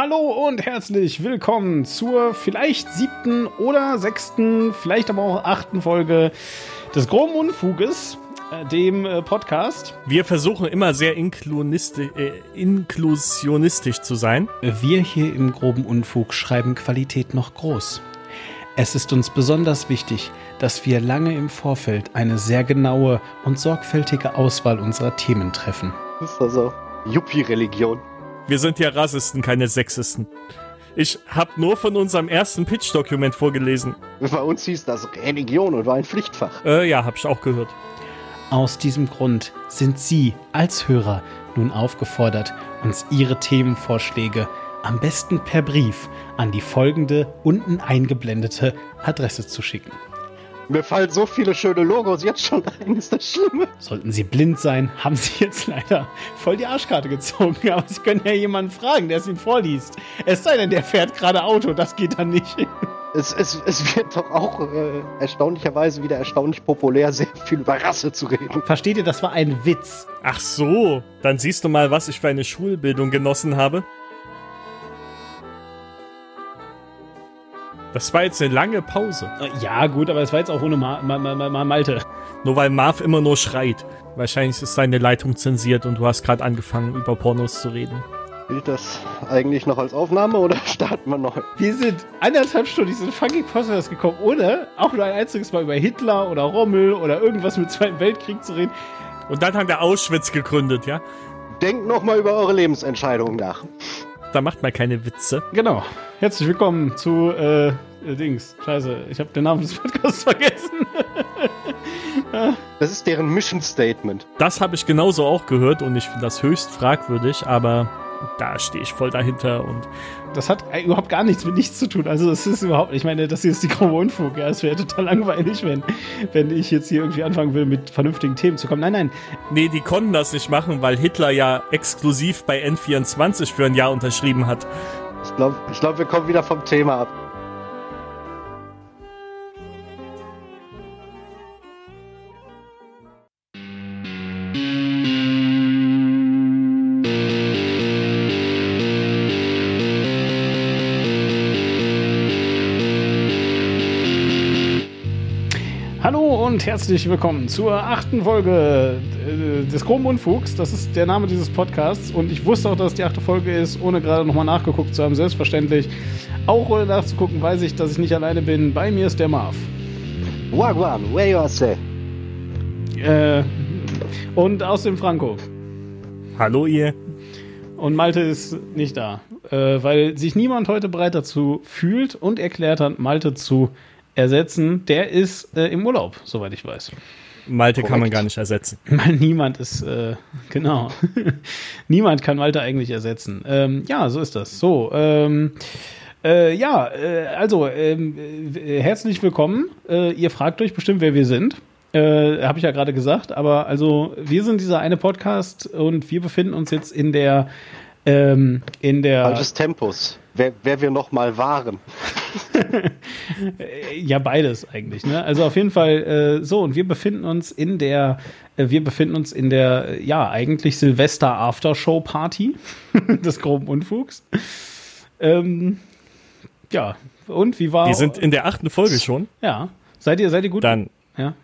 Hallo und herzlich willkommen zur vielleicht siebten oder sechsten, vielleicht aber auch achten Folge des groben Unfuges, äh, dem äh, Podcast. Wir versuchen immer sehr inklusionistisch, äh, inklusionistisch zu sein. Wir hier im groben Unfug schreiben Qualität noch groß. Es ist uns besonders wichtig, dass wir lange im Vorfeld eine sehr genaue und sorgfältige Auswahl unserer Themen treffen. Das ist also Yuppie-Religion. Wir sind ja Rassisten, keine Sexisten. Ich habe nur von unserem ersten Pitch-Dokument vorgelesen. Bei uns hieß das Religion und war ein Pflichtfach. Äh, ja, hab ich auch gehört. Aus diesem Grund sind Sie als Hörer nun aufgefordert, uns Ihre Themenvorschläge am besten per Brief an die folgende unten eingeblendete Adresse zu schicken. Mir fallen so viele schöne Logos jetzt schon ein, ist das Schlimme. Sollten Sie blind sein, haben Sie jetzt leider voll die Arschkarte gezogen. Aber Sie können ja jemanden fragen, der es Ihnen vorliest. Es sei denn, der fährt gerade Auto, das geht dann nicht. Es, es, es wird doch auch äh, erstaunlicherweise wieder erstaunlich populär, sehr viel über Rasse zu reden. Versteht ihr, das war ein Witz. Ach so, dann siehst du mal, was ich für eine Schulbildung genossen habe. Das war jetzt eine lange Pause. Äh, Ja, gut, aber es war jetzt auch ohne Ma Ma Ma Ma Malte. Nur weil Marv immer nur schreit. Wahrscheinlich ist seine Leitung zensiert und du hast gerade angefangen, über Pornos zu reden. Gilt das eigentlich noch als Aufnahme oder starten wir neu? Wir sind anderthalb Stunden diesen fucking Podcast gekommen, ohne auch nur ein einziges Mal über Hitler oder Rommel oder irgendwas mit Zweiten Weltkrieg zu reden. Und dann haben wir Auschwitz gegründet, ja? Denkt noch mal über eure Lebensentscheidungen nach. Da macht man keine Witze. Genau. Herzlich willkommen zu äh, Dings. Scheiße, ich habe den Namen des Podcasts vergessen. Das ist deren Mission Statement. Das habe ich genauso auch gehört und ich finde das höchst fragwürdig, aber da stehe ich voll dahinter und Das hat überhaupt gar nichts mit nichts zu tun. Also es ist überhaupt, ich meine, das hier ist die grobe Unfug. Ja, es wäre total langweilig, wenn, wenn ich jetzt hier irgendwie anfangen will, mit vernünftigen Themen zu kommen. Nein, nein. nee, die konnten das nicht machen, weil Hitler ja exklusiv bei N24 für ein Jahr unterschrieben hat. Ich glaube, ich glaub, wir kommen wieder vom Thema ab. Und herzlich willkommen zur achten Folge äh, des groben Unfugs. Das ist der Name dieses Podcasts und ich wusste auch, dass es die achte Folge ist, ohne gerade nochmal nachgeguckt zu haben. Selbstverständlich. Auch ohne nachzugucken, weiß ich, dass ich nicht alleine bin. Bei mir ist der Marv. Wagwan, where you are say? Äh, und aus dem Franco. Hallo ihr. Und Malte ist nicht da, äh, weil sich niemand heute bereit dazu fühlt und erklärt hat, Malte zu ersetzen. Der ist äh, im Urlaub, soweit ich weiß. Malte kann man Korrekt. gar nicht ersetzen. Weil niemand ist, äh, genau. niemand kann Malte eigentlich ersetzen. Ähm, ja, so ist das. So, ähm, äh, ja, äh, also, ähm, äh, herzlich willkommen. Äh, ihr fragt euch bestimmt, wer wir sind. Äh, Habe ich ja gerade gesagt, aber also wir sind dieser eine Podcast und wir befinden uns jetzt in der ähm, in der Falsches Tempus. Wer, wer wir noch mal waren. Ja, beides eigentlich. Ne? Also auf jeden Fall äh, so und wir befinden uns in der, äh, wir befinden uns in der, ja eigentlich Silvester Aftershow Party des groben Unfugs. Ähm, ja und wie war? Wir sind in der achten Folge schon. ja. Seid ihr, seid ihr gut? Dann, ja.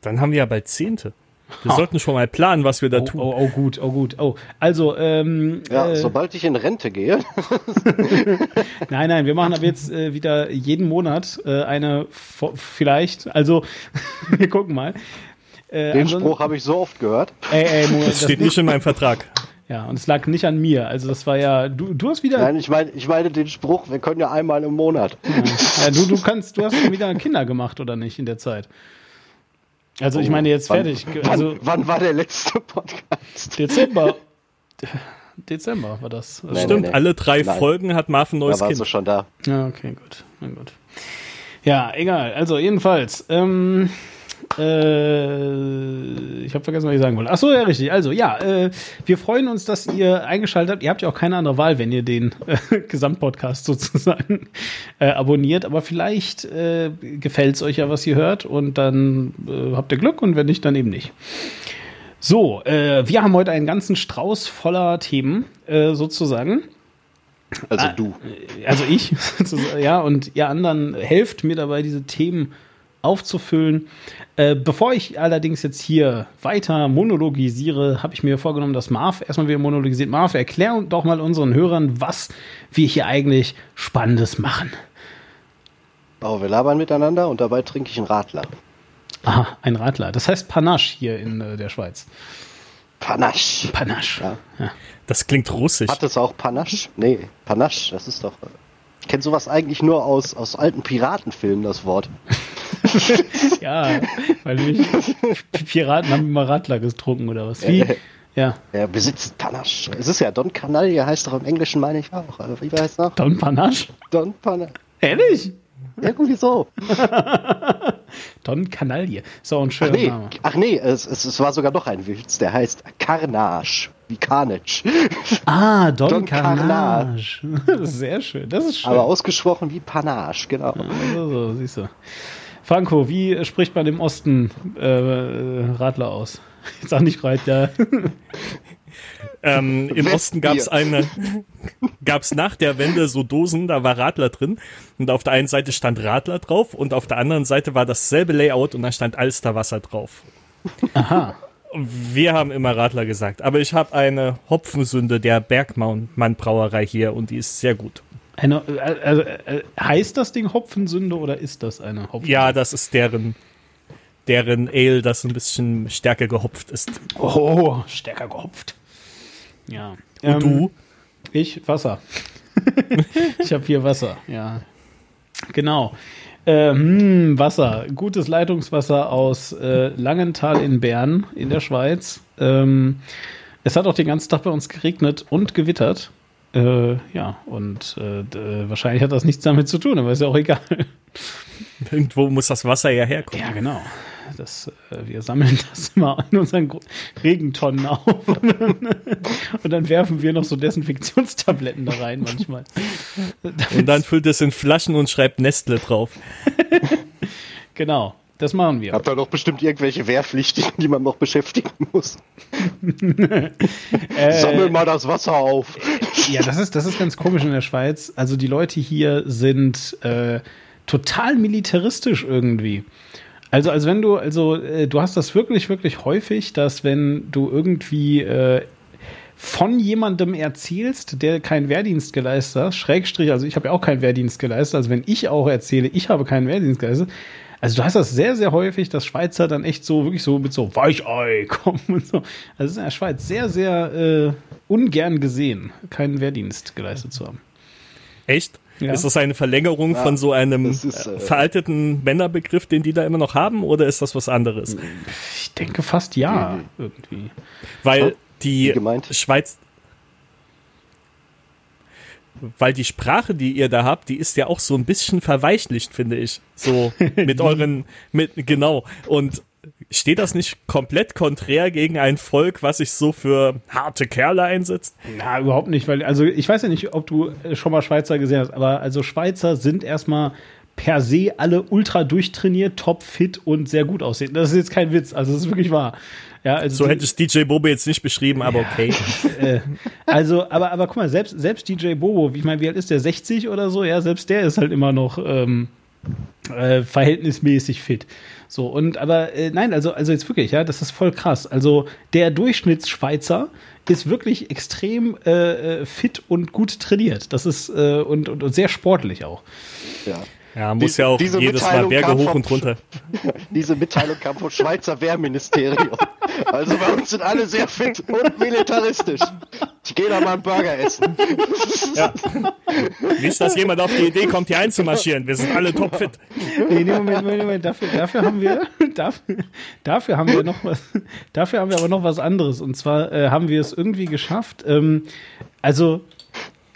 dann haben wir ja bald zehnte. Wir sollten schon mal planen, was wir da Oh, tun. oh, oh, gut, oh, gut. Oh, also, ähm, Ja, äh, sobald ich in Rente gehe. nein, nein, wir machen aber jetzt äh, wieder jeden Monat äh, eine, vielleicht, also, wir gucken mal. Äh, Den ansonsten- Spruch habe ich so oft gehört. Ey, ey, Moment, Das steht nicht in meinem Vertrag. Ja, und es lag nicht an mir. Also das war ja, du, du hast wieder, Nein, ich meine ich meine den Spruch, wir können ja einmal im Monat. ja, du, du kannst, du hast schon wieder Kinder gemacht oder nicht in der Zeit? Also ich meine jetzt Wann- fertig. Also wann, wann war der letzte Podcast? Dezember. Dezember war das. Also, Nee, Stimmt, nee. alle drei Nein. Folgen hat Marv ein Da neues warst du Kind. schon da. Ja, okay, gut. Na gut. Ja, egal. Also jedenfalls, ähm, äh, ich habe vergessen, was ich sagen wollte. Ach so, ja, richtig. Also ja, äh, wir freuen uns, dass ihr eingeschaltet habt. Ihr habt ja auch keine andere Wahl, wenn ihr den äh, Gesamtpodcast sozusagen äh, abonniert. Aber vielleicht äh, gefällt es euch ja, was ihr hört und dann äh, habt ihr Glück und wenn nicht, dann eben nicht. So, wir haben heute einen ganzen Strauß voller Themen sozusagen. Also Ah, du. also ich, ja, und ihr anderen helft mir dabei, diese Themen aufzufüllen. Äh, bevor ich allerdings jetzt hier weiter monologisiere, habe ich mir vorgenommen, dass Marv erstmal wieder monologisiert. Marv, erklär doch mal unseren Hörern, was wir hier eigentlich Spannendes machen. Oh, wir labern miteinander und dabei trinke ich einen Radler. Aha, ein Radler. Das heißt Panache hier in äh, der Schweiz. Panache. Panache. Ja. Ja. Das klingt russisch. Hat es auch Panache? Nee, Panache, das ist doch. Äh, Ich kenne sowas eigentlich nur aus, aus alten Piratenfilmen, das Wort. Ja, weil nämlich die Piraten haben immer Radler getrunken oder was? Wie? Ja, Er besitzt Panache. Es ist ja Don Canalia, heißt doch im Englischen, meine ich auch. Also, Wie heißt noch? Don Panache? Don Panache. Ehrlich? Irgendwie so. Don Canaille. So ein Ach schöner nee, Name. ach nee es, es, es war sogar noch ein Witz, der heißt Carnage. Wie Carnage. Ah, Don, Don Carnage. Ist sehr schön. Das ist schön. Aber ausgesprochen wie Panache, genau. so, so, siehst du. Franco, wie spricht man im Osten äh, Radler aus? Jetzt sag nicht Reiter. Ähm, Im. Osten gab's eine, gab's nach der Wende so Dosen, da war Radler drin und auf der einen Seite stand Radler drauf und auf der anderen Seite war dasselbe Layout und da stand Alsterwasser drauf. Aha. Wir haben immer Radler gesagt, aber ich habe eine Hopfensünde der Bergmann Brauerei hier und die ist sehr gut. Eine, also, äh, heißt das Ding Hopfensünde oder ist das eine Hopfensünde? Ja, das ist deren deren Ale, das ein bisschen stärker gehopft ist. Oh, stärker gehopft. Ja. Ähm, Und du? Ich Wasser. ich habe hier Wasser, ja. Genau. Ähm, Wasser. Gutes Leitungswasser aus äh, Langenthal in Bern in der Schweiz. Ähm, es hat auch den ganzen Tag bei uns geregnet und gewittert. Äh, ja, und äh, d- wahrscheinlich hat das nichts damit zu tun, aber ist ja auch egal. Irgendwo muss das Wasser ja herkommen. Ja, genau. Das, äh, wir sammeln das immer in unseren Gro- Regentonnen auf. und dann werfen wir noch so Desinfektionstabletten da rein manchmal. Und dann füllt es in Flaschen und schreibt Nestle drauf. Genau, das machen wir. Habt ihr doch bestimmt irgendwelche Wehrpflichtigen, die man noch beschäftigen muss. Sammel mal das Wasser auf. Ja, das ist, das ist ganz komisch in der Schweiz. Also die Leute hier sind äh, total militaristisch irgendwie. Also, als wenn du, also äh, du hast das wirklich, wirklich häufig, dass wenn du irgendwie äh, von jemandem erzählst, der keinen Wehrdienst geleistet hat, Schrägstrich, also ich habe ja auch keinen Wehrdienst geleistet, also wenn ich auch erzähle, ich habe keinen Wehrdienst geleistet, also du hast das sehr, sehr häufig, dass Schweizer dann echt so, wirklich so mit so Weichei kommen und so. Also es ist in der Schweiz sehr, sehr äh, ungern gesehen, keinen Wehrdienst geleistet zu haben. Echt? Ja. Ist das eine Verlängerung Ja, von so einem ist, äh, veralteten Männerbegriff, den die da immer noch haben, oder ist das was anderes? Ich denke fast ja, irgendwie. Weil die? Schweiz. Weil die Sprache, die ihr da habt, die ist ja auch so ein bisschen verweichlicht, finde ich. So mit euren, mit, genau. Und steht das nicht komplett konträr gegen ein Volk, was sich so für harte Kerle einsetzt? Na, überhaupt nicht, weil, also ich weiß ja nicht, ob du äh, schon mal Schweizer gesehen hast, aber also Schweizer sind erstmal per se alle ultra durchtrainiert, top fit und sehr gut aussehen. Das ist jetzt kein Witz, also das ist wirklich wahr. Ja, also So hätte ich DJ Bobe jetzt nicht beschrieben, aber okay. äh, also, aber, aber guck mal, selbst, selbst DJ Bobo, wie- ich meine, wie alt ist der? 60 oder so? Ja, selbst der ist halt immer noch ähm, äh, verhältnismäßig fit. So, und aber äh, nein, also, also jetzt wirklich, ja, das ist voll krass. Also der Durchschnittsschweizer ist wirklich extrem äh, äh, fit und gut trainiert. Das ist äh, und, und, und sehr sportlich auch. Ja. Ja, muss Die- ja auch jedes Mal Mitteilung Berge kam hoch vom- und runter. Diese Mitteilung kam vom Schweizer Wehrministerium. Also bei uns sind alle sehr fit und militaristisch. Ich gehe da mal einen Burger essen. Ja. Nicht, dass jemand auf die Idee kommt, hier einzumarschieren. Wir sind alle topfit. Nee, nee, Moment, Moment, Moment. Dafür, dafür haben wir, dafür, dafür haben wir noch was, dafür haben wir aber noch was anderes. Und zwar äh, haben wir es irgendwie geschafft. Ähm, also,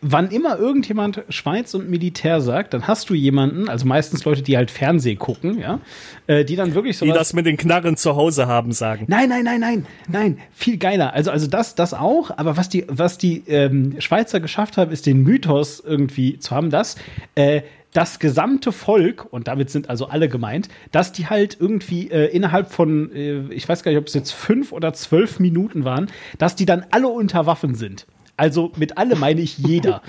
wann immer irgendjemand Schweiz und Militär sagt, dann hast du jemanden, also meistens Leute, die halt Fernsehen gucken, ja, äh, die dann wirklich so Die das mit den Knarren zu Hause haben, sagen. Nein, nein, nein, nein, nein, viel geiler. Also, also das, das auch, aber was die, was die ähm, Schweizer geschafft haben, ist den Mythos irgendwie zu haben, dass äh, das gesamte Volk, und damit sind also alle gemeint, dass die halt irgendwie äh, innerhalb von, äh, ich weiß gar nicht, ob es jetzt fünf oder zwölf Minuten waren, dass die dann alle unter Waffen sind. Also mit alle meine ich jeder.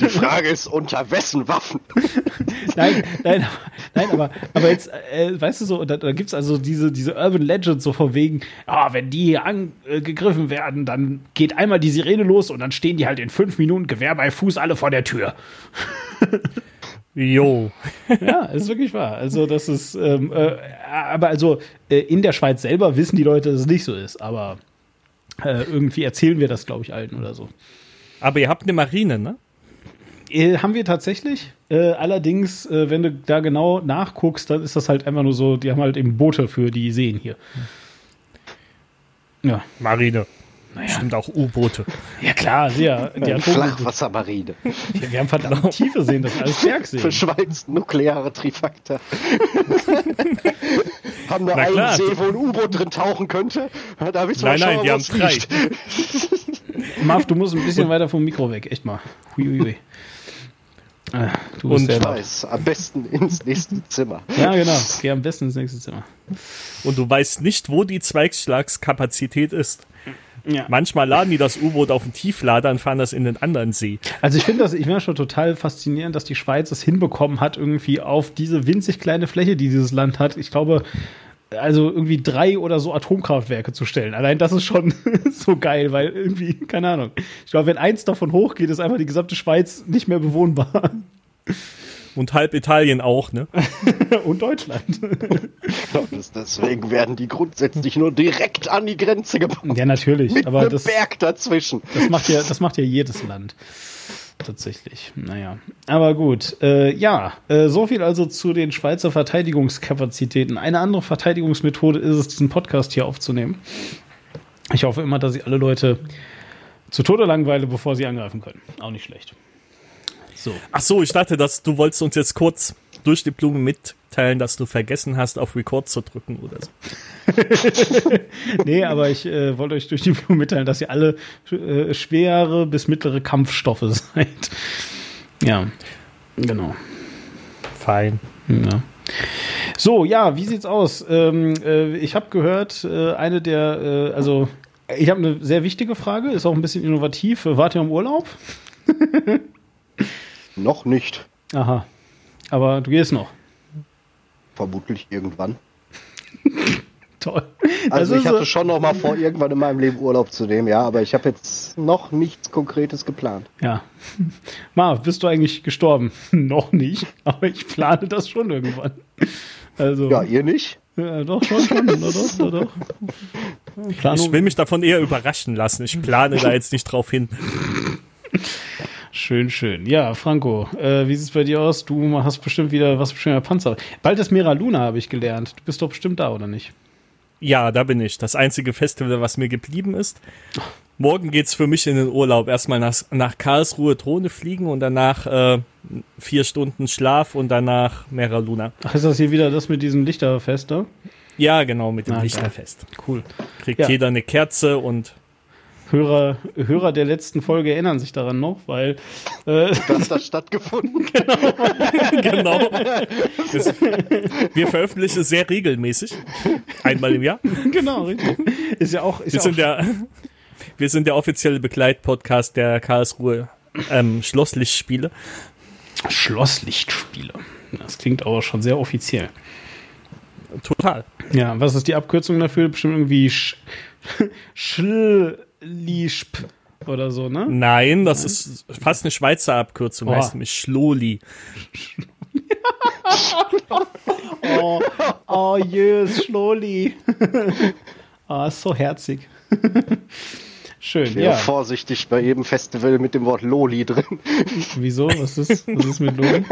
Die Frage ist, unter wessen Waffen? nein, nein, nein, aber, aber jetzt, äh, weißt du so, da, da gibt es also diese, diese Urban Legends so von wegen, ja, wenn die angegriffen werden, dann geht einmal die Sirene los und dann stehen die halt in fünf Minuten Gewehr bei Fuß alle vor der Tür. Jo. ja, ist wirklich wahr. Also, das ist, ähm, äh, aber also äh, in der Schweiz selber wissen die Leute, dass es nicht so ist, aber äh, irgendwie erzählen wir das, glaube ich, allen oder so. Aber ihr habt eine Marine, ne? Äh, haben wir tatsächlich. Äh, allerdings, äh, wenn du da genau nachguckst, dann ist das halt einfach nur so, die haben halt eben Boote für die Seen hier. Ja. Marine. Naja. Stimmt auch U-Boote. Ja klar, sehr. Die Flachwassermarine. Ja, wir haben verdammt tiefe Seen, das ist alles Bergseen. Für Schweiz nukleare Trifaktor. haben wir einen See, wo ein U-Boot drin tauchen könnte? Da nein, nein, schauen, die haben drei. Marv, du musst ein bisschen weiter vom Mikro weg, echt mal. Huiuiui. Ah, du bist und ich weiß, am besten ins nächste Zimmer. Ja, genau. Geh am besten ins nächste Zimmer. Und du weißt nicht, wo die Zweigschlagskapazität ist. Ja. Manchmal laden die das U-Boot auf den Tieflader und fahren das in den anderen See. Also ich finde das, ich finde das schon total faszinierend, dass die Schweiz es hinbekommen hat, irgendwie auf diese winzig kleine Fläche, die dieses Land hat. Ich glaube, also irgendwie drei oder so Atomkraftwerke zu stellen. Allein das ist schon so geil, weil irgendwie, keine Ahnung. Ich glaube, wenn eins davon hochgeht, ist einfach die gesamte Schweiz nicht mehr bewohnbar. Und halb Italien auch, ne? Und Deutschland. Deswegen werden die grundsätzlich nur direkt an die Grenze gebaut. Ja, natürlich. Mit aber einem das, Berg dazwischen. Das macht ja, das macht ja jedes Land. Tatsächlich. Naja. Aber gut. Äh, ja, äh, so viel also zu den Schweizer Verteidigungskapazitäten. Eine andere Verteidigungsmethode ist es, diesen Podcast hier aufzunehmen. Ich hoffe immer, dass ich alle Leute zu Tode langweile, bevor sie angreifen können. Auch nicht schlecht. So. Ach so, ich dachte, dass du wolltest uns jetzt kurz durch die Blume mitteilen, dass du vergessen hast, auf Record zu drücken oder so. nee, aber ich äh, wollte euch durch die Blume mitteilen, dass ihr alle äh, schwere bis mittlere Kampfstoffe seid. Ja, genau. Fein. Ja. So, ja, wie sieht's aus? Ähm, äh, ich habe gehört, äh, eine der, äh, also ich habe eine sehr wichtige Frage, ist auch ein bisschen innovativ. Wart ihr im Urlaub? Noch nicht. Aha. Aber du gehst noch. Vermutlich irgendwann. Toll. Also ich hatte so schon noch mal vor, irgendwann in meinem Leben Urlaub zu nehmen, ja, aber ich habe jetzt noch nichts Konkretes geplant. Ja. Marv, bist du eigentlich gestorben? noch nicht, aber ich plane das schon irgendwann. Also, ja, ihr nicht? Ja, doch, schon, schon. doch, doch, doch. Ich will mich davon eher überraschen lassen. Ich plane da jetzt nicht drauf hin. Schön, schön. Ja, Franco, äh, wie sieht es bei dir aus? Du hast bestimmt wieder was bestimmt Panzer. Bald ist Mera Luna, habe ich gelernt. Du bist doch bestimmt da, oder nicht? Ja, da bin ich. Das einzige Festival, was mir geblieben ist. Morgen geht es für mich in den Urlaub. Erstmal nach, nach Karlsruhe Drohne fliegen und danach äh, vier Stunden Schlaf und danach Mera Luna. Ach, ist das hier wieder das mit diesem Lichterfest, ne? Ja, genau, mit dem ah, Lichterfest. Cool. Kriegt ja. jeder eine Kerze und Hörer, Hörer der letzten Folge erinnern sich daran noch, weil äh, das hat stattgefunden. genau. genau. Das, wir veröffentlichen es sehr regelmäßig, einmal im Jahr. Genau, richtig. Ist ja auch. Ist wir, ja sind auch der, wir sind der offizielle Begleitpodcast der Karlsruhe ähm, Schlosslichtspiele. Schlosslichtspiele. Das klingt aber schon sehr offiziell. Total. Ja, was ist die Abkürzung dafür? Bestimmt irgendwie Sch Schl Lischp oder so, ne? Nein, das Nein? ist fast eine Schweizer Abkürzung, oh. heißt nämlich Schloli. oh, oh, jös, Schloli. oh, ist so herzig. Schön, ich ja. vorsichtig bei jedem Festival mit dem Wort Loli drin. Wieso? Was ist, was ist mit Loli?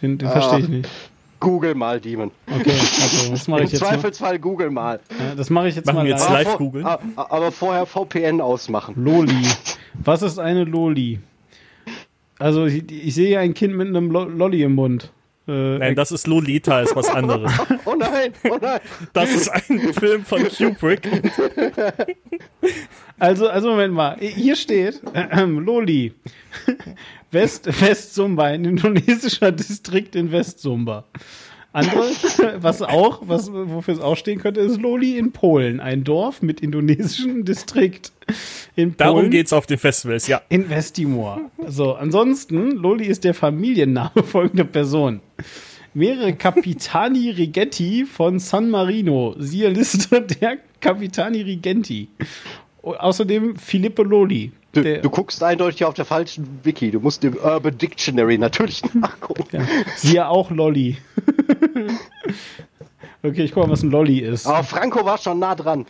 Den, den verstehe ich nicht. Google mal, Demon. Okay, also das mache ich jetzt Im Zweifelsfall mal. Google mal. Ja, das mache ich jetzt Machen mal wir jetzt live, live googeln. Aber, aber vorher VPN ausmachen. Loli. Was ist eine Loli? Also ich, ich sehe ein Kind mit einem Lolli im Mund. Äh, nein, das ist Lolita, ist was anderes. oh nein, oh nein. Das ist ein Film von Kubrick. Also, also Moment mal. Hier steht äh, Loli. West, Westsumba, ein indonesischer Distrikt in Westsumba. Andere, was auch, was, wofür es auch stehen könnte, ist Loli in Polen. Ein Dorf mit indonesischem Distrikt. In Polen. Darum geht's auf den Festivals, ja. In Westtimor. So, ansonsten, Loli ist der Familienname folgender Person. Mehrere Capitani Rigetti von San Marino. Siehe Liste der Capitani Rigenti. Außerdem Filippo Loli. Du, du guckst eindeutig auf der falschen Wiki. Du musst im Urban Dictionary natürlich nachgucken. Ja. Siehe auch Lolli. okay, ich guck mal, was ein Lolli ist. Aber Franco war schon nah dran.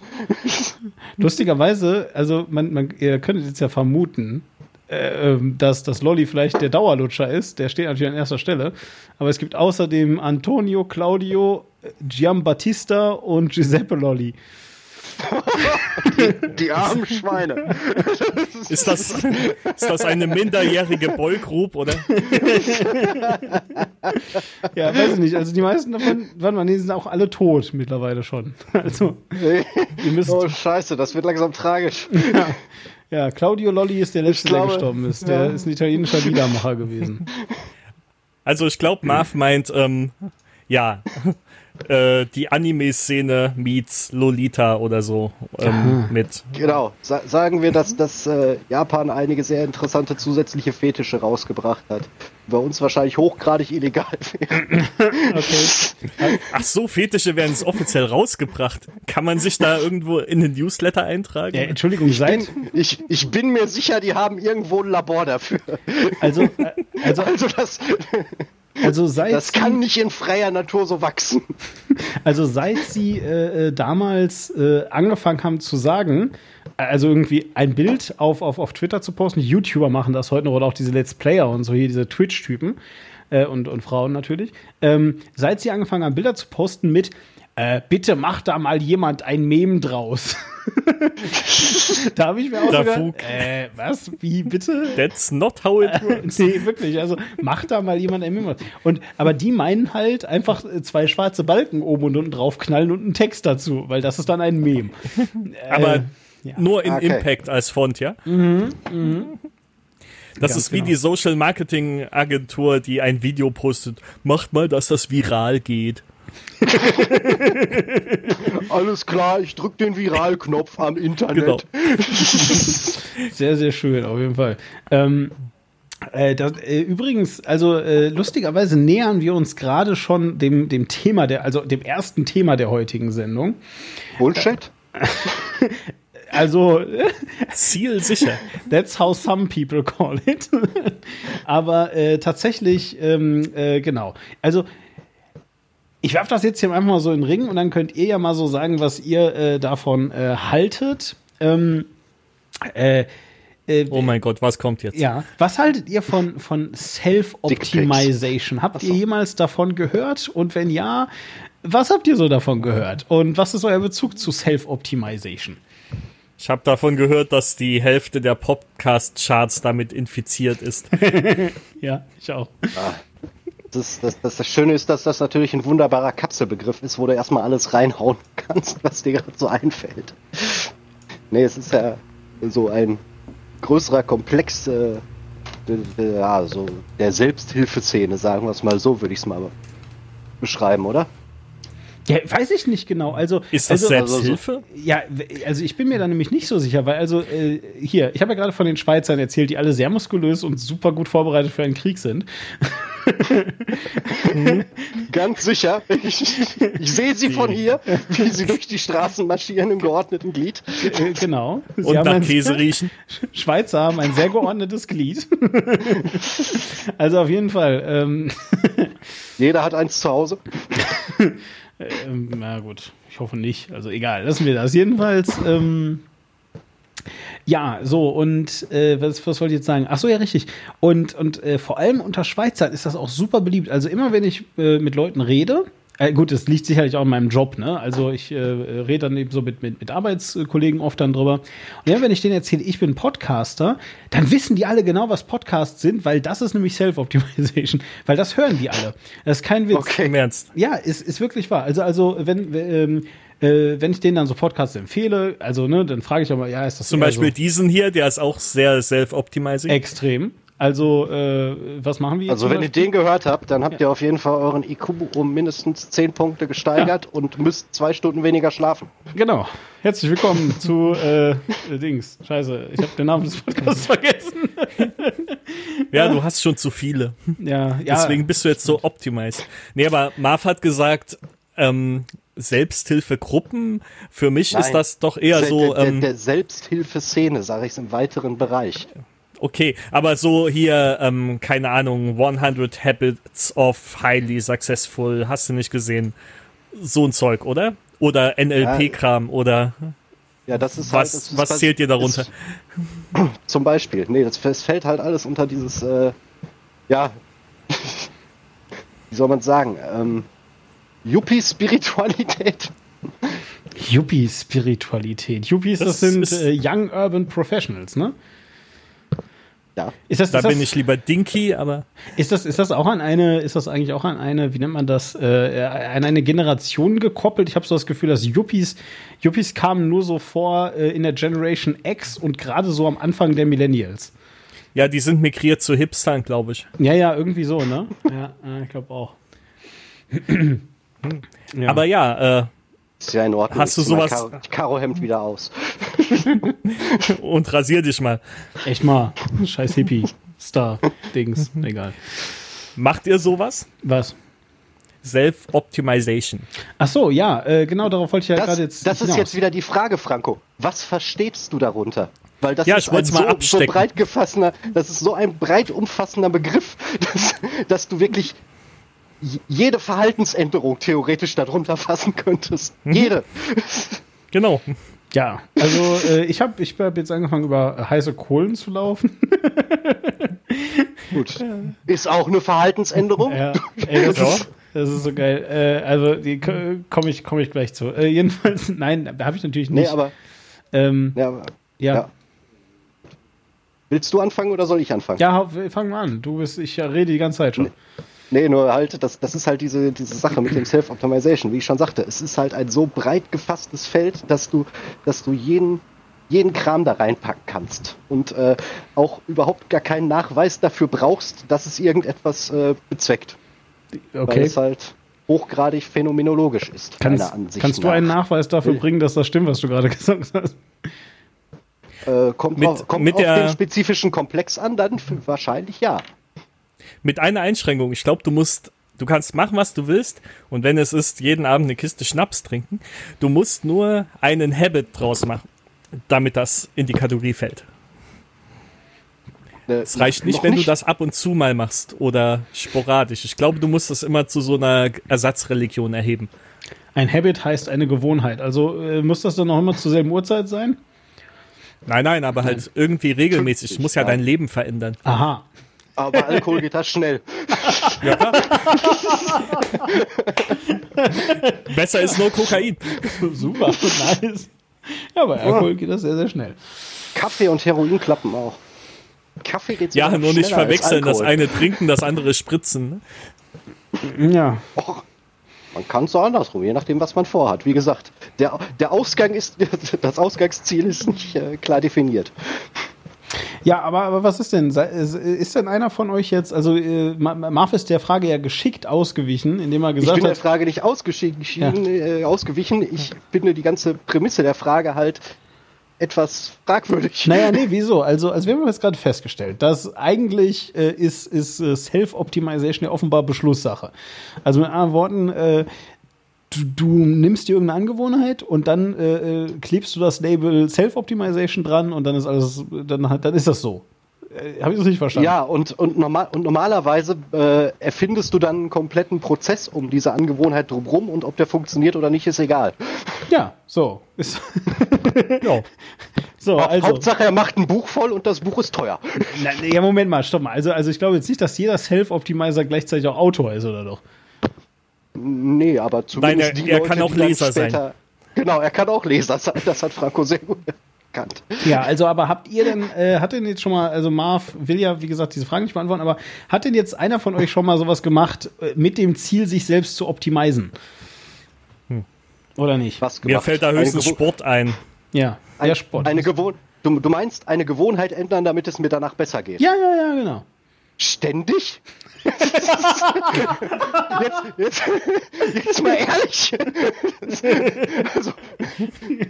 Lustigerweise, also man, man, ihr könntet jetzt ja vermuten, äh, ähm, dass das Lolli vielleicht der Dauerlutscher ist. Der steht natürlich an erster Stelle. Aber es gibt außerdem Antonio, Claudio, Giambattista und Giuseppe Lolli. Die armen Schweine. Ist das, ist das eine minderjährige Boygroup, oder? Ja, weiß ich nicht. Also die meisten davon, warte mal, nee, die sind auch alle tot mittlerweile schon. Also, ihr müsst, Oh, scheiße, das wird langsam tragisch. ja, Claudio Lolli ist der Letzte, glaube, der gestorben ist. Der ja. ist ein italienischer Liedermacher gewesen. Also ich glaube, Marv meint, ähm, ja, äh, die Anime-Szene meets Lolita oder so ähm, mit. Genau. Sa sagen wir, dass, dass äh, Japan einige sehr interessante zusätzliche Fetische rausgebracht hat. Bei uns wahrscheinlich hochgradig illegal wären. Okay. Ach so, Fetische werden es offiziell rausgebracht. Kann man sich da irgendwo in den Newsletter eintragen? Ja, Entschuldigung, Bin, seit, ich, ich bin mir sicher, die haben irgendwo ein Labor dafür. also, äh, also, Also das, also seit das kann nicht in freier Natur so wachsen. Also seit sie äh, äh, damals äh, angefangen haben zu sagen, also irgendwie ein Bild auf, auf, auf Twitter zu posten, YouTuber machen das heute noch oder auch diese Let's Player und so hier, diese Twitch-Typen äh, und, und Frauen natürlich, ähm, seit sie angefangen haben, Bilder zu posten mit äh, bitte macht da mal jemand ein Meme draus. da habe ich mir auch Da Fug. äh, was, wie, bitte? That's not how it works. Nee, wirklich. Also macht da mal jemand ein Meme. Und aber die meinen halt einfach äh, zwei schwarze Balken oben und unten draufknallen und einen Text dazu, weil das ist dann ein Meme. Aber Äh, ja. nur in Okay. Impact als Font, ja? Das Ganz ist wie genau. die Social Marketing Agentur, die ein Video postet. Macht mal, dass das viral geht. Alles klar, ich drück den Viralknopf am Internet. Genau. Sehr, sehr schön, auf jeden Fall. Ähm, äh, das, äh, übrigens, also äh, lustigerweise nähern wir uns gerade schon dem, dem Thema der, also dem ersten Thema der heutigen Sendung. Bullshit? Also, Zielsicher. That's how some people call it. Aber äh, tatsächlich, ähm, äh, genau. Also, ich werfe das jetzt hier einfach mal so in den Ring und dann könnt ihr ja mal so sagen, was ihr äh, davon äh, haltet. Ähm, äh, äh, Oh mein Gott, was kommt jetzt? ja, was haltet ihr von, von Self-Optimization? Habt ihr jemals davon gehört? Und wenn ja, was habt ihr so davon gehört? Und was ist euer Bezug zu Self-Optimization? Ich habe davon gehört, dass die Hälfte der Podcast-Charts damit infiziert ist. Ja, ich auch. Das, das, das, das Schöne ist, dass das natürlich ein wunderbarer Kapselbegriff ist, wo du erstmal alles reinhauen kannst, was dir gerade so einfällt. Nee, es ist ja so ein größerer Komplex äh, de- ja, so der Selbsthilfeszene, sagen wir es mal so, würde ich es mal beschreiben, oder? Ja, weiß ich nicht genau. Also, Ist das also, Selbsthilfe? Ja, also ich bin mir da nämlich nicht so sicher, weil also äh, hier, ich habe ja gerade von den Schweizern erzählt, die alle sehr muskulös und super gut vorbereitet für einen Krieg sind. Ganz sicher. Ich, ich sehe sie von hier, wie sie durch die Straßen marschieren im geordneten Glied. Äh, genau. Sie Und nach Käse riechen. Schweizer haben ein sehr geordnetes Glied. also auf jeden Fall. Ähm, Jeder hat eins zu Hause. ähm, na gut, ich hoffe nicht. Also egal, lassen wir das. Jedenfalls. Ähm, ja, so, und äh, was, was wollte ich jetzt sagen? Ach so, ja, richtig. Und, und äh, vor allem unter Schweizern ist das auch super beliebt. Also immer, wenn ich äh, mit Leuten rede, äh, gut, das liegt sicherlich auch in meinem Job, ne? Also ich äh, rede dann eben so mit, mit, mit Arbeitskollegen oft dann drüber. Und ja, wenn ich denen erzähle, ich bin Podcaster, dann wissen die alle genau, was Podcasts sind, weil das ist nämlich Self-Optimization. Weil das hören die alle. Das ist kein Witz. Okay. Im Ernst. Ja, ist, ist wirklich wahr. Also, also wenn, ähm, äh, wenn ich denen dann so Podcasts empfehle, also ne, dann frage ich auch mal, ja, ist das Zum eher Beispiel so diesen hier, der ist auch sehr self-optimizing. extrem. Also, äh, was machen wir jetzt? Also wenn ihr Beispiel? den gehört habt, dann habt ihr auf jeden Fall euren IQ um mindestens 10 Punkte gesteigert und müsst zwei Stunden weniger schlafen. Genau. Herzlich willkommen zu äh, Dings. Scheiße, ich habe den Namen des Podcasts vergessen. Ja, du hast schon zu viele. Ja, ja. Deswegen bist du jetzt so optimized. Nee, aber Marv hat gesagt, ähm, Selbsthilfegruppen, für mich ist Nein. das doch eher der, so, der, ähm, der Selbsthilfeszene, sage ich im weiteren Bereich. Okay, aber so hier, ähm, keine Ahnung, 100 Habits of Highly Successful, hast du nicht gesehen? So ein Zeug, oder? Oder NLP-Kram oder Ja, das ist halt, was, das ist, was zählt dir darunter? Ist, zum Beispiel, nee, das, das fällt halt alles unter dieses, äh, ja, wie soll man sagen, ähm, Yuppie-Spiritualität. Yuppie-Spiritualität. Yuppies, das, Das sind ist- äh, Young Urban Professionals, ne? Ja, Ist das, Da ist, das, bin ich lieber Dinky, aber ist das ist das auch an eine ist das eigentlich auch an eine wie nennt man das äh, an eine Generation gekoppelt? Ich habe so das Gefühl, dass Yuppies Yuppies kamen nur so vor äh, in der Generation X und gerade so am Anfang der Millennials. ja, die sind migriert zu Hipstern, glaube ich. Ja, ja, irgendwie so, ne? Ja, äh, ich glaube auch. ja. Aber ja, äh, ist ja in Ordnung. Hast du Ich zieh mein sowas- Karo- Karohemd wieder aus. und rasier dich mal. echt mal, scheiß Hippie Star Dings, egal. Macht ihr sowas? Was? Self-Optimization. Ach so, ja, äh, genau darauf wollte ich ja gerade jetzt das ist hinaus. jetzt wieder die Frage, Franco. Was verstehst du darunter? Weil das Ja, ist ein mal so, so breit gefassener, das ist so ein breit umfassender Begriff, dass, dass du wirklich jede Verhaltensänderung theoretisch darunter fassen könntest. Mhm. Jede. Genau. Ja, also äh, ich habe ich hab jetzt angefangen über heiße Kohlen zu laufen. Gut. Ist auch eine Verhaltensänderung. Ja, ey, das, ist, das ist so geil. Äh, also die komme ich komme ich gleich zu. Äh, jedenfalls, nein, da habe ich natürlich Nee, nicht. aber, ähm, ja, aber ja. ja. Willst du anfangen oder soll ich anfangen? Ja, fang mal an. Du bist, ich rede die ganze Zeit schon. Nee, nur halt, das, das ist halt diese, diese Sache mit dem Self-Optimization, wie ich schon sagte. Es ist halt ein so breit gefasstes Feld, dass du, dass du jeden, jeden Kram da reinpacken kannst und äh, auch überhaupt gar keinen Nachweis dafür brauchst, dass es irgendetwas äh, bezweckt. Weil Okay. es halt hochgradig phänomenologisch ist, Kannst, meiner Ansicht kannst du nach. einen Nachweis dafür bringen, dass das stimmt, was du gerade gesagt hast? Äh, kommt Mit- auf, kommt mit auf der- den spezifischen Komplex an, dann wahrscheinlich ja. Mit einer Einschränkung. Ich glaube, du musst, du kannst machen, was du willst. Und wenn es ist, jeden Abend eine Kiste Schnaps trinken, du musst nur einen Habit draus machen, damit das in die Kategorie fällt. Äh, Es reicht nicht, wenn du das ab und zu mal machst oder sporadisch. Ich glaube, du musst das immer zu so einer Ersatzreligion erheben. Ein Habit heißt eine Gewohnheit. Also äh, muss das dann noch immer zur selben Uhrzeit sein? Nein, nein, aber halt irgendwie regelmäßig. Es muss ja dein Leben verändern. Aha. Aber Alkohol geht das schnell. Ja, klar. Besser ist nur Kokain. Super, nice. Ja, bei Alkohol geht das sehr, sehr schnell. Kaffee und Heroin klappen auch. Kaffee geht Ja, nur nicht verwechseln. Das eine trinken, das andere spritzen. ne? Ja. Och, man kann es so andersrum, je nachdem, was man vorhat. Wie gesagt, der, der Ausgang ist, das Ausgangsziel ist nicht äh, klar definiert. Ja, aber, aber was ist denn? Ist, denn einer von euch jetzt, also äh, Ma- Marv ist der Frage ja geschickt ausgewichen, indem er Ich gesagt bin der hat, Frage nicht ausgeschieden, äh, ausgewichen. Ich finde die ganze Prämisse der Frage halt etwas fragwürdig. naja, nee, wieso? Also, als wir haben jetzt gerade festgestellt, dass eigentlich äh, ist, ist äh, Self-Optimization ja offenbar Beschlusssache. Also mit anderen Worten, äh, du, du nimmst dir irgendeine Angewohnheit und dann äh, äh, klebst du das Label Self-Optimization dran und dann ist alles, dann, dann ist das so. Äh, Habe ich das richtig verstanden? Ja, und, und, normal, und normalerweise äh, erfindest du dann einen kompletten Prozess um diese Angewohnheit drumherum und ob der funktioniert oder nicht, ist egal. Ja, so. Ist, Ja. so, also. Hauptsache, er macht ein Buch voll und das Buch ist teuer. Na, ja, Moment mal, stopp mal. Also, also ich glaube jetzt nicht, dass jeder Self-Optimizer gleichzeitig auch Autor ist, oder doch? Nee, aber zumindest Nein, er- die er Leute, kann auch Leser sein. später, Genau, er kann auch Leser sein. Das hat Franco sehr gut erkannt. Ja, also aber habt ihr denn, äh, hat denn jetzt schon mal, also Marv will ja, wie gesagt, diese Frage nicht beantworten, aber hat denn jetzt einer von euch schon mal sowas gemacht, äh, mit dem Ziel, sich selbst zu optimisen? Oder nicht? Was Mir fällt da höchstens Sport ein. Ja, Ein, der Sport. Eine Gewohn du, du meinst eine Gewohnheit ändern, damit es mir danach besser geht? ja, ja, ja, genau. Ständig? Jetzt, jetzt, jetzt mal ehrlich. also,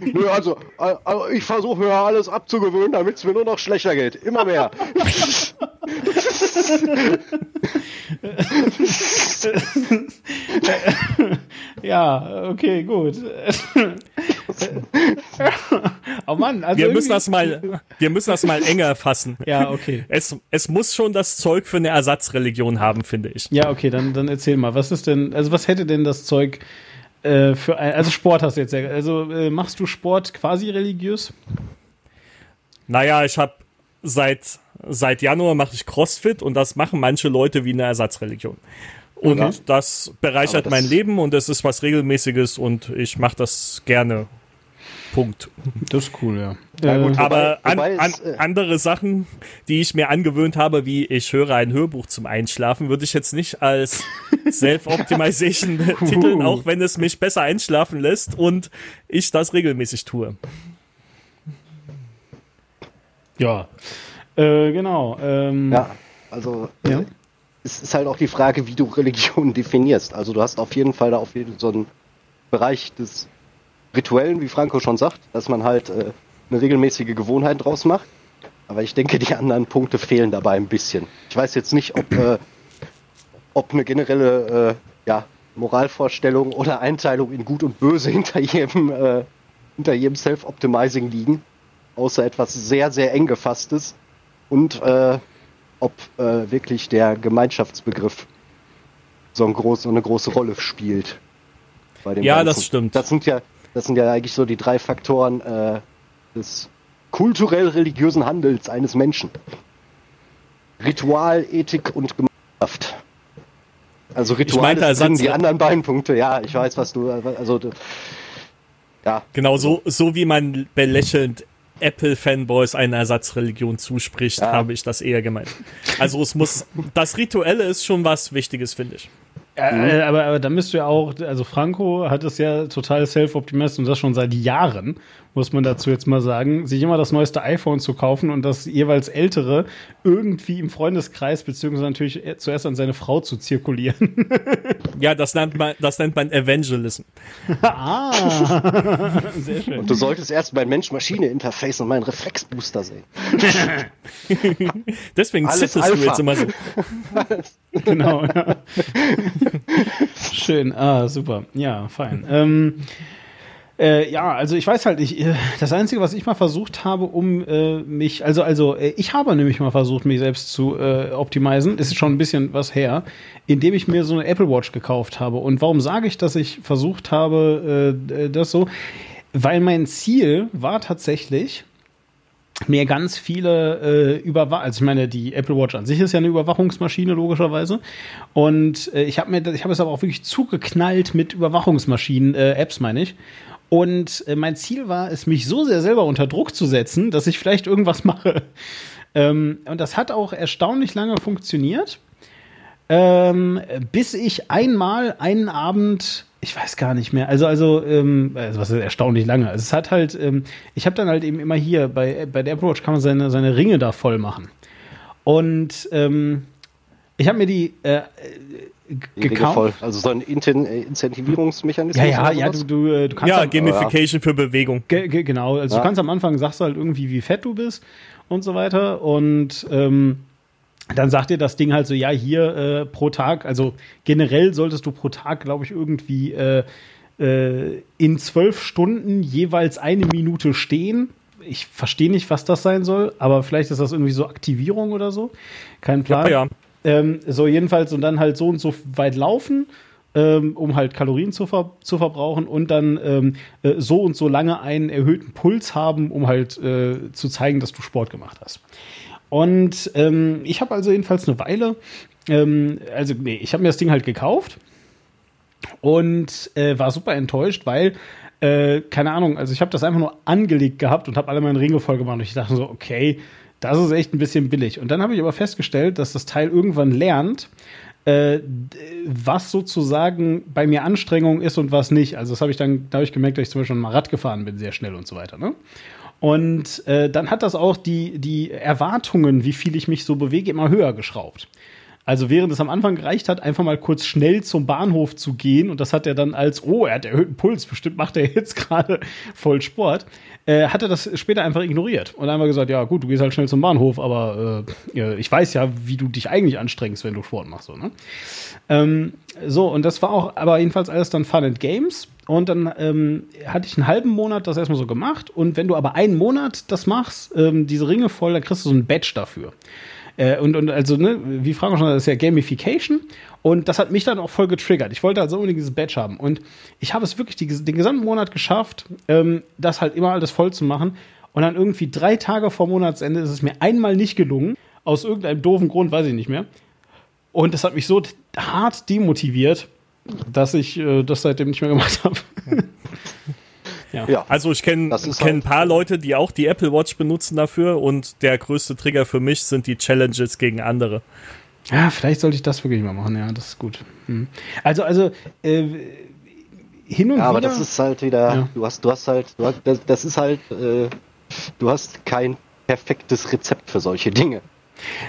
nö, also, also ich versuche mir alles abzugewöhnen, damit es mir nur noch schlechter geht. Immer mehr. ja, okay, gut. oh Mann, also wir müssen das mal, wir müssen das mal enger fassen. Ja, okay. Es, es muss schon das Zeug für eine Ersatzreligion haben, finde ich. Ja, okay, dann, dann erzähl mal, was ist denn, also was hätte denn das Zeug äh, für ein, also Sport hast du jetzt ja, also äh, machst du Sport quasi religiös? Naja, ich habe seit seit Januar mache ich CrossFit und das machen manche Leute wie eine Ersatzreligion. Und okay. das bereichert das mein Leben und es ist was Regelmäßiges und ich mache das gerne. Punkt. Das ist cool, ja. ja gut, Aber wobei, an, an, äh, andere Sachen, die ich mir angewöhnt habe, wie ich höre ein Hörbuch zum Einschlafen, würde ich jetzt nicht als Self-Optimization betiteln, uh. auch wenn es mich besser einschlafen lässt und ich das regelmäßig tue. Ja, äh, genau. Ähm, ja, also ja. Äh, es ist halt auch die Frage, wie du Religion definierst. Also du hast auf jeden Fall da auf jeden so einen Bereich des Rituellen, wie Franco schon sagt, dass man halt äh, eine regelmäßige Gewohnheit draus macht. Aber ich denke, die anderen Punkte fehlen dabei ein bisschen. Ich weiß jetzt nicht, ob, äh, ob eine generelle äh, ja, Moralvorstellung oder Einteilung in Gut und Böse hinter jedem, äh, hinter jedem Self-Optimizing liegen, außer etwas sehr, sehr eng gefasstes und äh, ob äh, wirklich der Gemeinschaftsbegriff so, ein groß, so eine große Rolle spielt. ja, Ganzen. das stimmt. Das sind ja, das sind ja eigentlich so die drei Faktoren äh, des kulturell-religiösen Handels eines Menschen. Ritual, Ethik und Gemeinschaft. Also Ritual ich sind die anderen beiden Punkte. Ja, ich weiß, was du, also ja. Genau so, so wie man belächelnd Apple-Fanboys eine Ersatzreligion zuspricht, ja. habe ich das eher gemeint. Also es muss, das Rituelle ist schon was Wichtiges, finde ich. Äh, aber, aber da müsst du ja auch, also Franco hat es ja total self-optimist und das schon seit Jahren muss man dazu jetzt mal sagen, sich immer das neueste iPhone zu kaufen und das jeweils ältere irgendwie im Freundeskreis beziehungsweise natürlich zuerst an seine Frau zu zirkulieren. ja, das nennt man, das nennt man Evangelism. ah, sehr schön. Und du solltest erst mein Mensch-Maschine-Interface und meinen Reflexbooster sehen. Deswegen zittest du jetzt immer so. genau, ja. Schön, ah, super. Ja, fein. Ähm, äh, ja, also ich weiß halt nicht, äh, das Einzige, was ich mal versucht habe, um äh, mich, also, also äh, ich habe nämlich mal versucht, mich selbst zu äh, optimisen, ist schon ein bisschen was her, indem ich mir so eine Apple Watch gekauft habe. Und warum sage ich, dass ich versucht habe, äh, das so? Weil mein Ziel war tatsächlich, mir ganz viele äh, Überwachung, also ich meine, die Apple Watch an sich ist ja eine Überwachungsmaschine logischerweise und äh, ich habe mir, ich habe es aber auch wirklich zugeknallt mit Überwachungsmaschinen, äh, Apps meine ich und äh, mein Ziel war es, mich so sehr selber unter Druck zu setzen, dass ich vielleicht irgendwas mache. Ähm, und das hat auch erstaunlich lange funktioniert, ähm, bis ich einmal einen Abend ich weiß gar nicht mehr. Also, also, ähm, also was ist erstaunlich lange. Also es hat halt, ähm, ich habe dann halt eben immer hier, bei, bei der Apple Watch kann man seine, seine Ringe da voll machen. Und ähm, ich habe mir die äh, gekauft. Also so ein äh, Incentivierungsmechanismus. Ja, ja, ja, du, du, äh, du kannst. Ja, Gamification ja. für Bewegung. Ge ge genau. Also ja. du kannst am Anfang sagst du halt irgendwie, wie fett du bist und so weiter. Und ähm, dann sagt dir das Ding halt so, ja, hier äh, pro Tag, also generell solltest du pro Tag, glaube ich, irgendwie äh, äh, in zwölf Stunden jeweils eine Minute stehen. Ich verstehe nicht, was das sein soll, aber vielleicht ist das irgendwie so Aktivierung oder so. Kein Plan. Ja, ja. Ähm, so, jedenfalls, und dann halt so und so weit laufen, ähm, um halt Kalorien zu, ver zu verbrauchen und dann ähm, äh, so und so lange einen erhöhten Puls haben, um halt äh, zu zeigen, dass du Sport gemacht hast. Und ähm, ich habe also jedenfalls eine Weile, ähm, also nee, ich habe mir das Ding halt gekauft und äh, war super enttäuscht, weil äh, keine Ahnung, also ich habe das einfach nur angelegt gehabt und habe alle meine Ringe voll gemacht und ich dachte so, okay, das ist echt ein bisschen billig. Und dann habe ich aber festgestellt, dass das Teil irgendwann lernt, äh, was sozusagen bei mir Anstrengung ist und was nicht. Also das habe ich dann, da habe ich gemerkt, dass ich zum Beispiel mal Rad gefahren bin, sehr schnell und so weiter. Ne? Und äh, dann hat das auch die, die Erwartungen, wie viel ich mich so bewege, immer höher geschraubt. Also während es am Anfang gereicht hat, einfach mal kurz schnell zum Bahnhof zu gehen und das hat er dann als, oh, er hat erhöhten Puls, bestimmt macht er jetzt gerade voll Sport, äh, hat er das später einfach ignoriert und einmal gesagt, ja gut, du gehst halt schnell zum Bahnhof, aber äh, ich weiß ja, wie du dich eigentlich anstrengst, wenn du Sport machst. So, ne? ähm, so, und das war auch, aber jedenfalls alles dann Fun and Games. Und dann ähm, hatte ich einen halben Monat das erstmal so gemacht. Und wenn du aber einen Monat das machst, ähm, diese Ringe voll, dann kriegst du so ein Badge dafür. Äh, und, und also, ne, wie Frank schon das ist ja Gamification. Und das hat mich dann auch voll getriggert. Ich wollte also unbedingt dieses Badge haben. Und ich habe es wirklich die, den gesamten Monat geschafft, ähm, das halt immer alles voll zu machen. Und dann irgendwie drei Tage vor Monatsende ist es mir einmal nicht gelungen. Aus irgendeinem doofen Grund, weiß ich nicht mehr. Und das hat mich so hart demotiviert, dass ich äh, das seitdem nicht mehr gemacht habe. Ja. ja. Also ich kenne kenn halt ein paar Leute, die auch die Apple Watch benutzen dafür und der größte Trigger für mich sind die Challenges gegen andere. Ja, vielleicht sollte ich das wirklich mal machen, ja, das ist gut. Hm. Also, also äh, hin und ja, wieder. Aber das ist halt wieder, ja. du hast, du hast halt, du hast, das, das ist halt, äh, du hast kein perfektes Rezept für solche Dinge.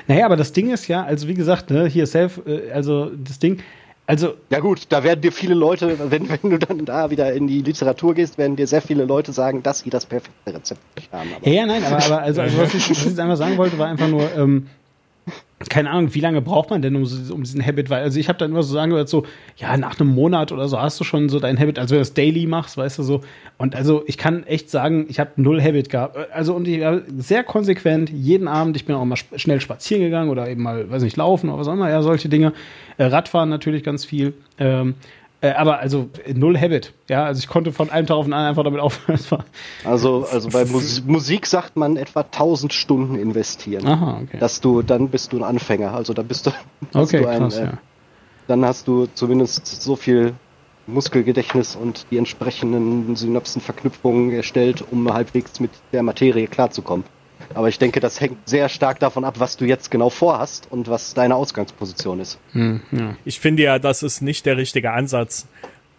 Naja, aber das Ding ist ja, also wie gesagt, ne, hier Self, äh, also das Ding, also. Ja gut, da werden dir viele Leute, wenn, wenn du dann da wieder in die Literatur gehst, werden dir sehr viele Leute sagen, dass sie das perfekte Rezept haben. Aber ja, ja, nein, aber, aber also, also was, ich, was ich jetzt einfach sagen wollte, war einfach nur, ähm, keine Ahnung, wie lange braucht man denn um, um diesen Habit? Weil, also ich habe dann immer so sagen gehört, so, ja, nach einem Monat oder so hast du schon so dein Habit, also wenn du das Daily machst, weißt du so. Und also ich kann echt sagen, ich habe null Habit gehabt. Also und ich war sehr konsequent jeden Abend, ich bin auch mal sp schnell spazieren gegangen oder eben mal, weiß nicht, laufen oder was auch immer, ja, solche Dinge. Äh, Radfahren natürlich ganz viel. Ähm, äh, aber also null Habit. Ja, also ich konnte von einem Tag auf den anderen einfach damit aufhören. Also, also bei Mus Musik sagt man etwa 1000 Stunden investieren. Aha, okay. Dass du, dann bist du ein Anfänger. Also dann bist du, okay, du ein, krass, äh, ja. dann hast du zumindest so viel Muskelgedächtnis und die entsprechenden Synapsenverknüpfungen erstellt, um halbwegs mit der Materie klarzukommen. Aber ich denke, das hängt sehr stark davon ab, was du jetzt genau vorhast und was deine Ausgangsposition ist. Hm, ja. Ich finde ja, das ist nicht der richtige Ansatz.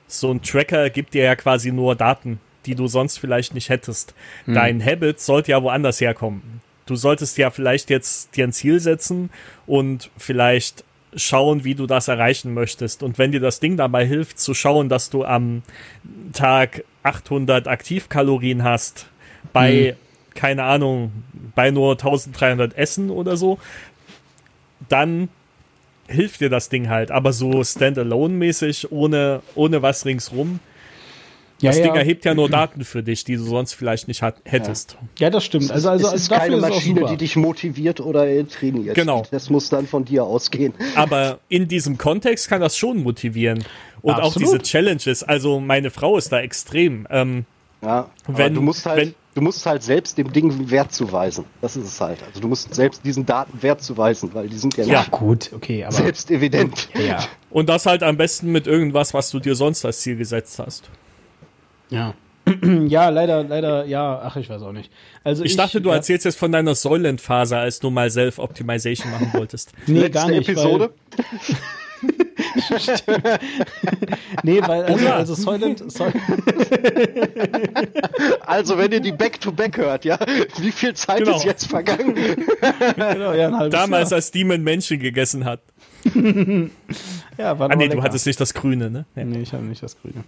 So ein Tracker gibt dir ja quasi nur Daten, die du sonst vielleicht nicht hättest. Hm. Dein Habit sollte ja woanders herkommen. Du solltest ja vielleicht jetzt dir ein Ziel setzen und vielleicht schauen, wie du das erreichen möchtest. Und wenn dir das Ding dabei hilft, zu schauen, dass du am Tag 800 Aktivkalorien hast, bei hm keine Ahnung, bei nur 1300 Essen oder so, dann hilft dir das Ding halt. Aber so standalone-mäßig, ohne, ohne was ringsrum, ja, das ja. Ding erhebt ja nur Daten für dich, die du sonst vielleicht nicht hat, hättest. Ja. ja, das stimmt. Also, also, es ist also keine Maschine, die dich motiviert oder trainiert. Genau. Das muss dann von dir ausgehen. Aber in diesem Kontext kann das schon motivieren. Und auch diese Challenges. Also meine Frau ist da extrem. Ähm, ja, wenn, du musst halt, wenn, du musst halt selbst dem Ding Wert zuweisen. Das ist es halt. Also du musst selbst diesen Daten Wert zuweisen, weil die sind ja, ja gut, okay, aber selbst evident. Ja. Und das halt am besten mit irgendwas, was du dir sonst als Ziel gesetzt hast. Ja. ja, leider, leider, ja, ach, ich weiß auch nicht. Also ich, ich dachte, du ja. erzählst jetzt von deiner Soylent-Phase, als du mal Self-Optimization machen wolltest. nee, Letzte gar nicht. Episode? nee, weil also, also Soylent, Soylent Also wenn ihr die Back-to-Back -back hört, ja, wie viel Zeit genau. ist jetzt vergangen? genau, ja, Damals, Jahr. als Demon Menschen gegessen hat. ja, war ah, nee, lecker. du hattest nicht das Grüne, ne? Ja. Nee, ich hatte nicht das Grüne.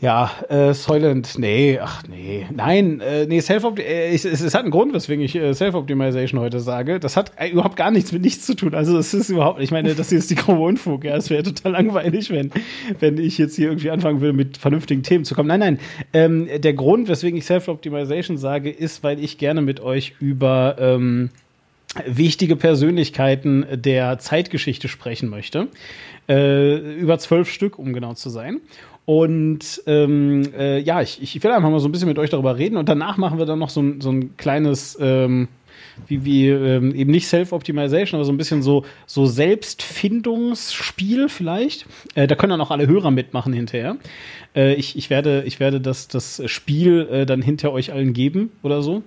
Ja, äh, Soylent, nee, ach nee, nein, äh, nee, Self äh, es, es, hat einen Grund, weswegen ich äh, Self-Optimization heute sage. Das hat äh, überhaupt gar nichts mit nichts zu tun. Also es ist überhaupt, ich meine, das hier ist die grobe Unfug. Ja, es wäre total langweilig, wenn, wenn ich jetzt hier irgendwie anfangen will, mit vernünftigen Themen zu kommen. Nein, nein. Ähm, der Grund, weswegen ich Self-Optimization sage, ist, weil ich gerne mit euch über ähm, wichtige Persönlichkeiten der Zeitgeschichte sprechen möchte. Äh, über zwölf Stück, um genau zu sein. Und ähm, äh, ja, ich, ich will einfach mal so ein bisschen mit euch darüber reden und danach machen wir dann noch so ein, so ein kleines, ähm, wie, wie ähm, eben nicht Self-Optimization, aber so ein bisschen so, so Selbstfindungsspiel vielleicht. Äh, da können dann auch alle Hörer mitmachen hinterher. Äh, ich, ich werde, ich werde das, das Spiel äh, dann hinter euch allen geben oder so.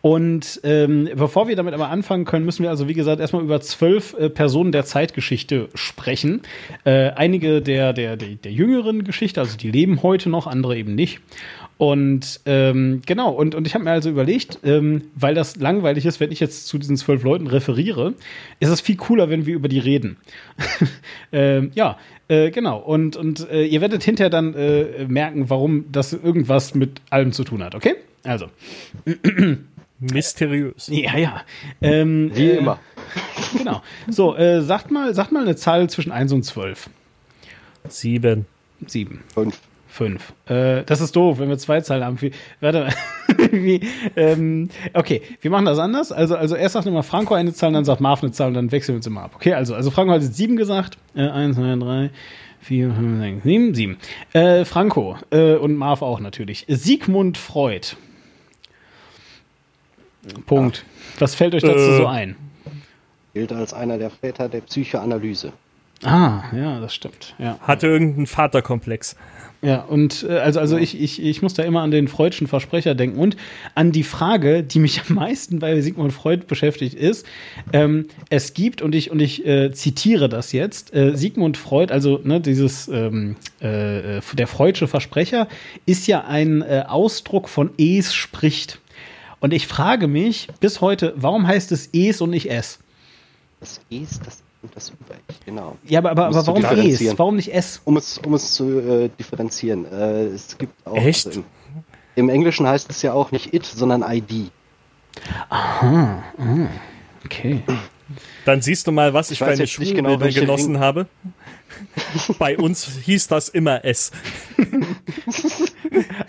Und ähm, bevor wir damit aber anfangen können, müssen wir also, wie gesagt, erstmal über zwölf äh, Personen der Zeitgeschichte sprechen. Äh, einige der, der, der, der jüngeren Geschichte, also die leben heute noch, andere eben nicht. Und ähm, genau, und, und ich habe mir also überlegt, ähm, weil das langweilig ist, wenn ich jetzt zu diesen zwölf Leuten referiere, ist es viel cooler, wenn wir über die reden. ähm, ja, äh, genau. Und, und äh, ihr werdet hinterher dann äh, merken, warum das irgendwas mit allem zu tun hat, okay? Also. Mysteriös. Ja, ja. Ähm, Wie äh, immer. Genau. So, äh, sagt mal, sagt mal eine Zahl zwischen 1 und 12. Sieben. 7. Fünf. 5. Äh, das ist doof, wenn wir zwei Zahlen haben. Wie, warte mal. Wie, ähm, okay, wir machen das anders. Also, also erst sagt immer Franco eine Zahl, dann sagt Marv eine Zahl und dann wechseln wir uns immer ab. Okay, also, also Franco hat jetzt 7 gesagt. Äh, 1, 2, 3, 4, 5, 6, 7, 7. Äh, Franco äh, und Marv auch natürlich. Sigmund Freud. Punkt. Was fällt euch dazu Äh. so ein? Gilt als einer der Väter der Psychoanalyse. Ah, ja, das stimmt. Ja. Hatte irgendeinen Vaterkomplex. Ja, und äh, also, also ich, ich, ich muss da immer an den Freudschen Versprecher denken und an die Frage, die mich am meisten bei Sigmund Freud beschäftigt, ist, ähm, es gibt, und ich, und ich äh, zitiere das jetzt, äh, Sigmund Freud, also ne, dieses, ähm, äh, der Freudsche Versprecher, ist ja ein äh, Ausdruck von es spricht. Und ich frage mich bis heute, warum heißt es es und nicht es? Das Es, das und das Über-Ich, genau. Ja, aber, aber, Musst aber warum es? Warum nicht es? Um es, um es zu äh, differenzieren. Äh, es gibt auch. Echt? Im, Im Englischen heißt es ja auch nicht it, sondern ID. Okay. Dann siehst du mal, was ich, Ich für eine genau, Schulbildung welche genossen Ring- habe. Bei uns hieß das immer S.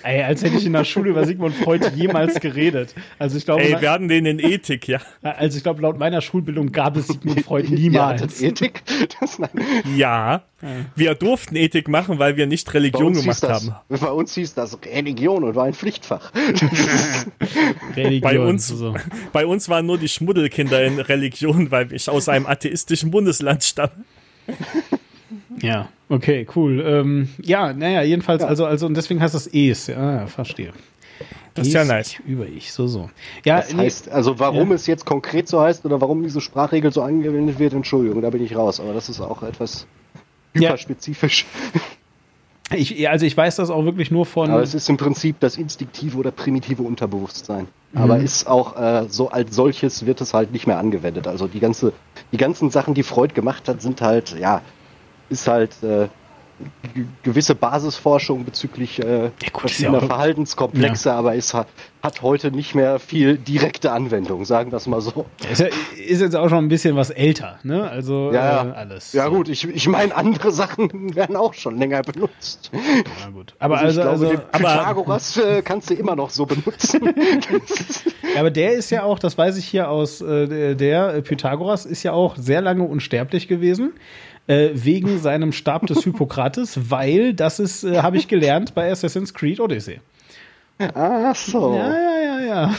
Ey, als hätte ich in der Schule über Sigmund Freud jemals geredet. Also ich glaube, Ey, wir hatten den in Ethik, ja. also ich glaube, laut meiner Schulbildung gab es Sigmund Freud Ja, niemals. das Ethik. Das, nein. Ja. Wir durften Ethik machen, weil wir nicht Religion gemacht das, haben. bei uns hieß das Religion und war ein Pflichtfach. Religion, Bei uns, so. bei uns waren nur die Schmuddelkinder in Religion, weil ich aus einem atheistischen Bundesland stamme. Ja, okay, cool. Ähm, ja, naja, jedenfalls, also, also, und deswegen heißt das Es. Ja, ja verstehe. Das ist ja nice. Über ich, so, so. Ja, Das heißt, also warum Ja. es jetzt konkret so heißt oder warum diese Sprachregel so angewendet wird, Entschuldigung, da bin ich raus. Aber das ist auch etwas Ja. hyperspezifisch. nee, ich, also ich weiß das auch wirklich nur von. Aber es ist im Prinzip das instinktive oder primitive Unterbewusstsein. Mhm. Aber ist auch äh, so als solches wird es halt nicht mehr angewendet. Also die ganze, die ganzen Sachen, die Freud gemacht hat, sind halt, ja, ist halt äh, gewisse Basisforschung bezüglich äh, gut, ist verschiedener ja Verhaltenskomplexe, aber ist ha- hat heute nicht mehr viel direkte Anwendung, sagen wir es mal so. ist, ja, ist jetzt auch schon ein bisschen was älter, ne? Also Ja, äh, ja. alles. Ja so. gut, ich, ich meine, andere Sachen werden auch schon länger benutzt. Na gut. Aber Also, also, ich also, glaube, den aber- Pythagoras äh, kannst du immer noch so benutzen. Ja, aber der ist ja auch, das weiß ich hier aus, äh, der- äh, Pythagoras ist ja auch sehr lange unsterblich gewesen. Äh, wegen seinem Stab des Hippokrates, weil das ist, äh, habe ich gelernt bei Assassin's Creed Odyssey. Ach so. Ja, ja, ja, ja.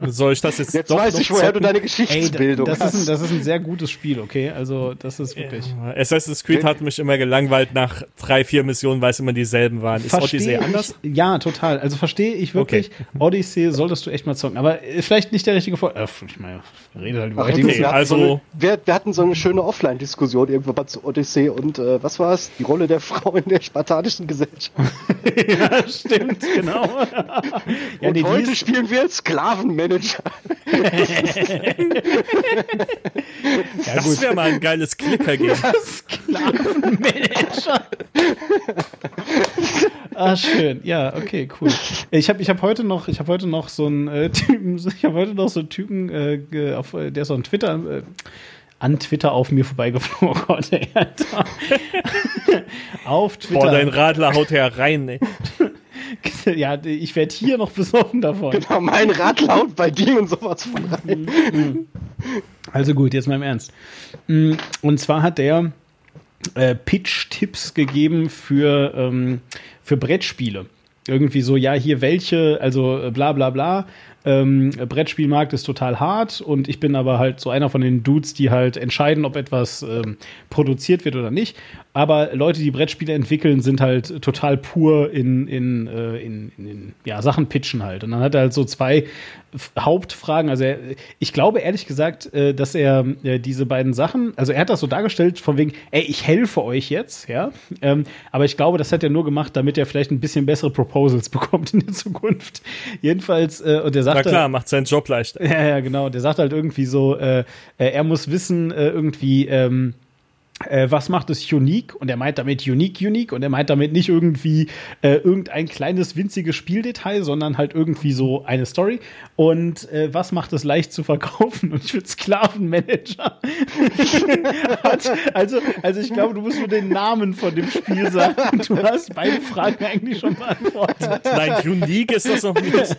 Soll ich das jetzt, Jetzt doch weiß noch ich, woher du zocken? deine Ey, Geschichtsbildung das ist, ein, hast. das ist ein sehr gutes Spiel, okay? Also, das ist wirklich. Assassin's Creed hat mich immer gelangweilt nach drei, vier Missionen, weil es immer dieselben waren. Ist Verstehe Odyssey ich, anders? Ja, total. Also verstehe ich wirklich. Odyssey solltest du echt mal zocken. Aber äh, vielleicht nicht der richtige Vor. Äh, ich meine, rede halt über Ach, Okay, wir, hatten also- so eine, wir, wir hatten so eine schöne Offline-Diskussion irgendwann mal zu Odyssee und äh, was war es? Die Rolle der Frau in der spartanischen Gesellschaft. ja, stimmt, genau. ja, und nee, die heute ist, spielen wir Sklavenmanager. ja, Das wäre mal ein geiles Klicker-Game. Sklavenmanager. ah, schön. Ja, okay, cool. Ich habe ich hab heute noch, ich habe heute noch so einen äh, Typen, ich habe heute noch so einen Typen, äh, auf, äh, der ist on Twitter, äh, an Twitter auf mir vorbeigeflogen. Oh Gott, ey, Alter. auf Twitter. Boah, dein Radler haut herein, ey. ja, ich werde hier noch besoffen davon. Genau, mein Rad laut bei Demon sowas von rein. Also gut, jetzt mal im Ernst. Mm, Und zwar hat der äh, Pitch-Tipps gegeben für, ähm, für Brettspiele. Irgendwie so, ja, hier welche, also äh, bla bla bla. ähm, Brettspielmarkt ist total hart und ich bin aber halt so einer von den Dudes, die halt entscheiden, ob etwas ähm, produziert wird oder nicht. Aber Leute, die Brettspiele entwickeln, sind halt total pur in, in, äh, in, in, ja, Sachen pitchen halt. Und dann hat er halt so zwei Hauptfragen. Also er, ich glaube ehrlich gesagt, äh, dass er äh, diese beiden Sachen, also er hat das so dargestellt von wegen, ey, ich helfe euch jetzt, ja. Ähm, aber ich glaube, das hat er nur gemacht, damit er vielleicht ein bisschen bessere Proposals bekommt in der Zukunft. Jedenfalls, und der sagt. Na klar, macht seinen Job leichter. Ja, ja, genau. Der sagt halt irgendwie so, er muss wissen, irgendwie, ähm, äh, was macht es unique? Und er meint damit unique, unique. Und er meint damit nicht irgendwie äh, irgendein kleines, winziges Spieldetail, sondern halt irgendwie so eine Story. Und äh, was macht es leicht zu verkaufen? Und ich würde Sklavenmanager. also, also ich glaube, du musst nur den Namen von dem Spiel sagen. Du hast beide Fragen eigentlich schon beantwortet. Nein, unique ist das noch nicht.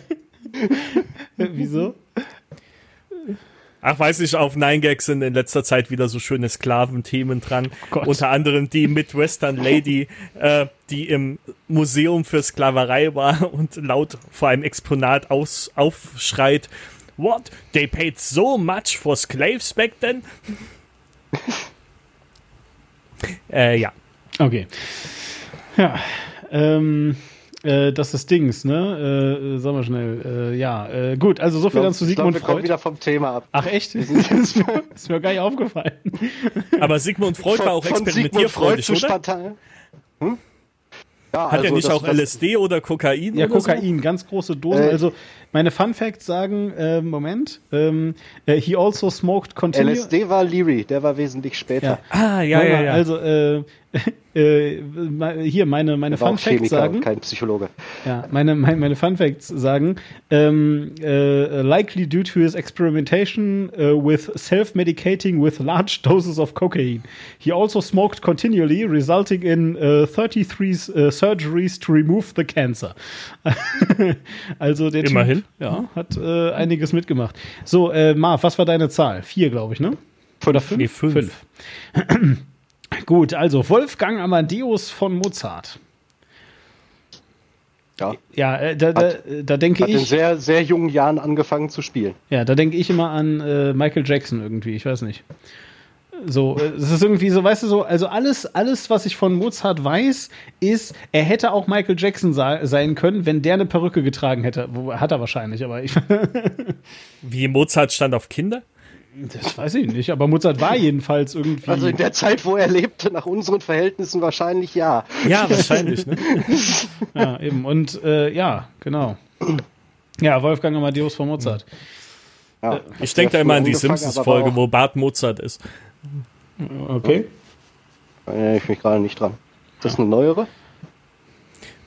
Wieso? Ach, weiß ich, auf Nine Gags sind in letzter Zeit wieder so schöne Sklaventhemen dran. Oh Unter anderem die Midwestern Lady, äh, die im Museum für Sklaverei war und laut vor einem Exponat aus, aufschreit, What? They paid so much for slaves back then? äh, ja. Okay. Ja. Ähm. Äh, das ist Dings, ne? Äh, sag mal schnell. Äh, ja, äh, gut, also so viel glaub, dann zu Sigmund glaub, wir Freud. wieder vom Thema ab. Ach echt? ist, mir, ist mir gar nicht aufgefallen. Aber Sigmund Freud war auch experimentierfreundlich, oder? Hm? Ja, Hat also er nicht das, auch das, LSD oder Kokain? Ja, oder Kokain, so? ganz große Dosen. Äh, also meine Fun Facts sagen, äh, Moment, ähm, äh, he also smoked continuously. LSD war Leary, der war wesentlich später. Ja. Ah, ja, ja, ja. Also äh, äh, hier meine meine Fun Facts sagen. Kein Psychologe. Ja, meine meine, meine Fun Facts sagen. Ähm, äh, likely due to his experimentation uh, with self-medicating with large doses of cocaine. He also smoked continually, resulting in uh, 33 uh, surgeries to remove the cancer. also der Immerhin. Ja, hat äh, einiges mitgemacht. So, äh, Marv, was war deine Zahl? Vier, glaube ich, ne? Oder fünf? Nee, fünf. fünf. Gut, also Wolfgang Amadeus von Mozart. Ja, ja äh, da, da, da denke hat ich. in sehr, sehr jungen Jahren angefangen zu spielen. Ja, da denke ich immer an äh, Michael Jackson irgendwie, ich weiß nicht. So, es ist irgendwie so, weißt du so, also alles, alles, was ich von Mozart weiß, ist, er hätte auch Michael Jackson sein können, wenn der eine Perücke getragen hätte. Hat er wahrscheinlich, aber ich. Wie Mozart stand auf Kinder? Das weiß ich nicht, aber Mozart war jedenfalls irgendwie. Also in der Zeit, wo er lebte, nach unseren Verhältnissen wahrscheinlich ja. Ja, wahrscheinlich, ne? ja, eben. Und äh, ja, genau. Ja, Wolfgang Amadeus von Mozart. Ja, ich denke da immer an die Simpsons-Folge, wo Bart Mozart ist. Okay. Da erinnere ich mich gerade nicht dran. Ist das eine neuere?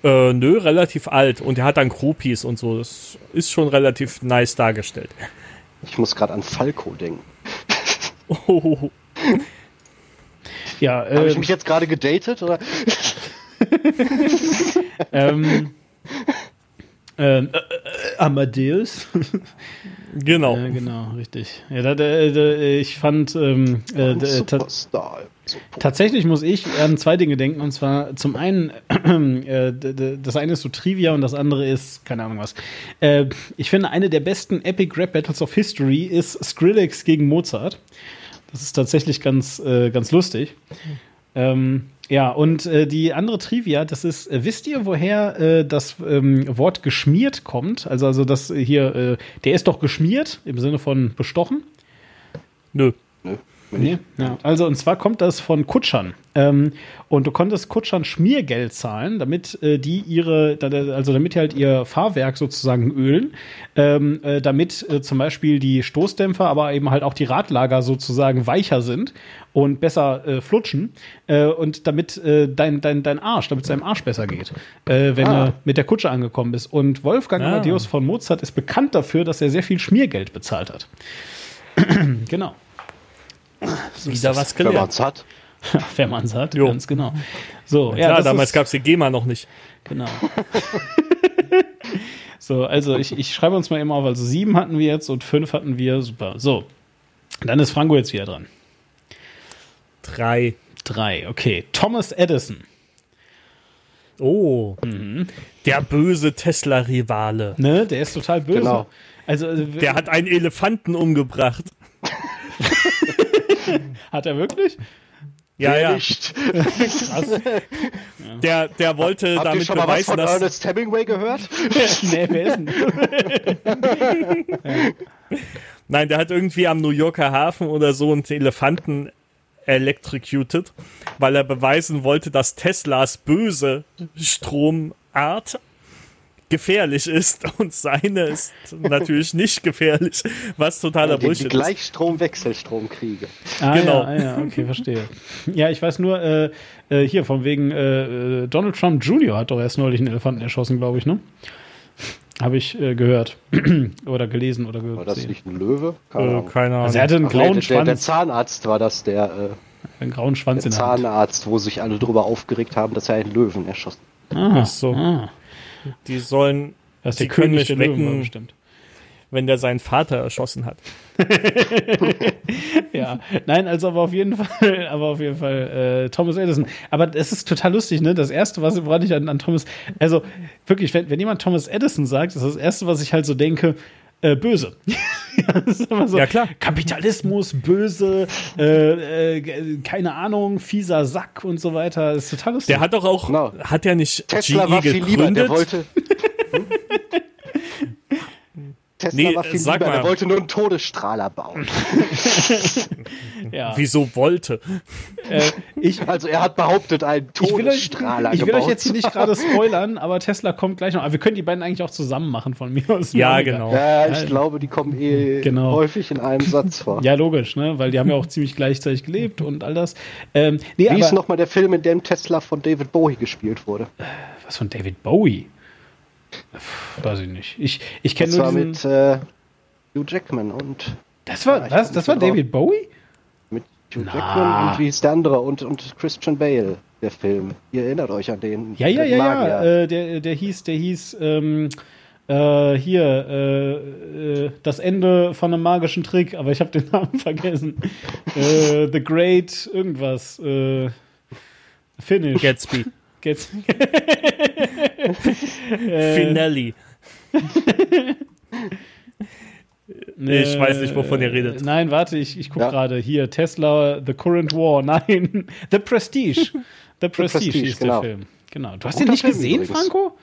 Äh, nö, relativ alt. Und er hat dann Groupies und so. Das ist schon relativ nice dargestellt. Ich muss gerade an Falco denken. Oh. Ja, äh, Habe ich mich jetzt gerade gedatet oder? ähm, äh, äh, Amadeus. genau. Ja, genau, richtig. Ja, da, da, da, ich fand ähm, äh, ta tatsächlich muss ich an zwei Dinge denken und zwar zum einen äh, das eine ist so Trivia und das andere ist keine Ahnung was. Äh, ich finde eine der besten Epic Rap Battles of History ist Skrillex gegen Mozart. Das ist tatsächlich ganz äh, ganz lustig. Ähm, ja, und äh, die andere Trivia, das ist, äh, wisst ihr, woher äh, das ähm, Wort geschmiert kommt? Also, also das hier, äh, der ist doch geschmiert im Sinne von bestochen? Nö. Nö. Nee, ja. Also und zwar kommt das von Kutschern. Ähm, und du konntest Kutschern Schmiergeld zahlen, damit äh, die ihre, also damit die halt ihr Fahrwerk sozusagen ölen, ähm, äh, damit äh, zum Beispiel die Stoßdämpfer, aber eben halt auch die Radlager sozusagen weicher sind und besser äh, flutschen äh, und damit äh, dein, dein, dein Arsch, damit es deinem Arsch besser geht, wenn ah. du mit der Kutsche angekommen bist. Und Wolfgang ah. Amadeus von Mozart ist bekannt dafür, dass er sehr viel Schmiergeld bezahlt hat. genau. So Wieder was gelernt. Wenn man es hat. Wenn man es hat, jo. ganz genau. So, ja, klar, damals gab es die GEMA noch nicht. Genau. so, also ich, ich schreibe uns mal immer auf. Also sieben hatten wir jetzt und fünf hatten wir. Super. So, dann ist Franco jetzt wieder dran. Drei. Drei, okay. Thomas Edison. Oh, der böse Tesla-Rivale. Ne, der ist total böse. Genau. Also, äh, Der hat einen Elefanten umgebracht. hat er wirklich? Ja, Wer ja. Nicht. Der, der wollte Habt ihr damit schon mal was beweisen, von dass. Ernest Hemingway gehört? nee, wer ist denn? Nein, der hat irgendwie am New Yorker Hafen oder so einen Elefanten electrocuted, weil er beweisen wollte, dass Teslas böse Stromart gefährlich ist und seine ist natürlich nicht gefährlich, was totaler Die, die Bullshit ist. Gleichstrom-Wechselstromkriege. Ah, Genau. Ja, ah, ja, okay, verstehe. Ja, ich weiß nur, äh, äh, hier von wegen äh, äh, Donald Trump Jr. hat doch erst neulich einen Elefanten erschossen, glaube ich, ne? Habe ich äh, gehört. oder gelesen oder War das gesehen. nicht ein Löwe? Äh, Ahnung. keine Ahnung. Also er hatte einen Ach, grauen der, der, der Schwanz, Zahnarzt war das, der, einen grauen äh, Schwanz der in der Hand. Zahnarzt, wo sich alle drüber aufgeregt haben, dass er einen Löwen erschossen Ah, Ach so. Ah, Die sollen, das Die können König mich wecken. bestimmt. wenn der seinen Vater erschossen hat. Ja, nein, also aber auf jeden Fall, aber auf jeden Fall äh, Thomas Edison. Aber es ist total lustig, ne? Das erste, was woran ich an, an Thomas, also wirklich, wenn, wenn jemand Thomas Edison sagt, ist das erste, was ich halt so denke, äh, böse. ja, das ist immer so, Ja, klar. Kapitalismus, böse, äh, äh, keine Ahnung, fieser Sack und so weiter. Das ist total lustig. Der hat doch auch, Genau. hat er nicht Tesla GE war viel lieber, der gegründet? wollte. Tesla Nee, war viel sag lieber, mal. der wollte nur einen Todesstrahler bauen. ja. Wieso wollte? äh, ich, Also er hat behauptet, einen ich will, euch, Todesstrahler ich will euch jetzt hier nicht gerade spoilern, aber Tesla kommt gleich noch. Aber wir können die beiden eigentlich auch zusammen machen von mir aus. Ja, genau. Ja, ich Ja. glaube, die kommen eh Genau. häufig in einem Satz vor. Ja, logisch, ne? Weil die haben ja auch ziemlich gleichzeitig gelebt und all das. Ähm, nee, Wie aber, ist nochmal der Film, in dem Tesla von David Bowie gespielt wurde? was von David Bowie? Weiß ich nicht. Ich, ich kenne Das nur war diesen, mit äh, Hugh Jackman und Das war, was? Das war drauf. David Bowie? mit Hugh Na. Jackman und wie hieß der andere und, und Christian Bale, der Film. Ihr erinnert euch an den? Ja, ja, den ja, ja. Äh, der, der hieß, der hieß, ähm, äh, hier, äh, äh, das Ende von einem magischen Trick, aber ich habe den Namen vergessen. äh, The Great irgendwas. Äh, Finish. Gatsby. Gets äh, Finelli. Ich weiß nicht, wovon ihr redet. Nein, warte, ich, ich gucke Ja. gerade. Hier, Tesla, The Current War. Nein, The Prestige. The Prestige, Prestige, hieß genau. der Film. Genau. Du hast Guter den nicht Film gesehen, übrigens. Franco?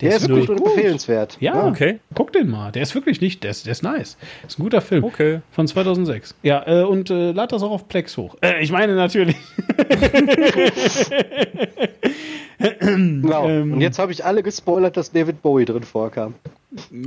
Der ist wirklich gut und empfehlenswert. Ja, Okay. guck den mal. Der ist wirklich nicht, der ist, der ist nice. Ist ein guter Film. Okay. Von 2006. Ja, äh, und äh, lad das auch auf Plex hoch. Äh, ich meine natürlich. Genau. Ähm. und jetzt habe ich alle gespoilert, dass David Bowie drin vorkam.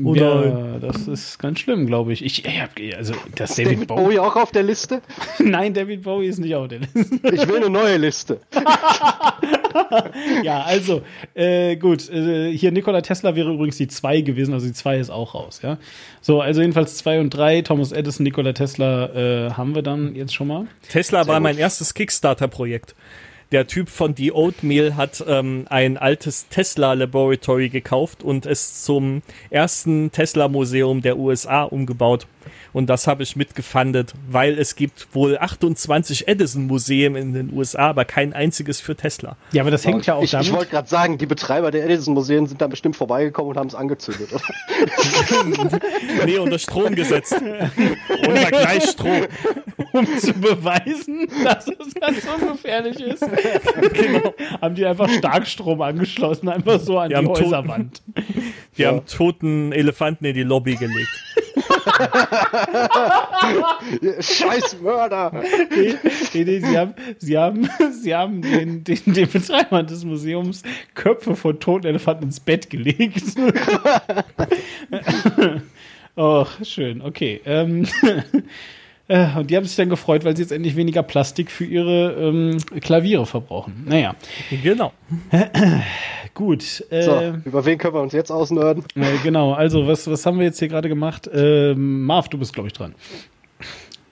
Oder- ja, das ist ganz schlimm, glaube ich. Ich, ich hab, also, das David, David, Bowie. Bowie. auch auf der Liste? Nein, David Bowie ist nicht auf der Liste. Ich will eine neue Liste. ja, also, äh, gut. Äh, hier Nikola Tesla wäre übrigens die 2 gewesen, also die 2 ist auch raus, ja. So, also jedenfalls 2 und 3, Thomas Edison, Nikola Tesla äh, haben wir dann jetzt schon mal. Tesla war gut. mein erstes Kickstarter-Projekt. Der Typ von The Oatmeal hat ähm, ein altes Tesla Laboratory gekauft und es zum ersten Tesla Museum der USA umgebaut. Und das habe ich mitgefundet, weil es gibt wohl 28 Edison Museen in den USA, aber kein einziges für Tesla. Ja, aber das hängt ja auch ich, damit. ich wollte gerade sagen, die Betreiber der Edison-Museen sind da bestimmt vorbeigekommen und haben es angezündet. Oder? Nee, unter Strom gesetzt. unter Gleichstrom. um zu beweisen, dass es ganz ungefährlich ist. genau. Haben die einfach Starkstrom angeschlossen, einfach so an Die die, Häuserwand. Die haben toten Elefanten in die Lobby gelegt. Scheiß Mörder! Nee, nee, nee, sie haben, sie haben, sie haben den, den, den Betreibern des Museums Köpfe von toten Elefanten ins Bett gelegt. Och, schön, okay. Ähm, äh, und die haben sich dann gefreut, weil sie jetzt endlich weniger Plastik für ihre ähm, Klaviere verbrauchen. Naja, Genau. gut. Äh, So, über wen können wir uns jetzt ausnörden? Äh, genau, also was, was haben wir jetzt hier gerade gemacht? Ähm, Marv, du bist, glaube ich, dran.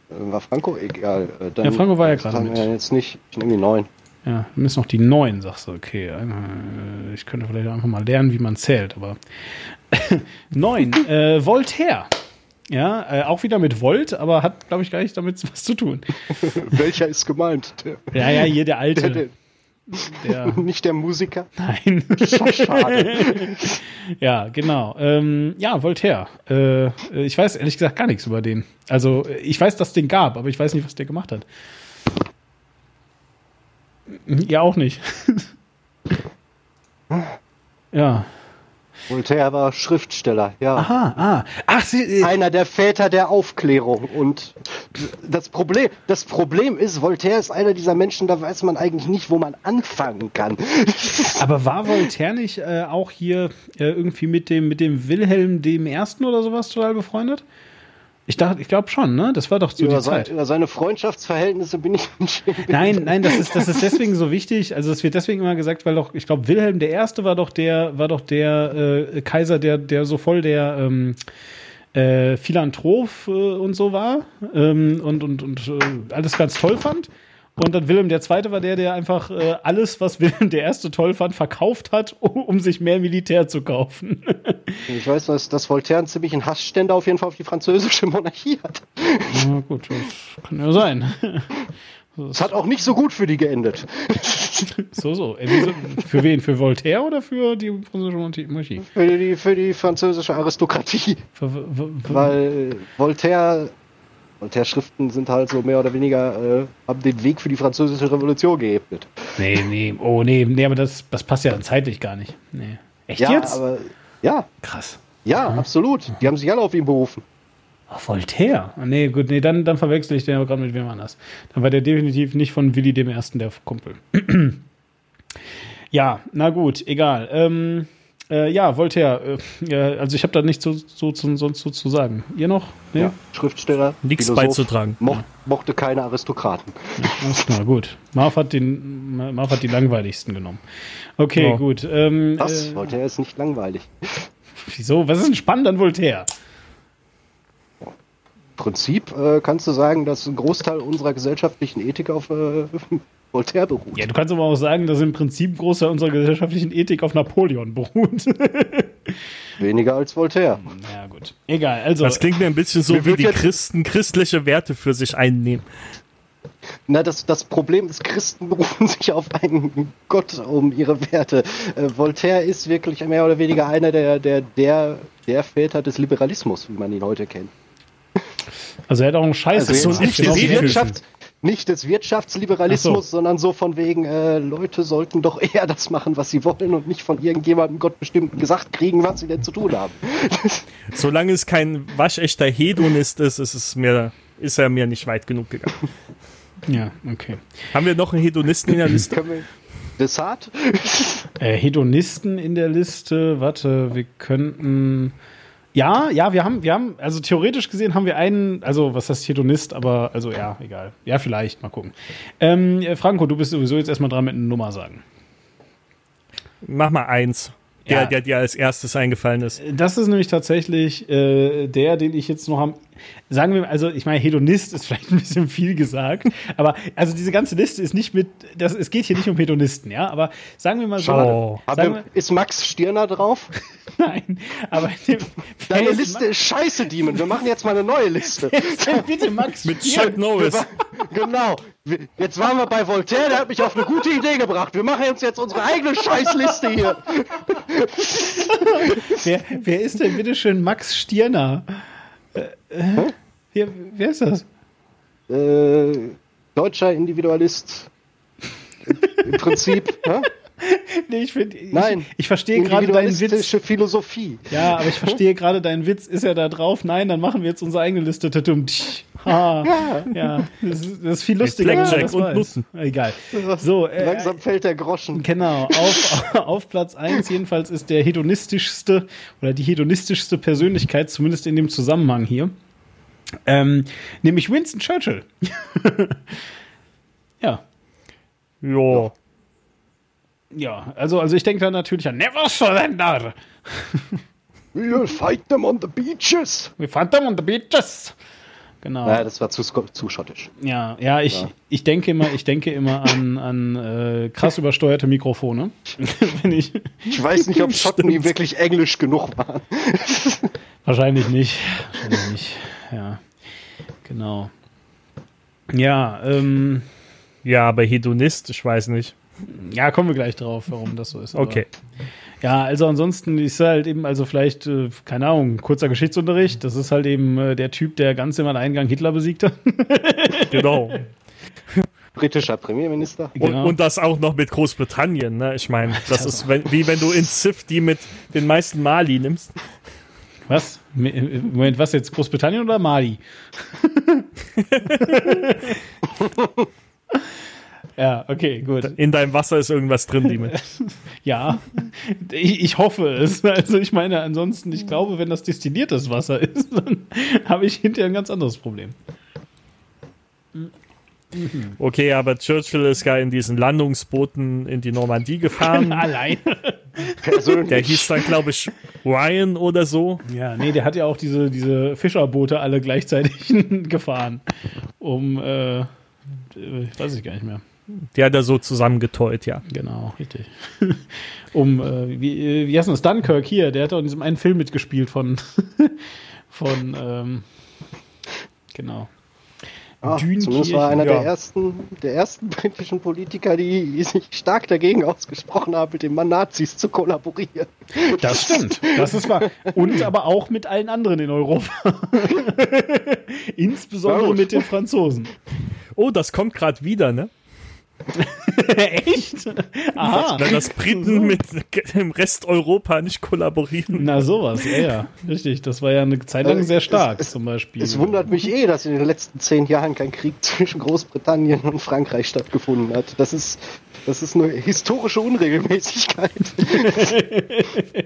Äh, War Franco? Egal. Äh, Dann, Ja, Franco war ja gerade mit. Jetzt nicht. Ich nehme die neun. Ja, du bist noch die neun, sagst du. Okay, äh, ich könnte vielleicht einfach mal lernen, wie man zählt, aber neun, äh, Voltaire. Ja, äh, auch wieder mit Volt, aber hat, glaube ich, gar nicht damit was zu tun. Welcher ist gemeint? Der, Ja, ja, hier der der, alte. der, Der, Nicht der Musiker. nein. Schade. ja, genau. Ähm, ja, Voltaire. Äh, ich weiß ehrlich gesagt gar nichts über den. Also, ich weiß, dass es den gab, aber ich weiß nicht, was der gemacht hat. Ja, auch nicht. ja. Voltaire war Schriftsteller, ja. Aha, ah. Ach, Sie, äh, Einer der Väter der Aufklärung. Und das Problem, das Problem ist, Voltaire ist einer dieser Menschen, da weiß man eigentlich nicht, wo man anfangen kann. aber war Voltaire nicht äh, auch hier äh, irgendwie mit dem, mit dem Wilhelm dem Ersten oder sowas total befreundet? Ich dachte, ich glaube schon, ne? Das war doch so über, die sein, Zeit. über seine Freundschaftsverhältnisse bin ich nicht. Nein, nein, das ist, das ist deswegen so wichtig. Also es wird deswegen immer gesagt, weil doch, ich glaube, Wilhelm der Erste war doch der, war doch der äh, Kaiser, der, der so voll der ähm, äh, Philanthrop äh, und so war ähm, und, und, und äh, alles ganz toll fand. Und dann Wilhelm Zweite war der, der einfach äh, alles, was Wilhelm der Erste toll fand, verkauft hat, um, um sich mehr Militär zu kaufen. Ich weiß, dass, dass Voltaire einen ziemlichen Hassständer auf jeden Fall auf die französische Monarchie hat. Na gut, das kann ja sein. Es hat auch nicht so gut für die geendet. So, so. Äh, Für wen? Für Voltaire oder für die französische Monarchie? Für die, für die französische Aristokratie. Für, für, für, Weil Voltaire, Voltaire-Schriften sind halt so mehr oder weniger, äh, haben den Weg für die französische Revolution geebnet. Nee, nee, oh nee, nee, aber das, das passt ja dann zeitlich gar nicht. Nee. Echt Ja, jetzt? aber ja, Krass. ja, absolut. Die haben sich alle auf ihn berufen. Ach, Voltaire. Ah, Nee, gut, nee, dann, dann verwechsel ich den aber gerade mit wem anders. Dann war der definitiv nicht von Willi dem Ersten der Kumpel. ja, na gut, egal. Ähm, äh, ja, Voltaire. Äh, ja, also ich habe da nicht so, so, so, sonst so zu sagen. Ihr noch? Nee? Ja. Schriftsteller, Nichts Philosoph, beizutragen. Moch, mochte keine Aristokraten. Alles klar, gut. Marv hat, den, Marv hat die langweiligsten genommen. Okay, Ja. gut. Ähm, Was? Äh, Voltaire ist nicht langweilig. wieso? Was ist denn spannend an Voltaire? Im Prinzip äh, kannst du sagen, dass ein Großteil unserer gesellschaftlichen Ethik auf äh, Voltaire beruht. Ja, du kannst aber auch sagen, dass im Prinzip Großteil unserer gesellschaftlichen Ethik auf Napoleon beruht. Weniger als Voltaire. ja, gut. Egal, also. Das klingt mir ein bisschen so, wie die Christen christliche Werte für sich einnehmen. Na, das, das Problem ist, Christen berufen sich auf einen Gott um ihre Werte. Äh, Voltaire ist wirklich mehr oder weniger einer der, der, der, der Väter des Liberalismus, wie man ihn heute kennt. Also er hat auch einen Scheiß. Also so ein. Wirtschafts, nicht des Wirtschaftsliberalismus, so. sondern so von wegen, äh, Leute sollten doch eher das machen, was sie wollen und nicht von irgendjemandem Gottbestimmt gesagt kriegen, was sie denn zu tun haben. Solange es kein waschechter Hedonist ist, ist es mir, ist er mir nicht weit genug gegangen. Ja, okay. Haben wir noch einen Hedonisten in der Liste? Desart? Äh, Hedonisten in der Liste. Warte, wir könnten. Ja, ja, wir haben, wir haben, also theoretisch gesehen haben wir einen, also was heißt Hedonist, aber also ja, egal. Ja, vielleicht, mal gucken. Ähm, äh, Franco, du bist sowieso jetzt erstmal dran mit einer Nummer sagen. Mach mal eins. Der, Ja. der dir als erstes eingefallen ist. Das ist nämlich tatsächlich äh, der, den ich jetzt noch haben. Sagen wir, also ich meine, Hedonist ist vielleicht ein bisschen viel gesagt, aber also diese ganze Liste ist nicht mit, das, es geht hier nicht um Hedonisten, ja, aber sagen wir mal so. Oh. Sagen wir, ist Max Stirner drauf? nein, aber Deine Liste ist scheiße, Demon. Wir machen jetzt mal eine neue Liste. Bitte Max Mit. Chuck Norris. genau. Jetzt waren wir bei Voltaire, der hat mich auf eine gute Idee gebracht. Wir machen uns jetzt unsere eigene Scheißliste hier. Wer, wer ist denn bitte schön Max Stirner? Äh, äh, wer, wer ist das? Äh, deutscher Individualist. Im Prinzip. hä? Nee, ich, find, ich, Nein. ich verstehe gerade deinen Witz. Philosophie. Ja, aber ich verstehe gerade deinen Witz. Ist er da drauf? Nein, dann machen wir jetzt unsere eigene Liste. Ha. Ja, das ist, das ist viel lustiger. Blackjack das und weiß. Nutten. Egal. So, äh, Langsam fällt der Groschen. Genau, auf, auf Platz 1 jedenfalls ist der hedonistischste oder die hedonistischste Persönlichkeit, zumindest in dem Zusammenhang hier. Ähm, nämlich Winston Churchill. ja. Jo. Ja, also, also ich denke da natürlich an Never Surrender. We'll fight them on the beaches. We found them on the beaches. Genau. Naja, das war zu, zu schottisch. Ja, ja, ich, Ja. ich denke immer, ich denke immer an, an äh, krass übersteuerte Mikrofone. Wenn ich, Ich weiß nicht, ob Schotten nie wirklich englisch genug waren. wahrscheinlich nicht. Wahrscheinlich nicht. Ja. Genau. Ja, ähm, Ja, aber Hedonist, ich weiß nicht. Ja, kommen wir gleich drauf, warum das so ist. aber- Okay. Ja, also ansonsten ist er halt eben, also vielleicht, äh, keine Ahnung, kurzer Geschichtsunterricht. Das ist halt eben äh, der Typ, der ganz im Alleingang Hitler besiegt hat. Genau. Britischer Premierminister. Und, Genau. und das auch noch mit Großbritannien, ne? Ich meine, das ist wenn, wie wenn du in Ziff die mit den meisten Mali nimmst. Was? Äh, Moment, was jetzt? Großbritannien oder Mali? ja, okay, gut. In deinem Wasser ist irgendwas drin, die mit. Ja, ich, ich hoffe es. Also ich meine, ansonsten, ich glaube, wenn das destilliertes Wasser ist, dann habe ich hinterher ein ganz anderes Problem. Okay, aber Churchill ist ja in diesen Landungsbooten in die Normandie gefahren. Allein. Persönlich. Der hieß dann, glaube ich, Ryan oder so. Ja, nee, der hat ja auch diese, diese Fischerboote alle gleichzeitig gefahren. Um, äh, äh, weiß ich gar nicht mehr. Die hat er so zusammengeteut, ja. Genau, richtig. um, äh, wie, äh, wie heißt denn das? Dunkirk hier, der hat auch in diesem einen Film mitgespielt von, von, ähm, genau. Ah, zumindest war einer ja. der ersten, der ersten britischen Politiker, die sich stark dagegen ausgesprochen haben, mit dem Mann Nazis zu kollaborieren. Das stimmt, das ist wahr. Und aber auch mit allen anderen in Europa. Insbesondere mit den Franzosen. Oh, das kommt gerade wieder, ne? Echt? Aha. Na, dass Briten mit dem Rest Europa nicht kollaborieren. Na sowas, ja, ja. Richtig, das war ja eine Zeit lang Also, sehr es- stark es- zum Beispiel. Es wundert mich eh, dass in den letzten zehn Jahren kein Krieg zwischen Großbritannien und Frankreich stattgefunden hat. Das ist, das ist eine historische Unregelmäßigkeit.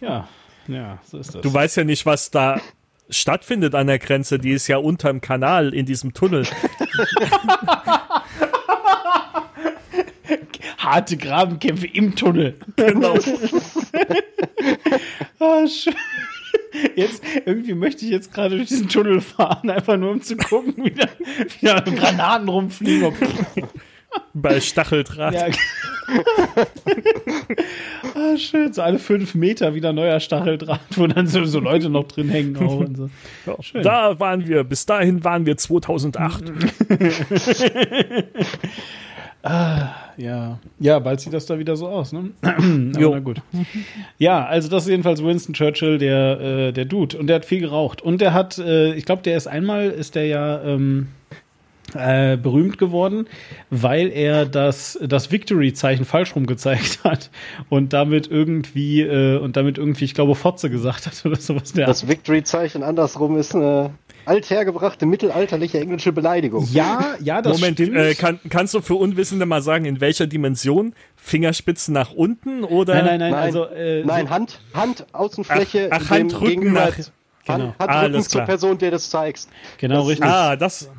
Ja, ja, so ist das. Du weißt ja nicht, was da stattfindet an der Grenze. Die ist ja unterm Kanal in diesem Tunnel. Harte Grabenkämpfe im Tunnel. Genau. Ah, schön. Jetzt, irgendwie möchte ich jetzt gerade durch diesen Tunnel fahren, einfach nur um zu gucken, wie da, wie da Granaten rumfliegen. Bei Stacheldraht. Ja. ah, schön. So alle fünf Meter wieder neuer Stacheldraht, wo dann so, so Leute noch drin hängen. Auch und so. Ja, Schön. Da waren wir, bis dahin waren wir 2008. Ja. Ja, bald sieht das da wieder so aus, ne? Jo. na gut. Ja, also das ist jedenfalls Winston Churchill, der, äh, der Dude. Und der hat viel geraucht. Und der hat, äh, ich glaube, der ist einmal, ist der ja ähm, äh, berühmt geworden, weil er das, das Victory-Zeichen falsch rum gezeigt hat und damit irgendwie, äh, und damit irgendwie, ich glaube, Fotze gesagt hat oder sowas. Der Das Victory-Zeichen andersrum ist eine althergebrachte mittelalterliche englische Beleidigung. ja, ja, das Moment, stimmt. äh, kann, kannst du für Unwissende mal sagen, in welcher Dimension? Fingerspitzen nach unten oder? nein, nein, nein, Nein, also äh, Nein, Hand, Hand, Außenfläche, Ach, ach, gegenüber- nach- Hand, Genau. Handrücken Alles zur klar. Person, der das zeigst. genau das- richtig. Ah, das.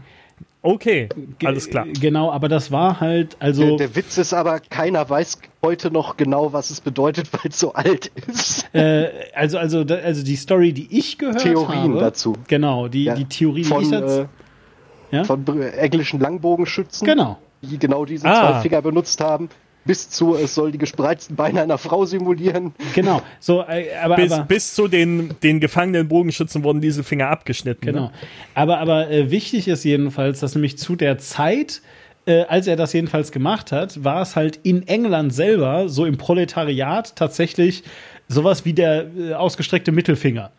Okay, alles klar. Genau, aber das war halt, Der, also der Witz ist aber, keiner weiß heute noch genau, was es bedeutet, weil es so alt ist. Äh, also, also, also die Story, die ich gehört Theorien habe. dazu. Genau, die, Ja, die Theorie, die von, ich jetzt. äh, Ja? von englischen Langbogenschützen, genau. die genau diese Ah. zwei Finger benutzt haben, bis zu, es soll die gespreizten Beine einer Frau simulieren. Genau. So, äh, aber, Bis, aber bis zu den, den gefangenen Bogenschützen wurden diese Finger abgeschnitten. genau. Ne? Aber, aber äh, wichtig ist jedenfalls, dass nämlich zu der Zeit, äh, als er das jedenfalls gemacht hat, war es halt in England selber, so im Proletariat, tatsächlich sowas wie der äh, ausgestreckte Mittelfinger.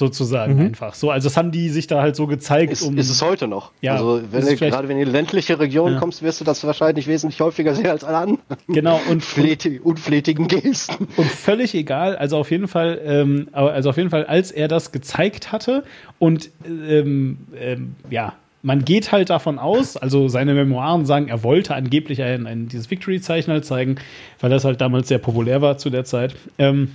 Sozusagen Mhm. einfach. So, also das haben die sich da halt so gezeigt, Ist, um. ist es heute noch. Ja, also wenn du, gerade wenn du in die ländliche Region Ja. kommst, wirst du das wahrscheinlich wesentlich häufiger sehen als alle anderen genau, und, Fleti- unflätigen Gesten. Und völlig egal, also auf jeden Fall, ähm, aber- also auf jeden Fall, als er das gezeigt hatte und ähm, ähm, ja, man geht halt davon aus, also seine Memoiren sagen, er wollte angeblich ein, ein dieses Victory-Zeichen halt zeigen, weil das halt damals sehr populär war zu der Zeit. Ähm,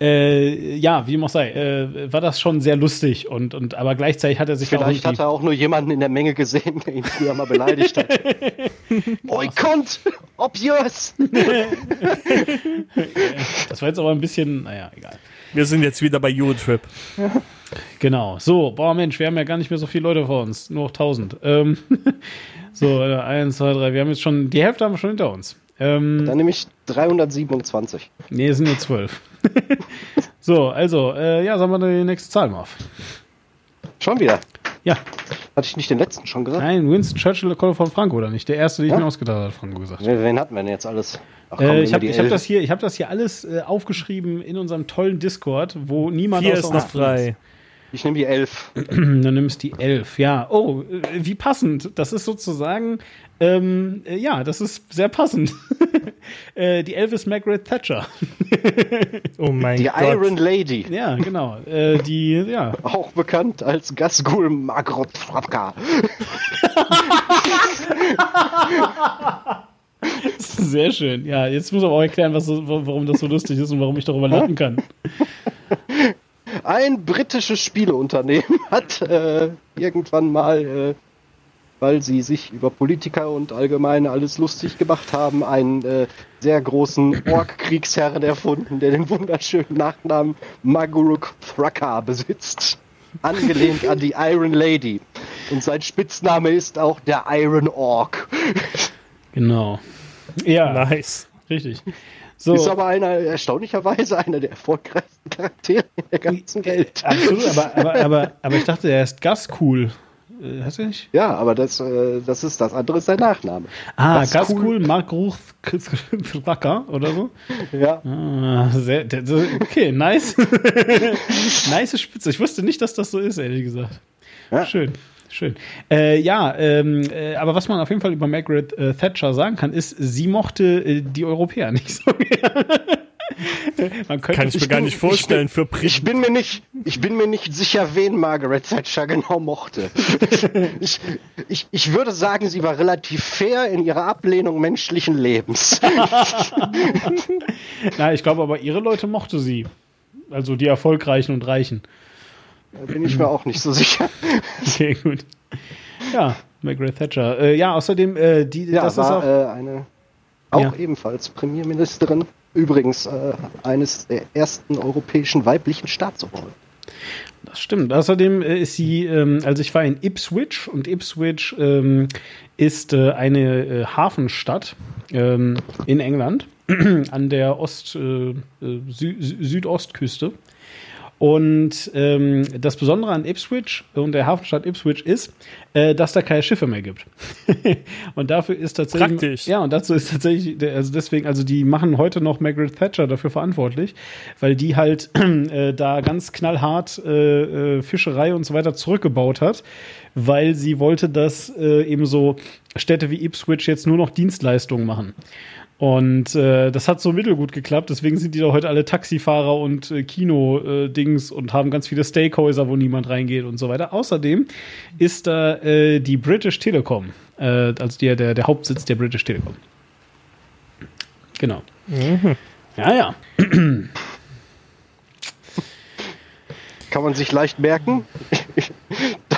äh, ja, wie dem auch sei, äh, war das schon sehr lustig und, und aber gleichzeitig hat er sich da auch Vielleicht hat er auch nur jemanden in der Menge gesehen, der ihn früher mal beleidigt hat. Boykott! Obvious! das war jetzt aber ein bisschen, naja, egal. Wir sind jetzt wieder bei Eurotrip. Genau. So, boah, Mensch, wir haben ja gar nicht mehr so viele Leute vor uns. Nur noch 1000. Ähm, so, äh, eins, zwei, drei. Wir haben jetzt schon, die Hälfte haben wir schon hinter uns. Ähm, Dann nehme ich 327. nee, es sind nur zwölf. So, also, äh, ja, sagen wir die nächste Zahl mal auf. Schon wieder. Ja. Hatte ich nicht den letzten schon gesagt? Nein, Winston Churchill von Franco, oder nicht? Der erste, den ich Ja? mir ausgedacht habe, hat Franco gesagt. Wen, hatten wir denn jetzt alles? Ach, Äh, ich habe ich hab das, hier- ich hab das hier alles äh, aufgeschrieben in unserem tollen Discord, wo niemand Vier außer ist uns noch frei. Ich nehme die elf. Dann nimmst die 11. Ja, oh, äh, wie passend. Das ist sozusagen, ähm, äh, ja, das ist sehr passend. äh, die 11 ist Margaret Thatcher. Oh mein Die Gott. Iron Lady. ja, genau. Äh, die, ja. Auch bekannt als Gasgul Margot Frapka. Sehr schön. Ja, jetzt muss aber auch erklären, was, warum das so lustig ist und warum ich darüber lachen kann. Ein britisches Spieleunternehmen hat äh, irgendwann mal, äh, weil sie sich über Politiker und allgemein alles lustig gemacht haben, einen äh, sehr großen Ork-Kriegsherren erfunden, der den wunderschönen Nachnamen Maguruk Thraka besitzt. Angelehnt an die Iron Lady. Und sein Spitzname ist auch der Iron Ork. Genau. Ja, Nice. richtig. So, Ist aber einer, erstaunlicherweise einer der erfolgreichsten Charaktere in der ganzen Welt. absolut, aber, aber, aber, aber ich dachte, er ist Gascool. Äh, hast du nicht? Ja, aber das, äh, das ist das andere ist sein Nachname. Ah, Gascool. Gascool, Mark Ruch oder so? Ja. Ah, sehr, okay, nice. nice Spitze. Ich wusste nicht, dass das so ist, ehrlich gesagt. Ja. Schön. Schön. Äh, ja, ähm, äh, aber was man auf jeden Fall über Margaret äh, Thatcher sagen kann, ist, sie mochte äh, die Europäer nicht so gerne. man könnte Kann ich mir gar nicht vorstellen für Ich Briten. bin mir nicht, ich bin mir nicht sicher, wen Margaret Thatcher genau mochte. ich, ich, ich würde sagen, sie war relativ fair in ihrer Ablehnung menschlichen Lebens. Na, ich glaube aber, ihre Leute mochte sie. Also die Erfolgreichen und Reichen. Da bin ich mir auch nicht so sicher. Okay, gut. Ja, Margaret Thatcher. Äh, ja, außerdem, äh, die, Ja, das ist war auch. äh, eine auch Ja. ebenfalls Premierministerin. Übrigens äh, eines der ersten europäischen weiblichen Staatsoberhäupter. Das stimmt. Außerdem äh, ist sie, ähm, also ich war in Ipswich und Ipswich ähm, ist äh, eine Hafenstadt ähm, in England an der Ost, Sü Südostküste. Und ähm, das Besondere an Ipswich und der Hafenstadt Ipswich ist, äh, dass da keine Schiffe mehr gibt. und dafür ist tatsächlich Praktisch. ja und dazu ist tatsächlich also deswegen also die machen heute noch Margaret Thatcher dafür verantwortlich, weil die halt äh, da ganz knallhart äh, äh, Fischerei und so weiter zurückgebaut hat, weil sie wollte, dass äh, eben so Städte wie Ipswich jetzt nur noch Dienstleistungen machen. Und äh, das hat so mittelgut geklappt, deswegen sind die da heute alle Taxifahrer und äh, Kino-Dings und haben ganz viele Steakhäuser, wo niemand reingeht und so weiter. Außerdem ist da äh, die British Telecom, äh, also der, der, der Hauptsitz der British Telecom. Genau. Ja, ja. Kann man sich leicht merken.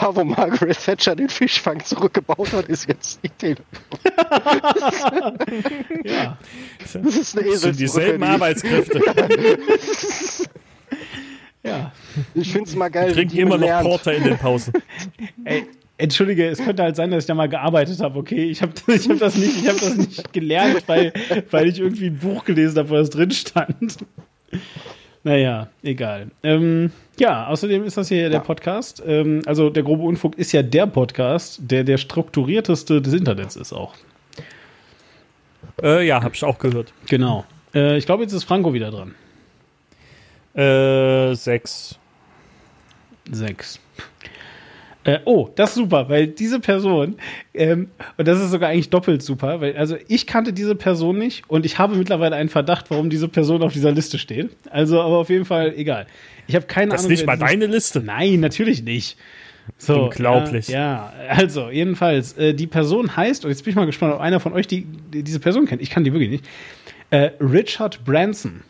da, wo Margaret Thatcher den Fischfang zurückgebaut hat, ist jetzt die Telekom. ja. Das ist eine Das sind dieselben Eselsbrücke, Arbeitskräfte. ja. die- Ich finde es mal geil, die immer noch lernt. Porter in den Pausen. Ey, entschuldige, es könnte halt sein, dass ich da mal gearbeitet habe, okay? Ich habe ich hab das, nicht- ich hab das nicht gelernt, weil, weil ich irgendwie ein Buch gelesen habe, wo das drin stand. Naja, egal. Ähm, ja, außerdem ist das hier der Podcast. Ähm, also der grobe Unfug ist ja der Podcast, der der strukturierteste des Internets ist auch. Äh, ja, hab ich auch gehört. Genau. Äh, ich glaube, jetzt ist Franco wieder dran. Äh, sechs. Sechs. Äh, oh, das ist super, weil diese Person, ähm, und das ist sogar eigentlich doppelt super, weil also ich kannte diese Person nicht und ich habe mittlerweile einen Verdacht, warum diese Person auf dieser Liste steht. Also, aber auf jeden Fall egal. Ich habe keine Das ist Ahnung. nicht wer mal diese- deine Liste. Nein, natürlich nicht. So, Unglaublich. Ja, ja, also jedenfalls, äh, die Person heißt, und jetzt bin ich mal gespannt, ob einer von euch die, die diese Person kennt. Ich kann die wirklich nicht. Äh, Richard Branson.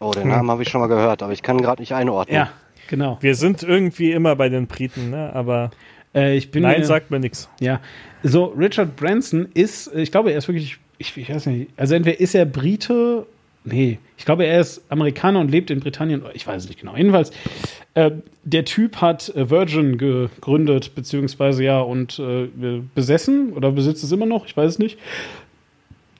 Oh, den Namen habe ich schon mal gehört, aber ich kann gerade nicht einordnen. Ja, genau. Wir sind irgendwie immer bei den Briten, ne? aber Äh, nein, mir- sagt mir nichts. Ja, so Richard Branson ist, äh, ich glaube, er ist wirklich, ich, ich weiß nicht, also entweder ist er Brite, nee, ich glaube, er ist Amerikaner und lebt in Britannien, ich weiß es nicht genau. Jedenfalls, äh, der Typ hat äh, Virgin gegründet, beziehungsweise ja, und äh, besessen oder besitzt es immer noch, ich weiß es nicht.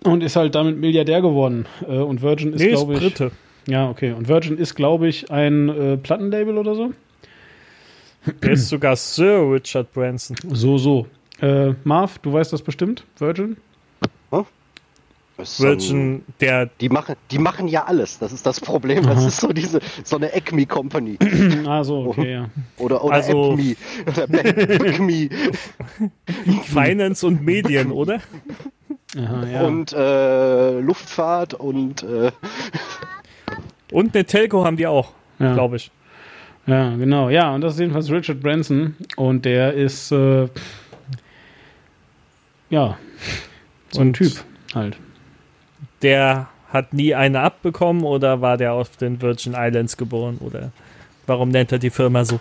Und ist halt damit Milliardär geworden. Äh, und Virgin ist, Nee, glaube ich. Brite. Ja, okay. Und Virgin ist, glaube ich, ein äh, Plattenlabel oder so. Der ist sogar Sir Richard Branson. So, so. Äh, Marv, du weißt das bestimmt? Virgin? Ein- Virgin, der Die machen, die machen ja alles. Das ist das Problem. Das ist so diese, so eine Acme Company. Ah, so, okay, ja. Oder, oder Also- Acme. Oder Acme. Finance und Medien, oder? Aha, ja. Und äh, Luftfahrt und äh, Und eine Telco haben die auch, ja. glaube ich. Ja, genau. Ja, und das ist jedenfalls Richard Branson. Und der ist, äh, ja, so ein Und- Typ halt. Der hat nie eine abbekommen oder war der auf den Virgin Islands geboren oder warum nennt er die Firma so?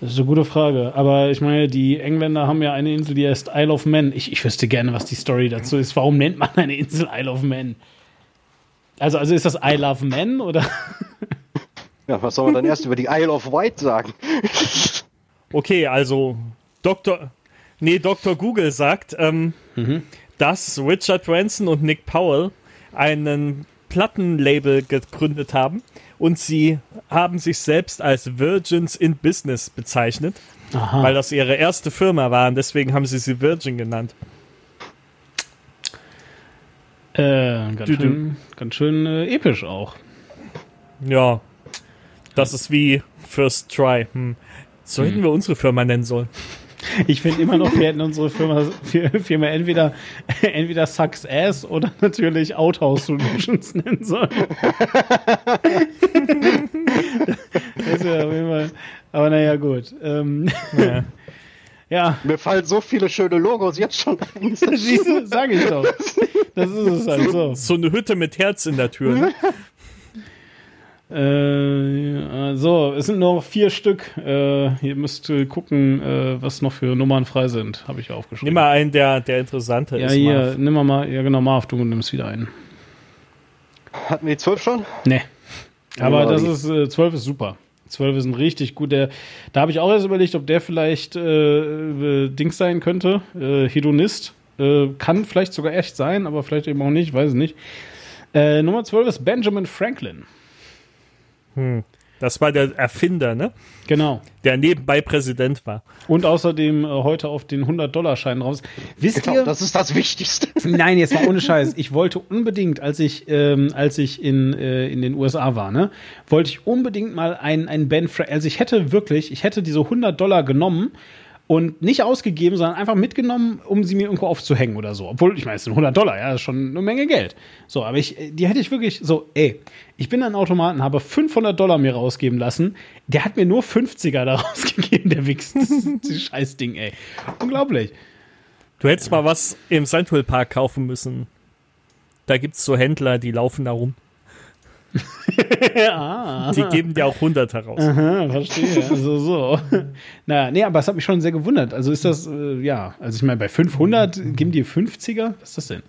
Das ist eine gute Frage. Aber ich meine, die Engländer haben ja eine Insel, die heißt Isle of Man. Ich, ich wüsste gerne, was die Story dazu ist. Warum nennt man eine Insel Isle of Man? Also, also ist das I Love Men oder? ja, was soll man dann erst über die Isle of Wight sagen? Okay, also Dr. Nee, Dr. Google sagt, ähm, dass Richard Branson und Nick Powell einen Plattenlabel gegründet haben und sie haben sich selbst als Virgins in Business bezeichnet, Aha. weil das ihre erste Firma war und deswegen haben sie sie Virgin genannt. Äh, ganz schön, ganz schön äh, episch auch. Ja, das ist wie First Try. Hm. So hätten wir unsere Firma nennen sollen. Ich finde immer noch, wir hätten unsere Firma, Firma entweder, entweder Sucks Ass oder natürlich Outhouse Solutions nennen sollen. das ja auf jeden Fall, aber naja, gut. Ähm, Ja. Ja, Mir fallen so viele schöne Logos jetzt schon ein. siehst du, sag ich doch. Das ist es halt so. So eine Hütte mit Herz in der Tür. Ne? Äh, ja, so, es sind noch vier Stück. Äh, ihr müsst gucken, äh, was noch für Nummern frei sind, habe ich aufgeschrieben. Nimm mal einen, der, der interessanter ja, ist. hier, Marv. nimm mal, mal, ja genau, Marv, du nimmst wieder einen. Hatten wir die zwölf schon? Nee. Aber Ja, das ist, äh, 12 ist super. 12 ist ein richtig guter. Da habe ich auch erst überlegt, ob der vielleicht äh, Dings sein könnte. Äh, Hedonist. Äh, kann vielleicht sogar echt sein, aber vielleicht eben auch nicht, weiß ich nicht. Äh, Nummer 12 ist Benjamin Franklin. Das war der Erfinder, ne? Genau. Der nebenbei Präsident war. Und außerdem äh, heute auf den 100-Dollar-Schein raus. Wisst Genau, ihr? das ist das Wichtigste. Nein, jetzt mal ohne Scheiß. Ich wollte unbedingt, als ich, ähm, als ich in, äh, in den USA war, ne, wollte ich unbedingt mal einen, einen Ben Frank. Also ich hätte wirklich, ich hätte diese 100 Dollar genommen und nicht ausgegeben, sondern einfach mitgenommen, um sie mir irgendwo aufzuhängen oder so. Obwohl, ich meine, es sind 100 Dollar, ja, das ist schon eine Menge Geld. So, aber ich, die hätte ich wirklich so, ey, ich bin an Automaten, habe 500 Dollar mir rausgeben lassen. Der hat mir nur 50er da rausgegeben, der Wichs. Das ist dieses Scheißding, ey. Unglaublich. Du hättest mal was im Central Park kaufen müssen. Da gibt's so Händler, die laufen da rum. ah. Die geben dir auch 100 heraus. Aha, verstehe. Also so. naja, nee, aber es hat mich schon sehr gewundert. Also ist das, äh, ja, also ich meine, bei 500 geben die 50er? Was ist das denn?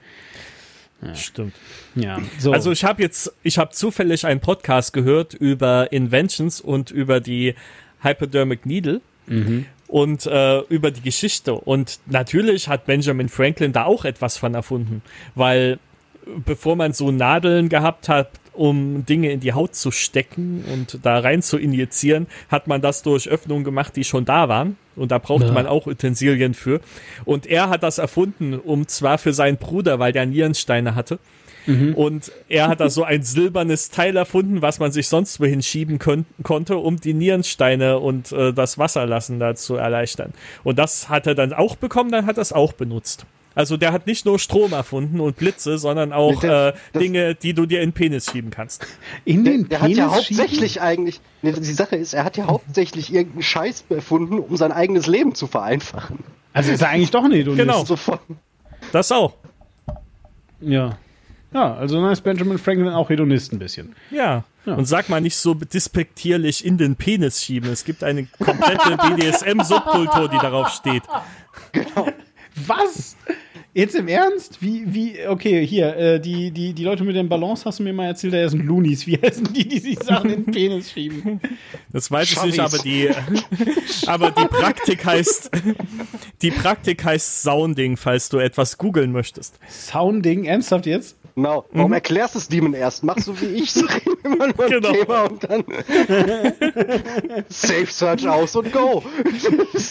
Stimmt. Ja, so. Also ich habe jetzt, ich habe zufällig einen Podcast gehört über Inventions und über die Hypodermic Needle und äh, über die Geschichte. Und natürlich hat Benjamin Franklin da auch etwas von erfunden, weil bevor man so Nadeln gehabt hat, um Dinge in die Haut zu stecken und da rein zu injizieren, hat man das durch Öffnungen gemacht, die schon da waren. Und da brauchte Ja. man auch Utensilien für. Und er hat das erfunden, um zwar für seinen Bruder, weil der Nierensteine hatte. Und er hat da so ein silbernes Teil erfunden, was man sich sonst wohin schieben kon konnte, um die Nierensteine und äh, das Wasserlassen da zu erleichtern. Und das hat er dann auch bekommen, dann hat er es auch benutzt. Also der hat nicht nur Strom erfunden und Blitze, sondern auch Der- äh, das- Dinge, die du dir in den Penis schieben kannst. in Der, den der hat ja Penis schieben? hauptsächlich eigentlich, nee, die Sache ist, er hat ja hauptsächlich irgendeinen Scheiß erfunden, um sein eigenes Leben zu vereinfachen. Also ist er eigentlich doch ein Hedonist. Genau. So Das auch. Ja. Ja, also dann ist Benjamin Franklin auch Hedonist ein bisschen. Ja. Ja. Und sag mal nicht so despektierlich in den Penis schieben. Es gibt eine komplette BDSM-Subkultur, die darauf steht. Was? Jetzt im Ernst? Wie, wie, okay, hier, äh, die, die, die Leute mit dem Balance hast du mir mal erzählt, da sind Loonies. Wie heißen die, die sich Sachen in den Penis schieben? Das weiß ich nicht, aber die, aber die Praktik heißt, die Praktik heißt Sounding, falls du etwas googeln möchtest. Sounding, ernsthaft jetzt? Genau. Warum erklärst du es Demon erst? Mach so wie ich, so reden wir mal über Genau. ein Thema und dann Safe Search aus und go.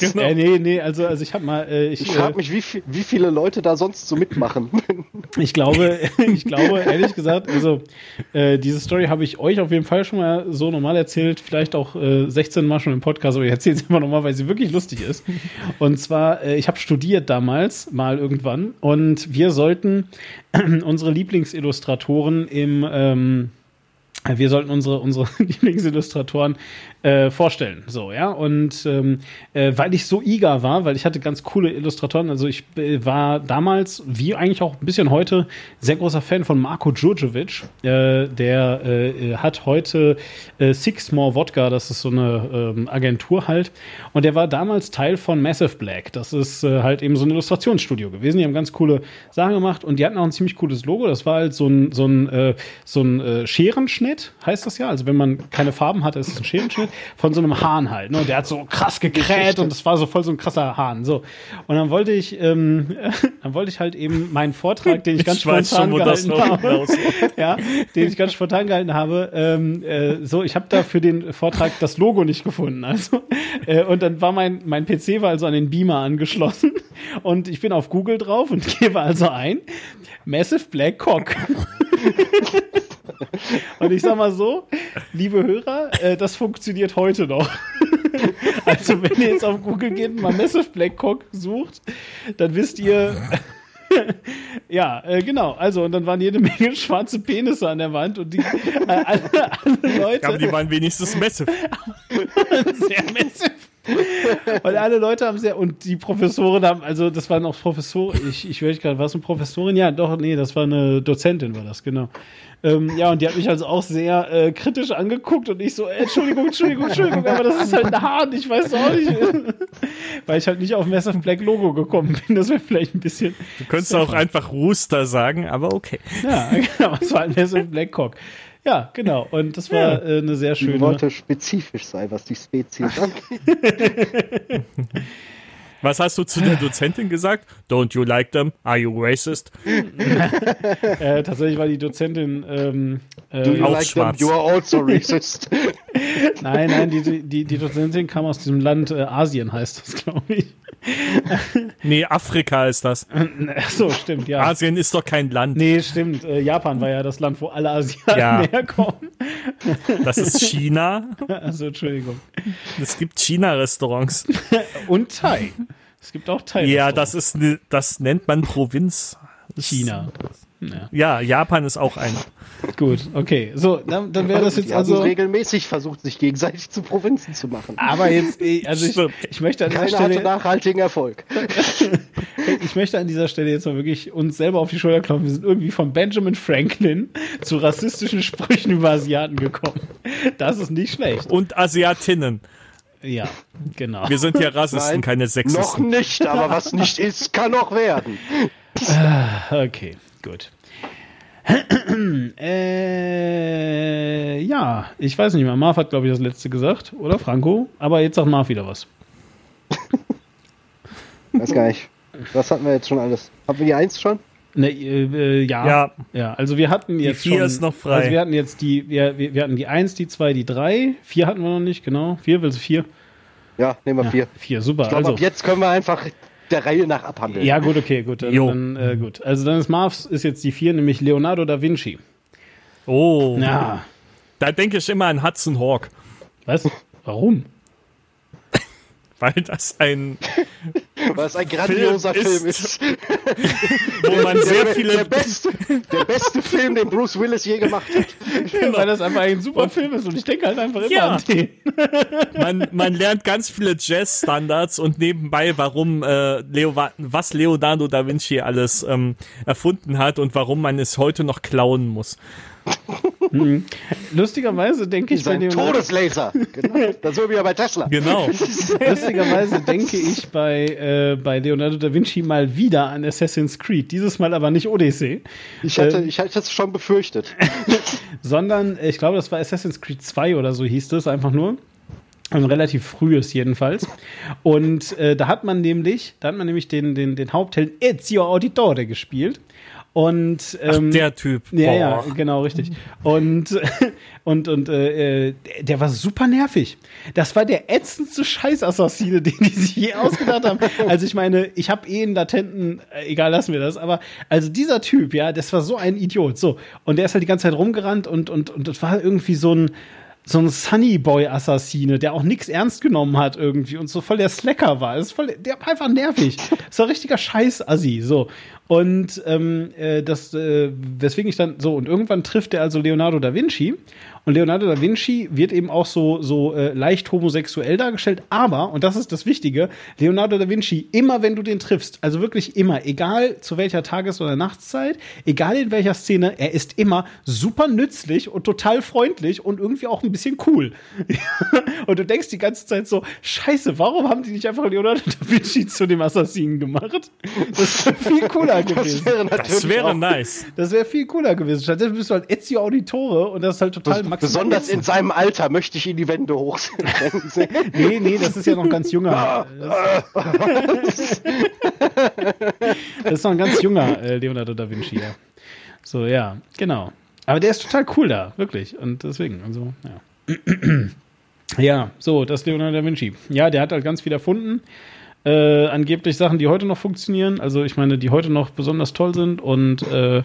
Genau. Äh, nee, nee, also, also ich habe mal, äh, ich, Ich äh, frage mich, wie, viel- wie viele Leute da sonst so mitmachen. Ich glaube, ich glaube, ehrlich gesagt, also äh, diese Story habe ich euch auf jeden Fall schon mal so normal erzählt, vielleicht auch äh, 16 Mal schon im Podcast, aber ich erzähle es immer nochmal, weil sie wirklich lustig ist. Und zwar, äh, ich habe studiert damals, mal irgendwann, und wir sollten unsere Lieblingsillustratoren im ähm, wir sollten unsere, unsere Lieblingsillustratoren äh, vorstellen. So, ja. Und ähm, äh, weil ich so eager war, weil ich hatte ganz coole Illustratoren, also ich äh, war damals, wie eigentlich auch ein bisschen heute, sehr großer Fan von Marco Djurdjevic. Äh, der äh, hat heute Six More Wodka, das ist so eine ähm, Agentur halt. Und der war damals Teil von Massive Black. Das ist halt eben so ein Illustrationsstudio gewesen. Die haben ganz coole Sachen gemacht und die hatten auch ein ziemlich cooles Logo. Das war halt so ein, so ein, so ein Scherenschnitt, heißt das ja. Also wenn man keine Farben hat, ist es ein Scherenschnitt von so einem Hahn halt. Ne? Und der hat so krass gekräht und das war so voll so ein krasser Hahn. So. Und dann wollte ich, ähm, dann wollte ich halt eben meinen Vortrag, den ich ganz Ich weiß spontan schon, gehalten noch habe, ja, den ich ganz spontan gehalten habe. Ähm, äh, so, ich habe da für den Vortrag das Logo nicht gefunden. Also, äh, und dann war mein, mein PC war also an den Beamer angeschlossen und ich bin auf Google drauf und gebe also ein Massive Black Cock. Und ich sag mal so, liebe Hörer, äh, das funktioniert heute noch. also, wenn ihr jetzt auf Google geht und mal Massive Black Cock sucht, dann wisst ihr, ja, äh, genau. Also, und dann waren jede Menge schwarze Penisse an der Wand und die äh, alle, alle Leute Aber die waren wenigstens massive. sehr massive. Und alle Leute haben sehr, und die Professoren haben, also das waren auch Professoren, ich, ich höre gerade, war es eine Professorin? Ja, doch, nee, das war eine Dozentin, war das, genau. Ähm, ja, und die hat mich also auch sehr äh, kritisch angeguckt und ich so, äh, Entschuldigung, Entschuldigung, Entschuldigung, aber das ist halt ein Hahn, ich weiß auch nicht. Weil ich halt nicht auf Massive Black Logo gekommen bin, das wäre vielleicht ein bisschen, Du könntest auch einfach Rooster sagen, aber okay. ja, genau, es war ein Massive Black Cock. Ja, genau, und das war äh, eine sehr Ich schöne. wollte spezifisch sein, was die Spezies angeht. Was hast du zu der Dozentin gesagt? Don't you like them? Are you racist? Äh, tatsächlich war die Dozentin ähm, Do äh, you Auch like them? schwarz. You are also racist. Nein, nein, die, die, die Dozentin kam aus diesem Land, äh, Asien heißt das, glaube ich. Nee, Afrika ist das. Ach so, stimmt, ja. Asien ist doch kein Land. Nee, stimmt. Äh, Japan war ja das Land, wo alle Asiaten Ja. herkommen. Das ist China. Also, Entschuldigung. Es gibt China-Restaurants. Und Thai. Es gibt auch Thai. Ja, das ist ne, das nennt man Provinz. China. Ja, Ja, Japan ist auch ein. gut, okay. So, dann, dann wäre das jetzt die haben also. regelmäßig versucht, sich gegenseitig zu Provinzen zu machen. Aber jetzt, also ich, ich möchte an dieser Keiner hatte Stelle, nachhaltigen Erfolg. ich möchte an dieser Stelle jetzt mal wirklich uns selber auf die Schulter klopfen. Wir sind irgendwie von Benjamin Franklin zu rassistischen Sprüchen über Asiaten gekommen. Das ist nicht schlecht. Und Asiatinnen. Ja, genau. Wir sind ja Rassisten, Nein, keine Noch Sexisten. nicht, aber was nicht ist, kann noch werden. Okay, gut. äh, ja, ich weiß nicht mehr. Marv hat, glaube ich, das letzte gesagt, oder Franco? Aber jetzt sagt Marv wieder was. Weiß gar nicht. Was hatten wir jetzt schon alles? Haben wir die Eins schon? Ne, äh, äh, ja. Ja. ja. also wir hatten jetzt vier schon, ist noch frei. Also wir hatten jetzt die, wir, wir, wir hatten die 1, die 2, die 3. 4 hatten wir noch nicht, genau. 4, willst du 4? Ja, nehmen wir Ja, vier. 4, super. Ich glaube, Also, ab jetzt können wir einfach der Reihe nach abhandeln. ja, gut, okay, gut. Dann, Jo. dann, äh, gut. Also dann ist Marvs ist jetzt die 4, nämlich Leonardo da Vinci. Oh. Ja. Da denke ich immer an Hudson Hawk, Was? Warum? weil das ein, Weil es ein grandioser Film Film ist. ist. wo man sehr der, viele der, beste, der beste Film, den Bruce Willis je gemacht hat. Weil das einfach ein super Film ist und ich denke halt einfach immer Ja. an den. man, man lernt ganz viele Jazz-Standards und nebenbei, warum äh, Leo, was Leonardo da Vinci alles ähm, erfunden hat und warum man es heute noch klauen muss. Lustigerweise denke ich bei Leonardo, Todeslaser. Genau. Das so wie bei Tesla. Genau. lustigerweise denke ich bei, äh, bei Leonardo da Vinci mal wieder an Assassin's Creed. Dieses Mal aber nicht Odyssey, Ich hatte, Ähm. ich hatte es schon befürchtet. sondern äh, ich glaube, das war Assassin's Creed 2 oder so hieß das einfach nur. Ein relativ frühes jedenfalls. Und äh, da hat man nämlich, da hat man nämlich den, den, den Hauptheld Ezio Auditore gespielt. Und ähm, Ach, der Typ. ja, Boah. ja, genau, richtig. Und, und, und äh, äh, der war super nervig. Das war der ätzendste Scheißassassine, den die sich je ausgedacht haben. Also ich meine, ich habe eh einen latenten, äh, egal, lassen wir das, aber also dieser Typ, ja, das war so ein Idiot. So, und der ist halt die ganze Zeit rumgerannt und, und, und das war irgendwie so ein so ein Sunny Boy Assassine, der auch nichts ernst genommen hat irgendwie und so voll der Slacker war. Das ist voll, der war einfach nervig. Das war richtiger Scheiß Assi, so. Und ähm, äh, das, äh, weswegen ich dann so, und irgendwann trifft er also Leonardo da Vinci. Und Leonardo da Vinci wird eben auch so, so äh, leicht homosexuell dargestellt. Aber, und das ist das Wichtige, Leonardo da Vinci, immer wenn du den triffst, also wirklich immer, egal zu welcher Tages- oder Nachtszeit, egal in welcher Szene, er ist immer super nützlich und total freundlich und irgendwie auch ein bisschen cool. und du denkst die ganze Zeit so, scheiße, warum haben die nicht einfach Leonardo da Vinci zu dem Assassinen gemacht? Das wäre viel cooler gewesen. Das wäre natürlich Das wäre auch nice. Das wäre viel cooler gewesen. Stattdessen bist du halt Ezio Auditore und das ist halt total maximal. Besonders in seinem Alter möchte ich ihn die Wände hochrennen. Nee, nee, das ist ja noch ein ganz junger. Das, ist noch ein ganz junger äh, Leonardo da Vinci, ja. So, ja, genau. Aber der ist total cool da, wirklich. Und deswegen, also, ja. Ja, so, das ist Leonardo da Vinci. Ja, der hat halt ganz viel erfunden. Äh, angeblich Sachen, die heute noch funktionieren. Also, ich meine, die heute noch besonders toll sind. Und äh,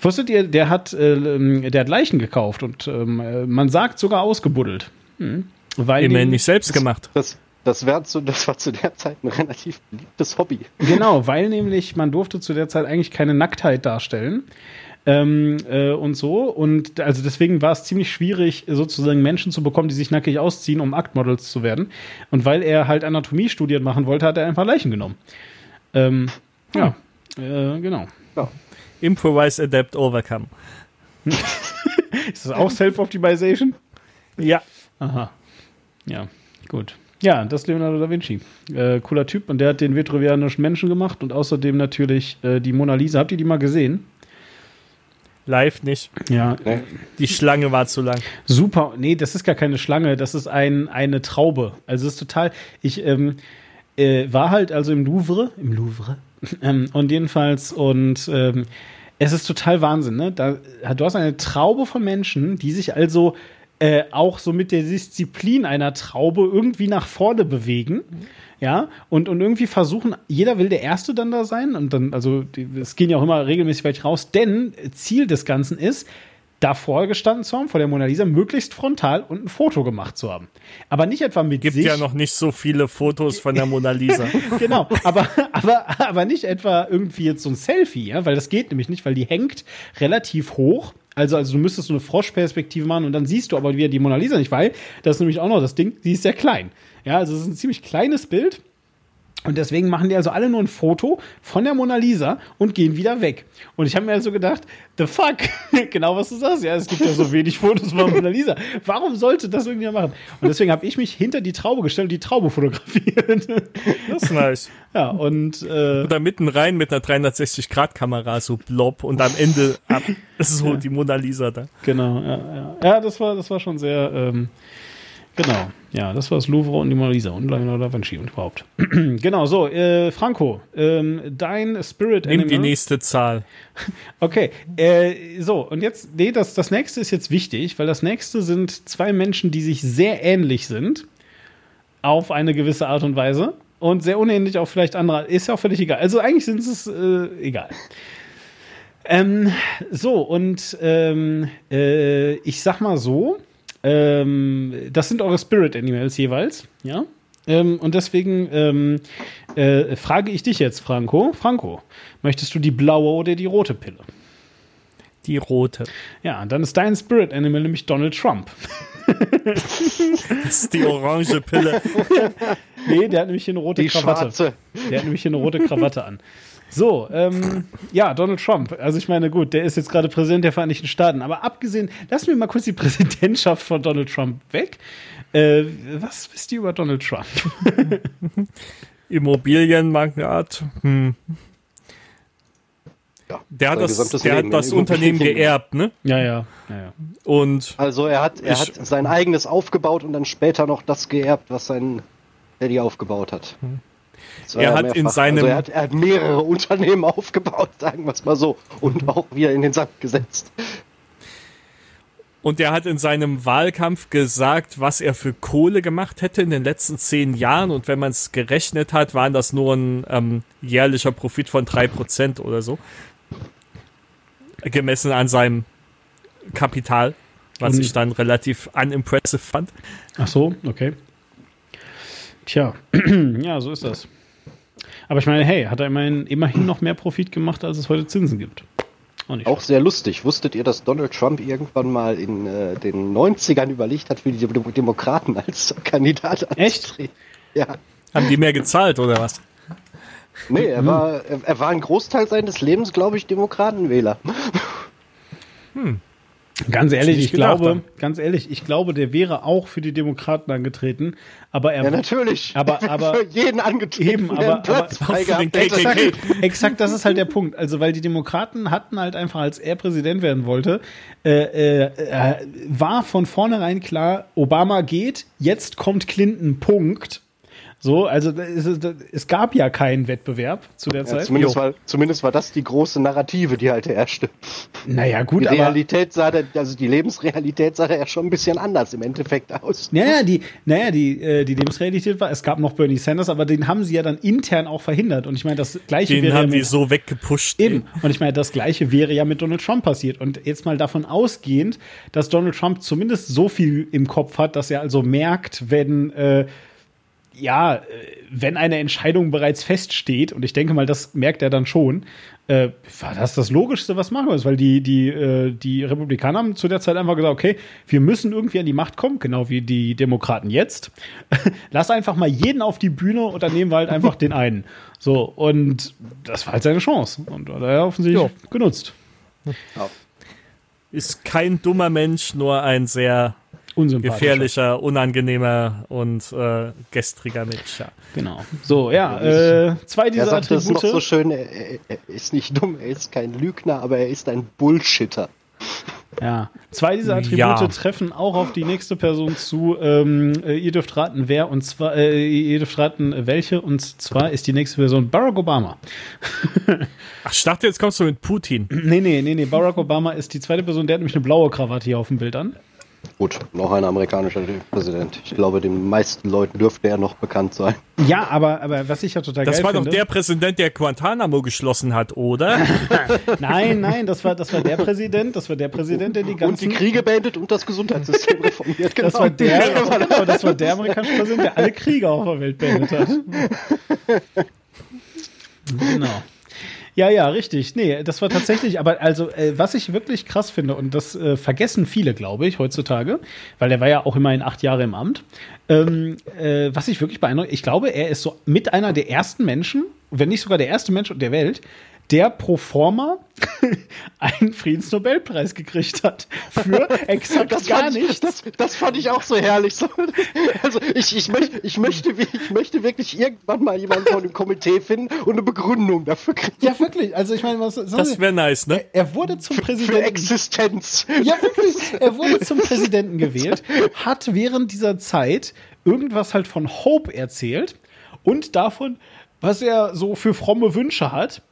wusstet ihr, der hat, äh, der hat Leichen gekauft und ähm, äh, man sagt sogar ausgebuddelt. Hm. Weil Immerhin nicht selbst gemacht. Das, das, wär zu, das war zu der Zeit ein relativ beliebtes Hobby. Genau, weil nämlich man durfte zu der Zeit eigentlich keine Nacktheit darstellen. Ähm, äh, und so. Und also deswegen war es ziemlich schwierig, sozusagen Menschen zu bekommen, die sich nackig ausziehen, um Aktmodels zu werden. Und weil er halt Anatomie-Studien machen wollte, hat er einfach Leichen genommen. Ähm, ja, äh, genau. Ja. Improvise, Adapt, Overcome. Ist das auch Self-Optimization? Ja. Aha. Ja, gut. Ja, das ist Leonardo da Vinci. Äh, cooler Typ und der hat den vitruvianischen Menschen gemacht und außerdem natürlich äh, die Mona Lisa. Habt ihr die mal gesehen? Live nicht. Ja? Die Schlange war zu lang. Super, nee, das ist gar keine Schlange, das ist ein, eine Traube. Also es ist total, ich ähm, äh, war halt also im Louvre, im Louvre, ähm, und jedenfalls, und ähm, es ist total Wahnsinn, ne? Da, du hast eine Traube von Menschen, die sich also äh, auch so mit der Disziplin einer Traube irgendwie nach vorne bewegen. Ja, und, und irgendwie versuchen, jeder will der Erste dann da sein. Und dann, also, es gehen ja auch immer regelmäßig welche raus, denn Ziel des Ganzen ist, davor gestanden zu haben, vor der Mona Lisa, möglichst frontal und ein Foto gemacht zu haben. Aber nicht etwa mit Gibt sich. ja noch nicht so viele Fotos von der Mona Lisa. genau, aber, aber, aber nicht etwa irgendwie jetzt so ein Selfie, ja, weil das geht nämlich nicht, weil die hängt relativ hoch. Also, also du müsstest so eine Froschperspektive machen und dann siehst du aber wieder die Mona Lisa nicht, weil das ist nämlich auch noch das Ding, die ist sehr klein. Ja, also es ist ein ziemlich kleines Bild. Und deswegen machen die also alle nur ein Foto von der Mona Lisa und gehen wieder weg. Und ich habe mir also gedacht, the fuck, genau was du sagst. Ja, es gibt ja so wenig Fotos von Mona Lisa. Warum sollte das irgendjemand machen? Und deswegen habe ich mich hinter die Traube gestellt und die Traube fotografiert. Das ist nice. ja, und äh, Oder mitten rein mit einer 360-Grad-Kamera, so blob und am Ende ab, ist so die Mona Lisa da. genau, ja, ja. Ja, das war, das war schon sehr, ähm, genau. Ja, das war das Louvre und die Mona Lisa und Leonardo da Vinci und überhaupt. genau, so, äh, Franco, ähm, dein Spirit Nimm die Animal. nächste Zahl. Okay, äh, so, und jetzt, nee, das, das nächste ist jetzt wichtig, weil das nächste sind zwei Menschen, die sich sehr ähnlich sind, auf eine gewisse Art und Weise und sehr unähnlich auf vielleicht andere, ist ja auch völlig egal. Also eigentlich sind es äh, egal. Ähm, so, und ähm, äh, ich sag mal so, ähm, das sind eure Spirit Animals jeweils, ja? Ähm, und deswegen ähm, äh, frage ich dich jetzt, Franco. Franco, möchtest du die blaue oder die rote Pille? Die rote. Ja, dann ist dein Spirit Animal nämlich Donald Trump. Das ist die orange Pille. Nee, der hat nämlich hier eine rote Die Krawatte. schwarze. Der hat nämlich hier eine rote Krawatte an. So, ähm, ja, Donald Trump. Also ich meine, gut, der ist jetzt gerade Präsident der Vereinigten Staaten. Aber abgesehen, lassen wir mal kurz die Präsidentschaft von Donald Trump weg. Äh, was wisst ihr über Donald Trump? Immobilienmagnat. Hm. ja, Der hat das, der hat das Unternehmen geerbt, ne? Ja, ja, ja, ja. Und Also er hat, er Ich- hat sein eigenes aufgebaut und dann später noch das geerbt, was sein Daddy aufgebaut hat. War Er ja hat in seinem- also er, hat, er hat mehrere Unternehmen aufgebaut, sagen wir es mal so, und auch wieder in den Sand gesetzt. Und er hat in seinem Wahlkampf gesagt, was er für Kohle gemacht hätte in den letzten zehn Jahren. Und wenn man es gerechnet hat, waren das nur ein ähm, jährlicher Profit von 3% oder so. Gemessen an seinem Kapital, was Und- ich dann relativ unimpressive fand. Ach so, okay. Tja, ja, so ist das. Aber ich meine, hey, hat er immerhin, immerhin noch mehr Profit gemacht, als es heute Zinsen gibt. Auch Auch sehr lustig. Wusstet ihr, dass Donald Trump irgendwann mal in äh, den 90ern überlegt hat, für die Dem- Demokraten als Kandidat Echt? anzutreten? Ja. Haben die mehr gezahlt oder was? Nee, er war, er, er war ein Großteil seines Lebens, glaube ich, Demokratenwähler. Ganz ehrlich, ich gedacht glaube, haben. ganz ehrlich, ich glaube, der wäre auch für die Demokraten angetreten, aber er Ja, natürlich. Aber- Er aber- für jeden angetreten, Eben, aber- Platz aber- gehabt. KKK. Exakt, das ist halt der Punkt. Also, weil die Demokraten hatten halt einfach, als er Präsident werden wollte, äh, äh, äh, war von vornherein klar, Obama geht, jetzt kommt Clinton, Punkt. So, also es, es gab ja keinen Wettbewerb zu der Ja, Zeit. zumindest, war, zumindest war das die große Narrative, die halt herrschte. naja, gut, Die aber. Realität sah, da- also die Lebensrealität sah da ja schon ein bisschen anders im Endeffekt aus. Naja, die, naja, die, äh, die Lebensrealität war, es gab noch Bernie Sanders, aber den haben sie ja dann intern auch verhindert. Und ich meine, das gleiche Den wäre ja haben die mit, so weggepusht. Eben. Und ich meine, das Gleiche wäre ja mit Donald Trump passiert. Und jetzt mal davon ausgehend, dass Donald Trump zumindest so viel im Kopf hat, dass er also merkt, wenn, äh, ja, äh, wenn eine Entscheidung bereits feststeht, und ich denke mal, das merkt er dann schon, äh, war das das Logischste, was machen wir weil die, die, äh, die Republikaner haben zu der Zeit einfach gesagt, okay, wir müssen irgendwie an die Macht kommen, genau wie die Demokraten jetzt. Lass einfach mal jeden auf die Bühne und dann nehmen wir halt einfach den einen. So, und das war halt seine Chance. Und hat er offensichtlich Jo. genutzt. Ist kein dummer Mensch, nur ein sehr. Gefährlicher, unangenehmer und äh, gestriger Mensch. Ja. Genau. So, ja, äh, zwei Er dieser sagte es noch Attribute. so schön, er, er, er ist nicht dumm, er ist kein Lügner, aber er ist ein Bullshitter. Ja, zwei dieser Attribute Ja. treffen auch auf die nächste Person zu. Ähm, äh, ihr dürft raten, wer und zwar, äh, ihr dürft raten, welche und zwar ist die nächste Person Barack Obama. Ach, ich dachte, jetzt kommst du mit Putin. Nee, nee, nee, nee, Barack Obama ist die zweite Person, der hat nämlich eine blaue Krawatte hier auf dem Bild an. Gut, noch ein amerikanischer Präsident. Ich glaube, den meisten Leuten dürfte er noch bekannt sein. Ja, aber, aber was ich ja total Das geil war doch finde. der Präsident, der Guantanamo geschlossen hat, oder? Nein, nein, das war, das war der Präsident, das war der Präsident, der die Und ganzen. die Kriege beendet und das Gesundheitssystem reformiert. Genau. Das war der, genau, das war der amerikanische Präsident, der alle Kriege auf der Welt beendet hat. Genau. Ja, ja, richtig. Nee, das war tatsächlich, aber also, äh, was ich wirklich krass finde, und das äh, vergessen viele, glaube ich, heutzutage, weil er war ja auch immerhin acht Jahre im Amt, ähm, äh, was ich wirklich beeindruckt, ich glaube, er ist so mit einer der ersten Menschen, wenn nicht sogar der erste Mensch der Welt, der pro forma einen Friedensnobelpreis gekriegt hat. Für exakt Das gar fand, ich, nichts. das, das fand ich auch so herrlich. So, also ich, ich, möchte, ich, möchte, ich möchte wirklich irgendwann mal jemanden von dem Komitee finden und eine Begründung dafür kriegen. Ja, wirklich. Also ich meine, was Das wäre nice, ne? er wurde zum Für Präsidenten. Existenz. Ja, wirklich. Er wurde zum Präsidenten gewählt, hat während dieser Zeit irgendwas halt von Hope erzählt und davon, was er so für fromme Wünsche hat,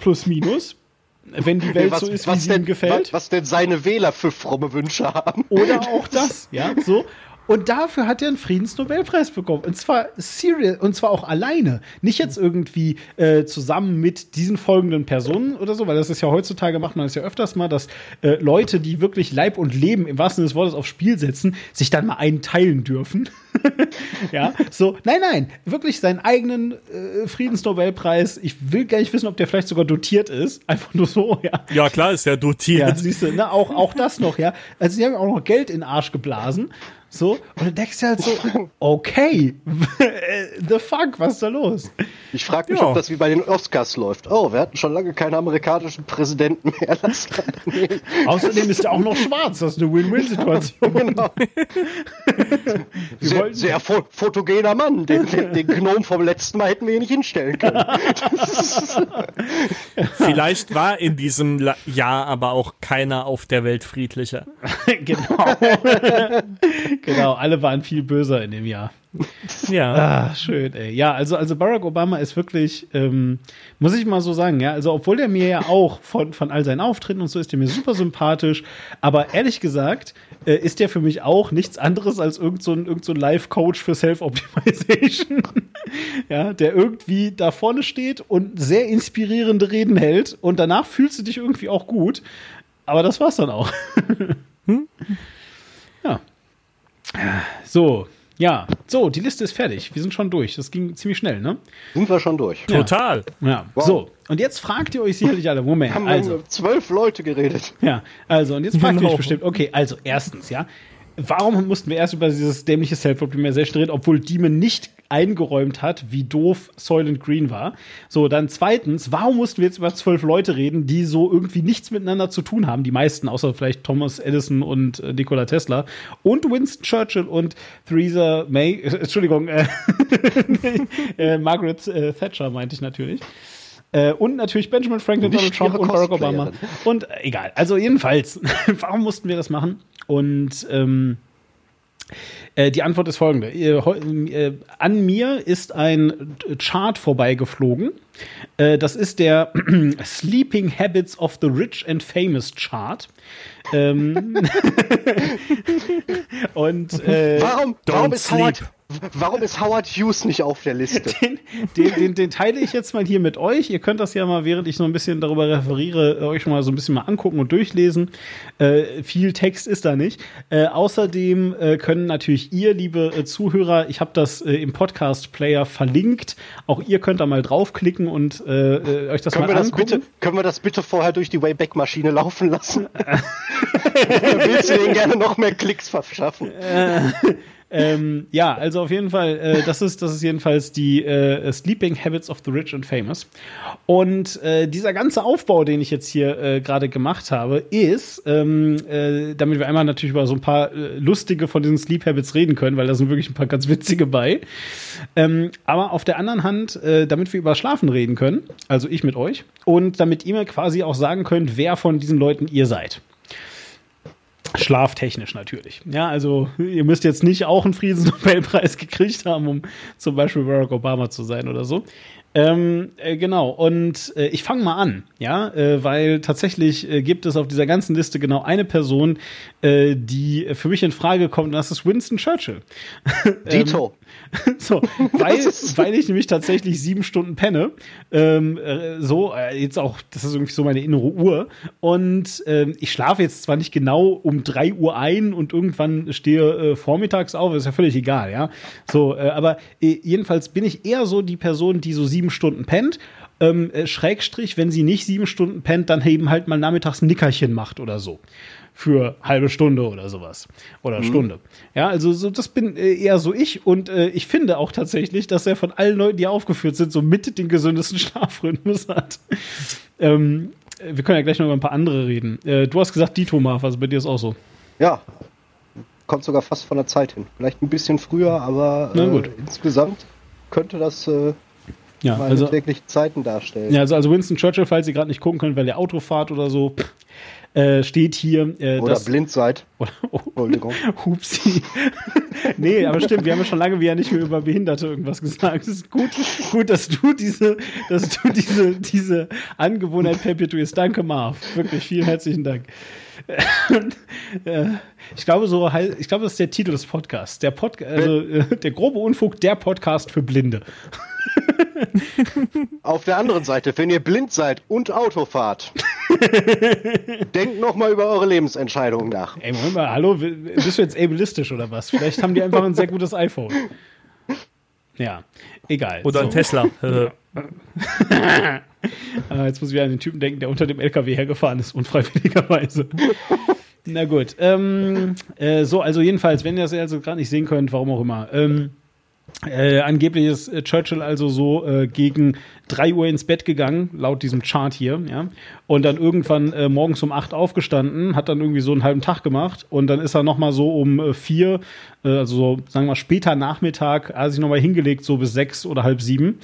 plus minus, wenn die Welt was, so ist, wie was sie denn, ihm gefällt. Was, was denn seine Wähler für fromme Wünsche haben. Oder auch das, ja, so. Und dafür hat er einen Friedensnobelpreis bekommen. Und zwar serious, und zwar auch alleine. Nicht jetzt irgendwie äh, zusammen mit diesen folgenden Personen oder so, weil das ist ja heutzutage, macht man das ja öfters mal, dass äh, Leute, die wirklich Leib und Leben im wahrsten Sinne des Wortes aufs Spiel setzen, sich dann mal einen teilen dürfen. ja, so, nein, nein, wirklich seinen eigenen äh, Friedensnobelpreis. Ich will gar nicht wissen, ob der vielleicht sogar dotiert ist. Einfach nur so, ja. Ja, klar ist Ja, dotiert. siehst du, ne, auch, auch das noch, ja. Also sie haben auch noch Geld in den Arsch geblasen. So, und dann denkst du halt so, okay, the fuck, was ist da los? Ich frage mich, Ja. ob das wie bei den Oscars läuft. Oh, wir hatten schon lange keinen amerikanischen Präsidenten mehr. Außerdem ist er auch noch schwarz, das ist eine Win-Win-Situation. genau. Sehr, sehr fo fotogener Mann. Den, den, den Gnom vom letzten Mal hätten wir hier nicht hinstellen können. Vielleicht war in diesem La Jahr aber auch keiner auf der Welt friedlicher. genau. genau, alle waren viel böser in dem Jahr. Ja. Ah, schön, ey. Ja, also, also Barack Obama ist wirklich, ähm, muss ich mal so sagen, ja, also obwohl er mir ja auch von, von all seinen Auftritten und so ist er mir super sympathisch, aber ehrlich gesagt äh, ist der für mich auch nichts anderes als irgend so ein, irgend so ein Life-Coach für Self-Optimization, ja, der irgendwie da vorne steht und sehr inspirierende Reden hält und danach fühlst du dich irgendwie auch gut, aber das war's dann auch. Ja. So, ja. So, die Liste ist fertig. Wir sind schon durch. Das ging ziemlich schnell, ne? Sind wir schon durch. Total. Ja. Wow. So, und jetzt fragt ihr euch sicherlich alle, Moment, Haben also, zwölf Leute geredet. ja, also, und jetzt fragt ihr Genau. euch bestimmt, okay, also erstens, ja, warum mussten wir erst über dieses dämliche Self-Optimization reden, obwohl Demon nicht eingeräumt hat, wie doof Soylent Green war. So, dann zweitens, warum mussten wir jetzt über zwölf Leute reden, die so irgendwie nichts miteinander zu tun haben? Die meisten, außer vielleicht Thomas Edison und äh, Nikola Tesla und Winston Churchill und Theresa May, äh, Entschuldigung, äh, äh, Margaret äh, Thatcher meinte ich natürlich. Äh, und natürlich Benjamin Franklin, Donald Trump und Barack Obama. Und äh, egal. Also jedenfalls, warum mussten wir das machen? Und ähm, äh, die Antwort ist folgende. Äh, äh, an mir ist ein Chart vorbeigeflogen. Äh, das ist der Sleeping Habits of the Rich and Famous Chart. Ähm, und äh, Warum, warum, Don't ist Howard, sleep. Warum ist Howard Hughes nicht auf der Liste? den, den, den, den teile ich jetzt mal hier mit euch. Ihr könnt das ja mal, während ich so ein bisschen darüber referiere, äh, euch schon mal so ein bisschen mal angucken und durchlesen. Äh, viel Text ist da nicht. Äh, außerdem äh, können natürlich ihr, liebe äh, Zuhörer, ich habe das äh, im Podcast-Player verlinkt. Auch ihr könnt da mal draufklicken und euch das Können mal wir das, angucken. bitte, können wir das bitte vorher durch die Wayback-Maschine laufen lassen? Willst du denen gerne noch mehr Klicks verschaffen? Ähm, ja, also auf jeden Fall, äh, das ist das ist jedenfalls die äh, Sleeping Habits of the Rich and Famous. Und äh, dieser ganze Aufbau, den ich jetzt hier äh, gerade gemacht habe, ist, ähm, äh, damit wir einmal natürlich über so ein paar äh, lustige von diesen Sleep Habits reden können, weil da sind wirklich ein paar ganz witzige bei. Ähm, aber auf der anderen Hand, äh, damit wir über Schlafen reden können, also ich mit euch, und damit ihr mir quasi auch sagen könnt, wer von diesen Leuten ihr seid. Schlaftechnisch natürlich. Ja, also ihr müsst jetzt nicht auch einen Friedensnobelpreis gekriegt haben, um zum Beispiel Barack Obama zu sein oder so. Ähm, äh, genau, und äh, ich fange mal an, ja, äh, weil tatsächlich äh, gibt es auf dieser ganzen Liste genau eine Person, äh, die für mich in Frage kommt, und das ist Winston Churchill. Dito. So, weil, weil ich nämlich tatsächlich sieben Stunden penne. Ähm, äh, so, äh, jetzt auch, das ist irgendwie so meine innere Uhr. Und ähm, ich schlafe jetzt zwar nicht genau um drei Uhr ein und irgendwann stehe äh, vormittags auf, ist ja völlig egal, ja. So, äh, aber äh, jedenfalls bin ich eher so die Person, die so sieben Stunden pennt. Ähm, äh, Schrägstrich, wenn sie nicht sieben Stunden pennt, dann eben halt mal nachmittags ein Nickerchen macht oder so für halbe Stunde oder sowas. Oder Stunde. Ja, also so, das bin äh, eher so ich und äh, ich finde auch tatsächlich, dass er von allen Leuten, die aufgeführt sind, so mit den gesündesten Schlafrhythmus hat. ähm, äh, wir können ja gleich noch über ein paar andere reden. Äh, du hast gesagt, Dito Marv, also bei dir ist auch so. Ja. Kommt sogar fast von der Zeit hin. Vielleicht ein bisschen früher, aber äh, insgesamt könnte das äh, Ja, meine also, täglichen Zeiten darstellen. ja, also, also Winston Churchill, falls ihr gerade nicht gucken könnt, weil ihr Auto fahrt oder so, äh, steht hier. Äh, Oder das- blind seid. Oder, oh, Entschuldigung. Hupsi. nee, aber stimmt, wir haben ja schon lange wieder nicht mehr über Behinderte irgendwas gesagt. Es ist gut, gut, dass du diese, dass du diese, diese Angewohnheit perpetuierst. Danke, Marv. Wirklich, vielen herzlichen Dank. Äh, ich glaube, so ich glaube, das ist der Titel des Podcasts. Der Pod, also äh, der grobe Unfug, der Podcast für Blinde. Auf der anderen Seite, wenn ihr blind seid und Auto fahrt, denkt noch mal über eure Lebensentscheidungen nach. Ey, Moment mal, hallo, bist du jetzt ableistisch oder was? Vielleicht haben die einfach ein sehr gutes iPhone. Ja, egal. Oder So. ein Tesla. Äh, Ah, jetzt muss ich wieder an den Typen denken, der unter dem LKW hergefahren ist, unfreiwilligerweise. Na gut. Ähm, äh, so, also jedenfalls, wenn ihr das also gerade nicht sehen könnt, warum auch immer. Ähm, äh, angeblich ist äh, Churchill also so äh, gegen 3 Uhr ins Bett gegangen, laut diesem Chart hier, ja. Und dann irgendwann äh, morgens um 8 aufgestanden, hat dann irgendwie so einen halben Tag gemacht und dann ist er nochmal so um 4, äh, also so, sagen wir mal, später Nachmittag, hat sich nochmal hingelegt, so bis 6 oder halb 7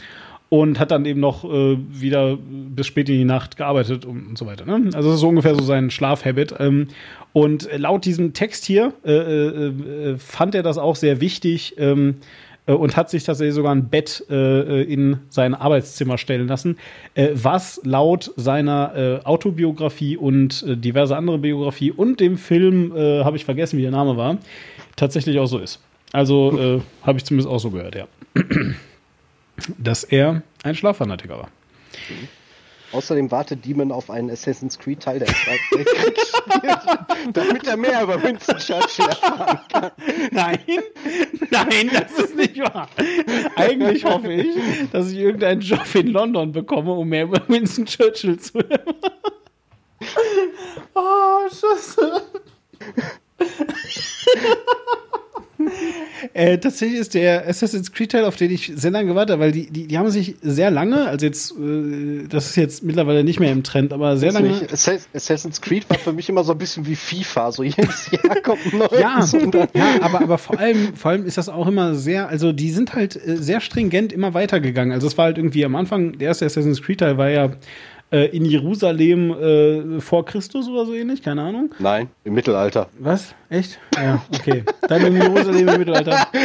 und hat dann eben noch äh, wieder bis spät in die Nacht gearbeitet und, und so weiter. Ne? Also das ist so ungefähr so sein Schlafhabit. Ähm, und laut diesem Text hier äh, äh, äh fand er das auch sehr wichtig ähm, äh, und hat sich tatsächlich sogar ein Bett äh, in sein Arbeitszimmer stellen lassen, äh, was laut seiner äh, Autobiografie und äh, diverse andere Biografie und dem Film, äh, habe ich vergessen, wie der Name war, tatsächlich auch so ist. Also habe ich zumindest auch so gehört, ja. Dass er ein Schlaffanatiker war. Außerdem wartet Demon auf einen Assassin's Creed Teil der Zweiten Weltkrieg damit er mehr über Winston Churchill erfahren kann. Nein, nein, das ist nicht wahr. Eigentlich hoffe ich, dass ich irgendeinen Job in London bekomme, um mehr über Winston Churchill zu hören. Oh, Scheiße. Äh, tatsächlich ist der Assassin's Creed Teil, auf den ich sehr lange gewartet habe, weil die, die, die haben sich sehr lange, also jetzt, äh, das ist jetzt mittlerweile nicht mehr im Trend, aber sehr lange. Nicht, Assassin's Creed war für mich immer so ein bisschen wie FIFA, so jedes Jahr kommt ein neues. Ja, ja aber, aber vor allem, vor allem ist das auch immer sehr, also die sind halt äh, sehr stringent immer weitergegangen. Also es war halt irgendwie am Anfang, der erste Assassin's Creed Teil war ja äh, in Jerusalem äh, vor Christus oder so ähnlich, keine Ahnung. Nein, im Mittelalter. Was? Echt? Ja, okay. Dann in Jerusalem im Mittelalter.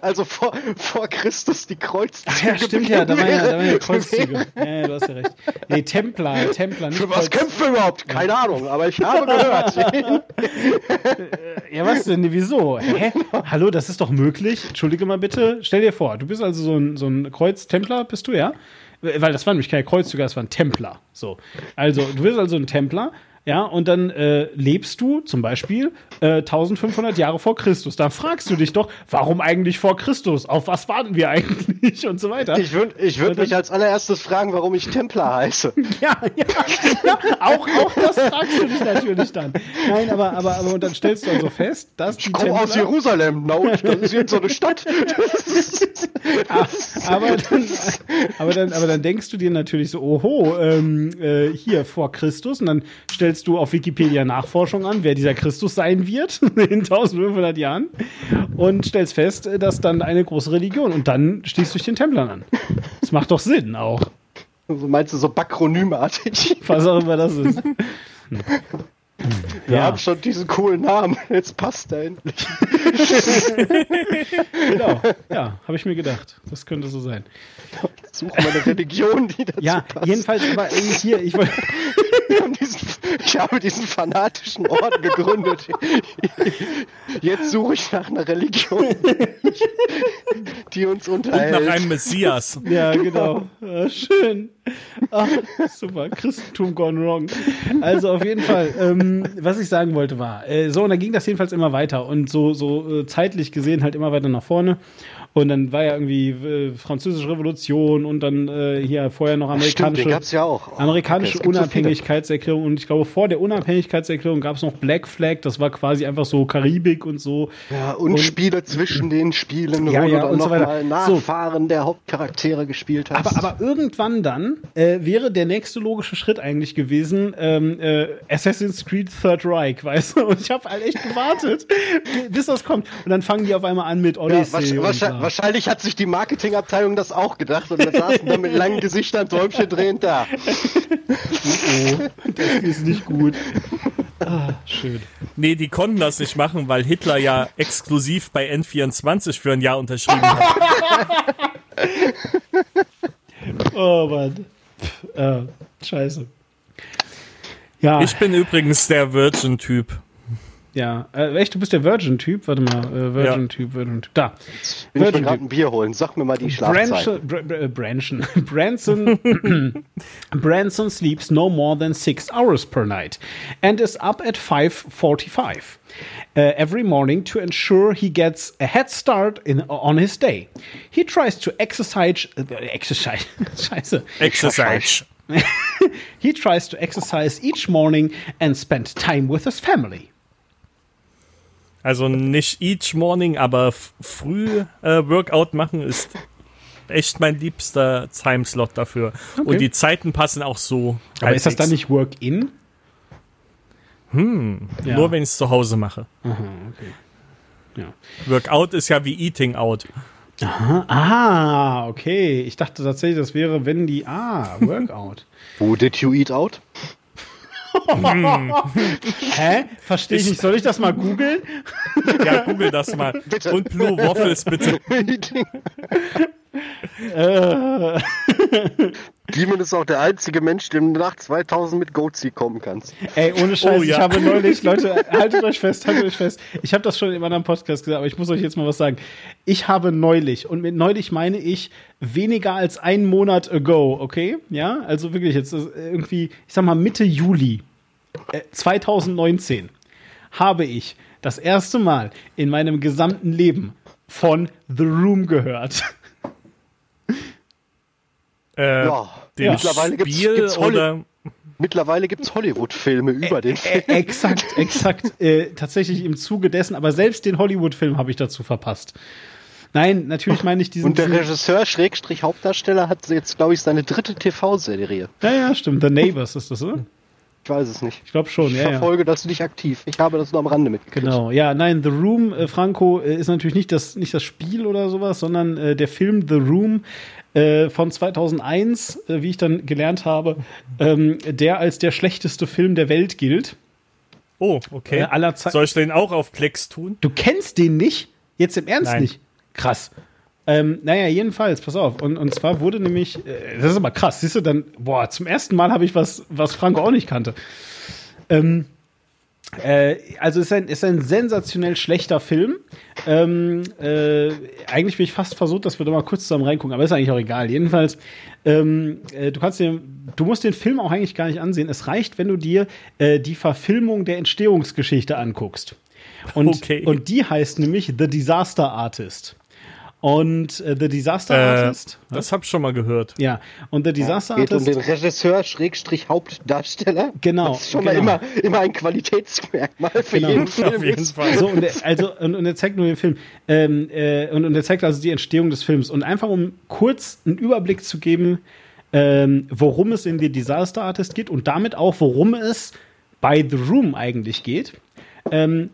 Also vor, vor Christus die Kreuzzüge. Ach ja, stimmt ja, da waren ja, da waren ja Kreuzzüge. Ja, ja, du hast ja recht. Nee, Templer, Templer. Nicht Für was kämpfen wir überhaupt? Keine. Ahnung, aber ich habe gehört. ja, was denn? Wieso? Hä? Hallo, das ist doch möglich? Entschuldige mal bitte. Stell dir vor, du bist also so ein, so ein Kreuz-Templer, bist du, ja? Weil das waren nämlich keine Kreuzzüge, das waren Templer. So. Also, du bist also ein Templer, ja, und dann äh, lebst du zum Beispiel äh, 1500 Jahre vor Christus. Da fragst du dich doch, warum eigentlich vor Christus? Auf was warten wir eigentlich? Und so weiter. Ich würde ich würd mich als allererstes fragen, warum ich Templer heiße. ja, ja, ja, auch, auch das fragst du dich natürlich dann. Nein, aber, aber, aber und dann stellst du also fest, dass ich komme aus Jerusalem, no, das ist jetzt so eine Stadt. Ah, aber, dann, aber, dann, aber dann denkst du dir natürlich so, oho, ähm, äh, hier vor Christus und dann stellst stellst du auf Wikipedia Nachforschung an, wer dieser Christus sein wird in 1500 Jahren und stellst fest, dass dann eine große Religion und dann stehst du dich den Templern an. Das macht doch Sinn auch. Also meinst du so bakronymartig? Was auch immer das ist. Hm. Wir ja. haben schon diesen coolen Namen. Jetzt passt er endlich. genau. Ja, habe ich mir gedacht. Das könnte so sein. Suchen wir eine Religion, die dazu ja, passt. Ja, jedenfalls, aber hier, ich wollte. Ich habe diesen fanatischen Orden gegründet. Jetzt suche ich nach einer Religion, die uns unterhält. Und nach einem Messias. Ja, genau. Ja, schön. Ach, super. Christentum gone wrong. Also auf jeden Fall, ähm, was ich sagen wollte war, äh, so, und dann ging das jedenfalls immer weiter und so, so äh, zeitlich gesehen halt immer weiter nach vorne. Und dann war ja irgendwie äh, französische Revolution und dann äh, hier vorher noch amerikanische, Stimmt, gab's ja auch. Oh, amerikanische okay, Unabhängigkeitserklärung. Und ich glaube, vor der Unabhängigkeitserklärung gab es noch Black Flag, das war quasi einfach so Karibik und so. Ja, und, und Spiele zwischen den Spielen, ja, ja, und so weiter. Nachfahren so. der Hauptcharaktere gespielt hast. Aber, aber irgendwann dann äh, wäre der nächste logische Schritt eigentlich gewesen, ähm, äh, Assassin's Creed Third Reich, weißt du? Und ich habe halt echt gewartet, bis das kommt. Und dann fangen die auf einmal an mit Odyssey. Ja, wahrscheinlich, wahrscheinlich hat sich die Marketingabteilung das auch gedacht und dann saßen da mit langen Gesichtern Däumchen drehend da. Oh, das ist nicht gut. Ah, schön. Nee, die konnten das nicht machen, weil Hitler ja exklusiv bei N24 für ein Jahr unterschrieben hat. oh Mann. Äh, scheiße. Ja. Ich bin übrigens der Virgin-Typ. Ja, äh, echt, du bist der Virgin-Typ? Warte mal, äh, Virgin-Typ, ja. Virgin-Typ. Da. Jetzt will Virgin ich gerade ein Bier holen. Sag mir mal die Schlafzeit. Branson, Branson, Branson sleeps no more than six hours per night and is up at 5.45 uh, every morning to ensure he gets a head start in, on his day. He tries to exercise, uh, exercise, scheiße. Exercise. he tries to exercise each morning and spend time with his family. Also nicht each morning, aber früh äh, Workout machen ist echt mein liebster Timeslot dafür. Okay. Und die Zeiten passen auch so. Aber ist das dann nicht Work-in? Hm, ja. nur wenn ich es zu Hause mache. Aha, okay. Ja. Workout ist ja wie Eating out. Aha, ah, okay. Ich dachte tatsächlich, das wäre, wenn die. Ah, Workout. Who did you eat out? Hm. Hä? Verstehe ich nicht. Soll ich das mal googeln? Ja, google das mal. Bitte. Und Blue Waffles, bitte. Äh. Demon ist auch der einzige Mensch, dem nach 2000 mit Goatsy kommen kannst. Ey, ohne Scheiß, oh, ja. ich habe neulich, Leute, haltet euch fest, haltet euch fest. Ich habe das schon in meinem Podcast gesagt, aber ich muss euch jetzt mal was sagen. Ich habe neulich, und mit neulich meine ich weniger als einen Monat ago, okay? Ja, also wirklich jetzt irgendwie, ich sag mal Mitte Juli äh, 2019 habe ich das erste Mal in meinem gesamten Leben von The Room gehört. Äh, ja, den mittlerweile Spiel gibt's, gibt's oder Mittlerweile gibt es Hollywood-Filme über den Film. exakt, exakt. Äh, tatsächlich im Zuge dessen, aber selbst den Hollywood-Film habe ich dazu verpasst. Nein, natürlich meine ich diesen. Und der Regisseur, Schrägstrich Hauptdarsteller, hat jetzt, glaube ich, seine dritte TV-Serie. Ja, ja, stimmt. The Neighbors ist das, oder? Ich weiß es nicht. Ich glaube schon, ich ja. Ich verfolge ja. das nicht aktiv. Ich habe das nur am Rande mitgekriegt. Genau, ja, nein, The Room, äh, Franco, äh, ist natürlich nicht das, nicht das Spiel oder sowas, sondern äh, der Film The Room äh, von 2001, äh, wie ich dann gelernt habe, ähm, der als der schlechteste Film der Welt gilt. Oh, okay. Äh, aller Soll ich den auch auf Klecks tun? Du kennst den nicht? Jetzt im Ernst Nein. nicht? Krass. Ähm, naja, jedenfalls, pass auf. Und, und zwar wurde nämlich, äh, das ist aber krass, siehst du dann, boah, zum ersten Mal habe ich was, was Franco auch nicht kannte. Ähm, äh, also ist ein, ist ein sensationell schlechter Film. Ähm, äh, eigentlich bin ich fast versucht, dass wir da mal kurz zusammen reingucken, aber ist eigentlich auch egal. Jedenfalls, ähm, äh, du kannst den, du musst den Film auch eigentlich gar nicht ansehen. Es reicht, wenn du dir äh, die Verfilmung der Entstehungsgeschichte anguckst. Und, okay. und die heißt nämlich The Disaster Artist. Und äh, The Disaster äh, Artist. Das hab ich schon mal gehört. Ja, und The Disaster ja, geht Artist. um den Regisseur, Schrägstrich Hauptdarsteller. Genau. Das ist schon genau. mal immer, immer ein Qualitätsmerkmal für genau. jeden Film. Auf jeden Fall. So, und er, also, und, und er zeigt nur den Film. Ähm, äh, und, und er zeigt also die Entstehung des Films. Und einfach um kurz einen Überblick zu geben, ähm, worum es in The Disaster Artist geht und damit auch, worum es bei The Room eigentlich geht. Ähm,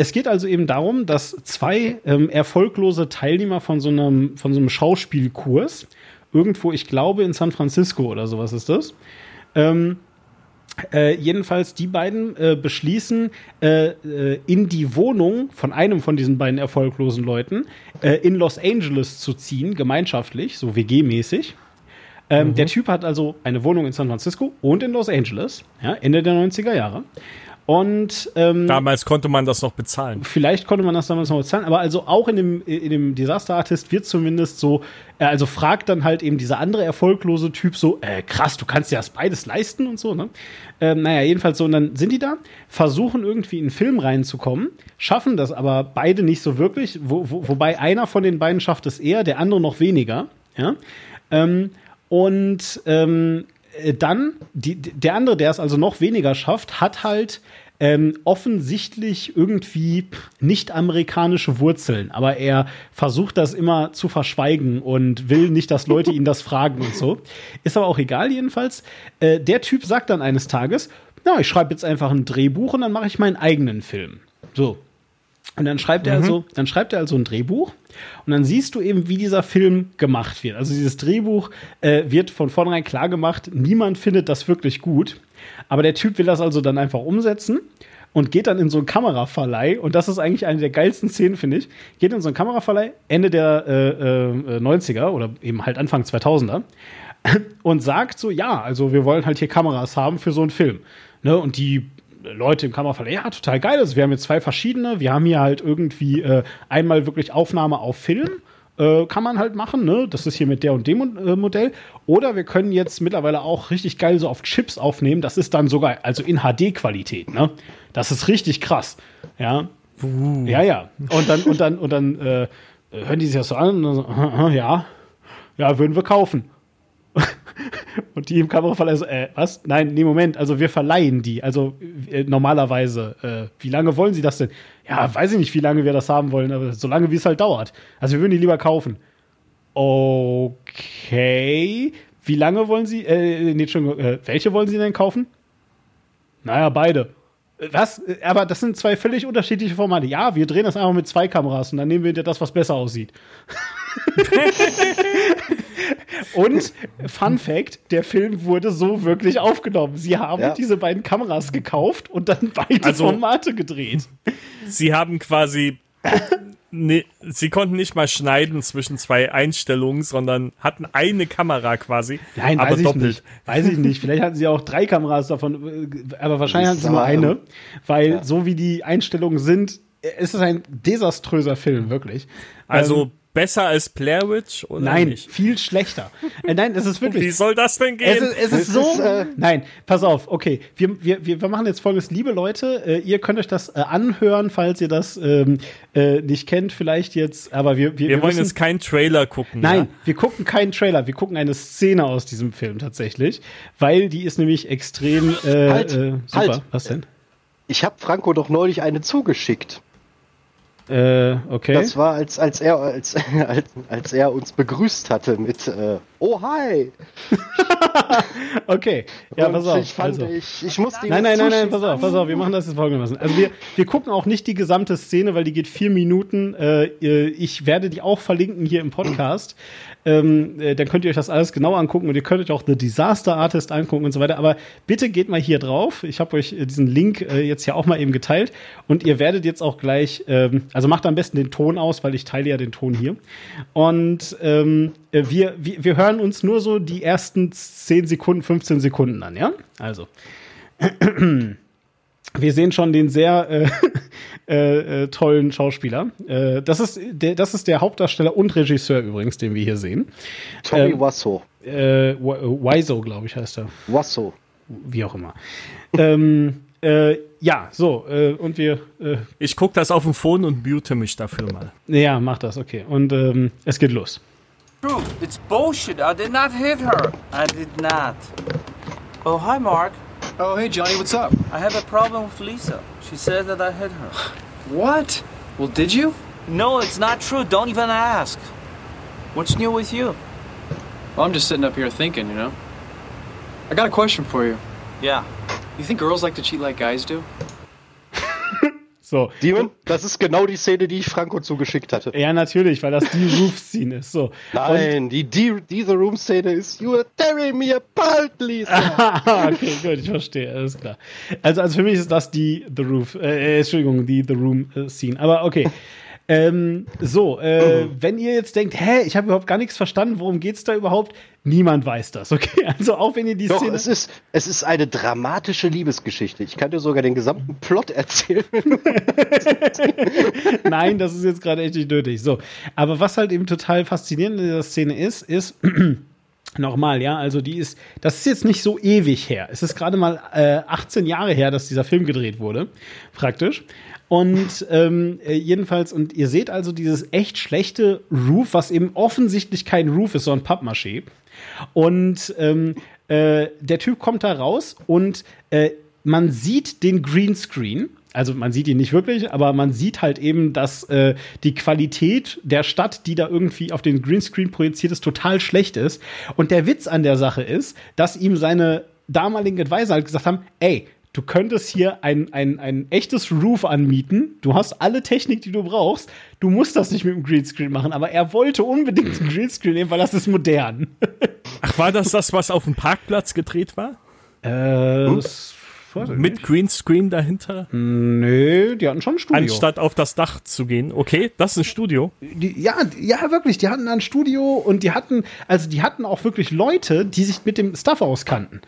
es geht also eben darum, dass zwei ähm, erfolglose Teilnehmer von so einem, von so einem Schauspielkurs, irgendwo, ich glaube in San Francisco oder sowas ist das, ähm, äh, jedenfalls die beiden äh, beschließen, äh, äh in die Wohnung von einem von diesen beiden erfolglosen Leuten äh, in Los Angeles zu ziehen, gemeinschaftlich, so WG-mäßig. Ähm, mhm. Der Typ hat also eine Wohnung in San Francisco und in Los Angeles, ja, Ende der 90er Jahre. Und ähm, damals konnte man das noch bezahlen. Vielleicht konnte man das damals noch bezahlen, aber also auch in dem, in dem Disaster Artist wird zumindest so, äh, also fragt dann halt eben dieser andere erfolglose Typ so, äh, krass, du kannst dir das beides leisten und so, ne? Ähm, naja, jedenfalls so, und dann sind die da, versuchen irgendwie in einen Film reinzukommen, schaffen das aber beide nicht so wirklich, wo, wo, wobei einer von den beiden schafft es eher, der andere noch weniger, ja. Ähm, und ähm, äh, dann, die, der andere, der es also noch weniger schafft, hat halt ähm, offensichtlich irgendwie nicht amerikanische Wurzeln, aber er versucht das immer zu verschweigen und will nicht, dass Leute ihn das fragen und so. Ist aber auch egal jedenfalls. Äh, der Typ sagt dann eines Tages, na, ich schreibe jetzt einfach ein Drehbuch und dann mache ich meinen eigenen Film. So, und dann schreibt mhm. er also, dann schreibt er also ein Drehbuch und dann siehst du eben, wie dieser Film gemacht wird. Also dieses Drehbuch äh, wird von vornherein klar gemacht, niemand findet das wirklich gut. Aber der Typ will das also dann einfach umsetzen und geht dann in so einen Kameraverleih. Und das ist eigentlich eine der geilsten Szenen, finde ich. Geht in so einen Kameraverleih, Ende der äh, äh, 90er oder eben halt Anfang 2000er und sagt so, ja, also wir wollen halt hier Kameras haben für so einen Film. Ne? Und die Leute im Kameraverleih, ja, total geil. Also wir haben jetzt zwei verschiedene. Wir haben hier halt irgendwie äh, einmal wirklich Aufnahme auf Film. Äh, kann man halt machen, ne? Das ist hier mit der und dem äh, Modell. Oder wir können jetzt mittlerweile auch richtig geil so auf Chips aufnehmen. Das ist dann sogar, also in HD-Qualität, ne? Das ist richtig krass. Ja. Uh. Ja, ja. Und dann, und dann, und dann äh, hören die sich das so an und dann so, ja, ja, würden wir kaufen. Und die im Kameraverleih so, äh, was? Nein, nee, Moment, also wir verleihen die. Also äh, normalerweise, äh, wie lange wollen Sie das denn? Ja, weiß ich nicht, wie lange wir das haben wollen, aber so lange, wie es halt dauert. Also wir würden die lieber kaufen. Okay. Wie lange wollen Sie, äh, nee, schon, äh, welche wollen Sie denn kaufen? Naja, beide. Äh, Was? Äh, Aber das sind zwei völlig unterschiedliche Formate. Ja, wir drehen das einfach mit zwei Kameras und dann nehmen wir dir das, was besser aussieht. und Fun Fact: Der Film wurde so wirklich aufgenommen. Sie haben Ja. diese beiden Kameras gekauft und dann beide Also- Formate gedreht. Sie haben quasi. Nee, sie konnten nicht mal schneiden zwischen zwei Einstellungen, sondern hatten eine Kamera quasi, Nein, aber weiß ich doppelt. nicht. Weiß ich nicht. Vielleicht hatten sie auch drei Kameras davon, äh, aber wahrscheinlich hatten sie nur eine, weil ja. so wie die Einstellungen sind, äh, ist es ein desaströser Film, wirklich. Also Ähm, besser als Blair Witch oder nein, nicht? viel schlechter. Äh, nein, es ist wirklich. Wie soll das denn Es gehen? ist, es ist Es so. ist, äh, Nein, pass auf, okay. Wir, wir, wir wir machen jetzt folgendes, liebe Leute, äh, ihr könnt euch das äh, anhören, falls ihr das ähm, äh, nicht kennt, vielleicht jetzt, aber wir, wir, wir wollen müssen, jetzt keinen Trailer gucken. Nein, Ja? wir gucken keinen Trailer, wir gucken eine Szene aus diesem Film tatsächlich, weil die ist nämlich extrem äh, Halt, äh, super. halt. Was denn? Ich habe Franco doch neulich eine zugeschickt. Äh, okay. Das war, als, als, er, als, als, als er uns begrüßt hatte mit äh, Oh hi! okay. Ja, pass auf. Ich, fand, also. ich, ich musste Nein, nein, nein, nein, pass auf, pass auf, wir machen das jetzt folgendermaßen. Also wir, wir gucken auch nicht die gesamte Szene, weil die geht vier Minuten. Äh, äh, ich werde die auch verlinken hier im Podcast. Ähm, äh, dann könnt ihr euch das alles genau angucken und ihr könnt euch auch The Disaster Artist angucken und so weiter. Aber bitte geht mal hier drauf. Ich habe euch äh, diesen Link äh, jetzt ja auch mal eben geteilt und ihr werdet jetzt auch gleich, ähm, also macht am besten den Ton aus, weil ich teile ja den Ton hier. Und ähm, äh, wir, wir, wir hören uns nur so die ersten 10 Sekunden, 15 Sekunden an, ja? Also. Wir sehen schon den sehr äh, äh, äh, tollen Schauspieler. Äh, das, ist der, das ist der Hauptdarsteller und Regisseur übrigens, den wir hier sehen. Tommy ähm, Wasso. Äh, Wiso, glaube ich, heißt er. Wasso. Wie auch immer. ähm, äh, ja, so, äh, und wir, äh, Ich gucke das auf dem Phone und mute mich dafür mal. ja, mach das, okay. Und ähm, es geht los. True, it's bullshit. I did not hit her. I did not. Oh, hi, Mark. Oh, hey, Johnny, what's up? I have a problem with Lisa. She said that I hit her. What? Well, did you? No, it's not true. Don't even ask. What's new with you? Well, I'm just sitting up here thinking, you know. I got a question for you. Yeah. You think girls like to cheat like guys do? So. Demon, das ist genau die Szene, die ich Franco zugeschickt hatte. Ja, natürlich, weil das die Roof-Scene ist. So. Nein, die, die diese Room-Szene ist You are tearing me apart, Lisa. Okay, gut, ich verstehe, alles klar. Also, also für mich ist das die The Roof, äh, äh, Entschuldigung, die The Room äh. Aber okay. Ähm, so, äh, wenn ihr jetzt denkt, hä, ich habe überhaupt gar nichts verstanden, worum geht's da überhaupt? Niemand weiß das, okay? Also auch wenn ihr die Doch, Szene. es ist, es ist eine dramatische Liebesgeschichte. Ich kann dir sogar den gesamten Plot erzählen. Nein, das ist jetzt gerade echt nicht nötig. So, aber was halt eben total faszinierend in dieser Szene ist, ist Nochmal, ja, also die ist, das ist jetzt nicht so ewig her. Es ist gerade mal äh, 18 Jahre her, dass dieser Film gedreht wurde, praktisch. Und ähm, äh, jedenfalls, und ihr seht also dieses echt schlechte Roof, was eben offensichtlich kein Roof ist, sondern Pappmaché. Und ähm, äh, der Typ kommt da raus und äh, man sieht den Greenscreen. Also man sieht ihn nicht wirklich, aber man sieht halt eben, dass äh, die Qualität der Stadt, die da irgendwie auf den Greenscreen projiziert ist, total schlecht ist. Und der Witz an der Sache ist, dass ihm seine damaligen Advisor halt gesagt haben, ey, du könntest hier ein, ein, ein echtes Roof anmieten. Du hast alle Technik, die du brauchst. Du musst das nicht mit dem Greenscreen machen. Aber er wollte unbedingt einen Greenscreen nehmen, weil das ist modern. Ach, war das das, was auf dem Parkplatz gedreht war? Äh, das Mit Greenscreen dahinter? Nö, die hatten schon ein Studio. Anstatt auf das Dach zu gehen. Okay, das ist ein Studio. Die, ja, ja, wirklich. Die hatten ein Studio und die hatten, also die hatten auch wirklich Leute, die sich mit dem Stuff auskannten.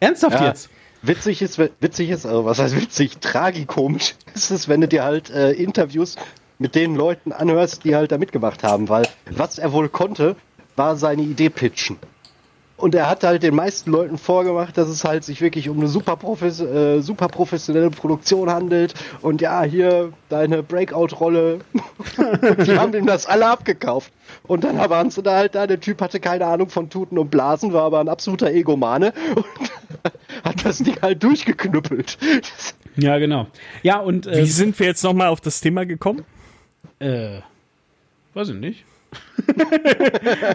Ernsthaft Ja. jetzt? Witzig ist, witzig ist, also was heißt witzig, tragikomisch ist es, wenn du dir halt äh, Interviews mit den Leuten anhörst, die halt da mitgemacht haben, weil was er wohl konnte, war seine Idee pitchen. Und er hat halt den meisten Leuten vorgemacht, dass es halt sich wirklich um eine super, profes äh, super professionelle Produktion handelt. Und ja, hier deine Breakout-Rolle. die haben ihm das alle abgekauft. Und dann waren sie da halt da. Der Typ hatte keine Ahnung von Tuten und Blasen, war aber ein absoluter Egomane und hat das Ding halt durchgeknüppelt. Ja, genau. Ja, und. Wie sind wir jetzt nochmal auf das Thema gekommen? Äh, weiß ich nicht.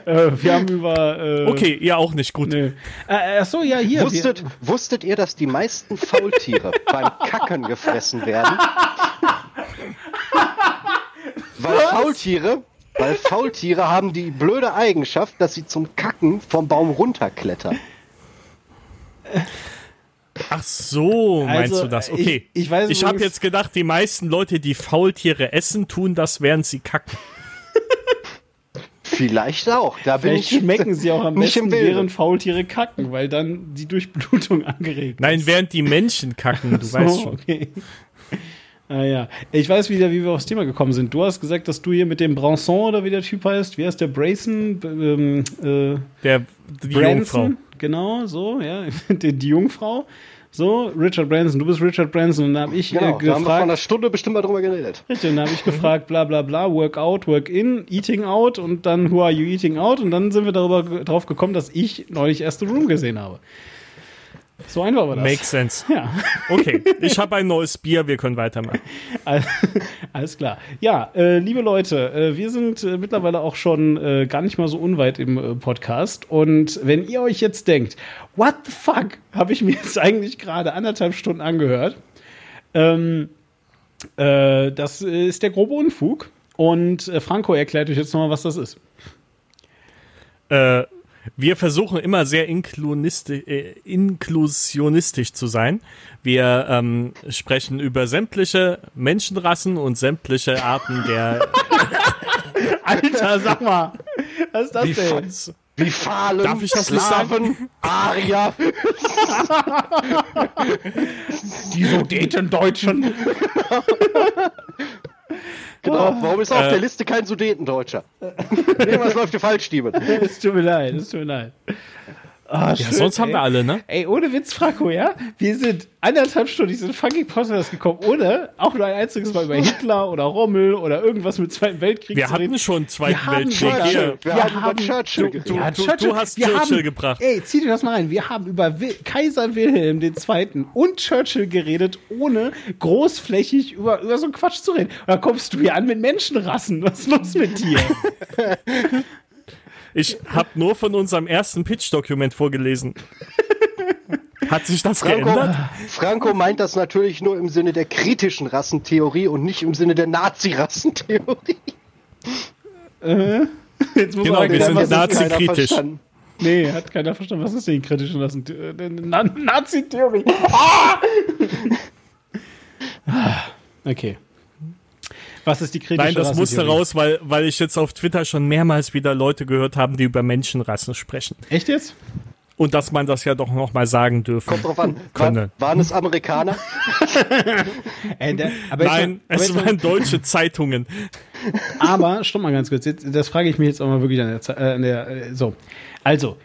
äh, wir haben über. Äh, Okay, ihr auch nicht gut. Nee. Äh, ach so, ja, hier. Wusstet, wusstet ihr, dass die meisten Faultiere beim Kacken gefressen werden? Weil Faultiere, weil Faultiere haben die blöde Eigenschaft, dass sie zum Kacken vom Baum runterklettern. Ach so, meinst Also, du das? ich- Okay. ich weiß Ich habe jetzt gedacht, die meisten Leute, die Faultiere essen, tun das, während sie kacken. Vielleicht auch. Da bin Vielleicht ich schmecken sie auch am besten, während Faultiere kacken, weil dann die Durchblutung angeregt Nein, während die Menschen kacken, du So, weißt schon. Okay. Ah ja, ich weiß wieder, wie wir aufs Thema gekommen sind. Du hast gesagt, dass du hier mit dem Branson oder wie der Typ heißt, wie heißt der Brayson? Ähm, äh, Der, die Jungfrau. Genau, so, ja, die, die Jungfrau. So, Richard Branson, du bist Richard Branson und da habe ich Genau, äh, da haben wir vor gefragt, einer Stunde bestimmt mal drüber geredet. Richtig, und dann habe ich gefragt, bla bla bla, work out, work in, eating out und dann who are you eating out und dann sind wir darüber drauf gekommen, dass ich neulich erst The Room gesehen habe. So einfach war das. Makes sense. ja, Okay, ich habe ein neues Bier, wir können weitermachen. all- alles klar. Ja, äh, liebe Leute, äh, wir sind äh, mittlerweile auch schon äh, gar nicht mal so unweit im äh, Podcast und wenn ihr euch jetzt denkt, what the fuck, habe ich mir jetzt eigentlich gerade anderthalb Stunden angehört, ähm, äh, das ist der grobe Unfug und Franco erklärt euch jetzt nochmal, was das ist. Äh, wir versuchen immer sehr äh, inklusionistisch zu sein. Wir ähm, sprechen über sämtliche Menschenrassen und sämtliche Arten der Alter, sag mal. Was ist das Wie denn? Wie Fahlen, Darf ich das nicht Slaven, Arier. Die Sudetendeutschen. Genau. Warum ist auf Äh. der Liste kein Sudetendeutscher? Irgendwas läuft hier falsch, Steven. Es tut mir leid, es tut mir leid. Ah, Ja, sonst haben wir alle, ne? Ey, ohne Witz, Franco, ja? Wir sind anderthalb Stunden in diesen fucking Podcast gekommen, ohne auch nur ein einziges Mal über Hitler oder Rommel oder irgendwas mit Zweiten Weltkrieg Wir zu hatten reden. schon Zweiten Wir haben Weltkrieg. Churchill. Hier, Wir, Wir haben Churchill du- geredet. du- Ja, du hast wir Churchill haben, gebracht. Ey, zieh dir das mal rein. Wir haben über Wil Kaiser Wilhelm II. und Churchill geredet, ohne großflächig über, über so einen Quatsch zu reden. Und dann kommst du hier an mit Menschenrassen. Was ist los mit dir? Ich habe nur von unserem ersten Pitch-Dokument vorgelesen. Hat sich das Franco, geändert? Franco meint das natürlich nur im Sinne der kritischen Rassentheorie und nicht im Sinne der Nazi-Rassentheorie. Jetzt muss Genau, wir sind nazi-kritisch. Nee, hat keiner verstanden. Was ist denn die kritischen Rassen? äh, Na Nazi-Theorie. Ah, okay. Was ist die kritische Nein, das musste Rassentheorie? raus, weil, weil ich jetzt auf Twitter schon mehrmals wieder Leute gehört haben, die über Menschenrassen sprechen. Echt jetzt? Und dass man das ja doch noch mal sagen dürfen. Kommt drauf an. Könne. War, waren es Amerikaner? Äh, der, Nein, mal- es mal- waren deutsche Zeitungen. Aber, stopp mal ganz kurz, jetzt, das frage ich mich jetzt auch mal wirklich an der, äh, an der äh, so. Also,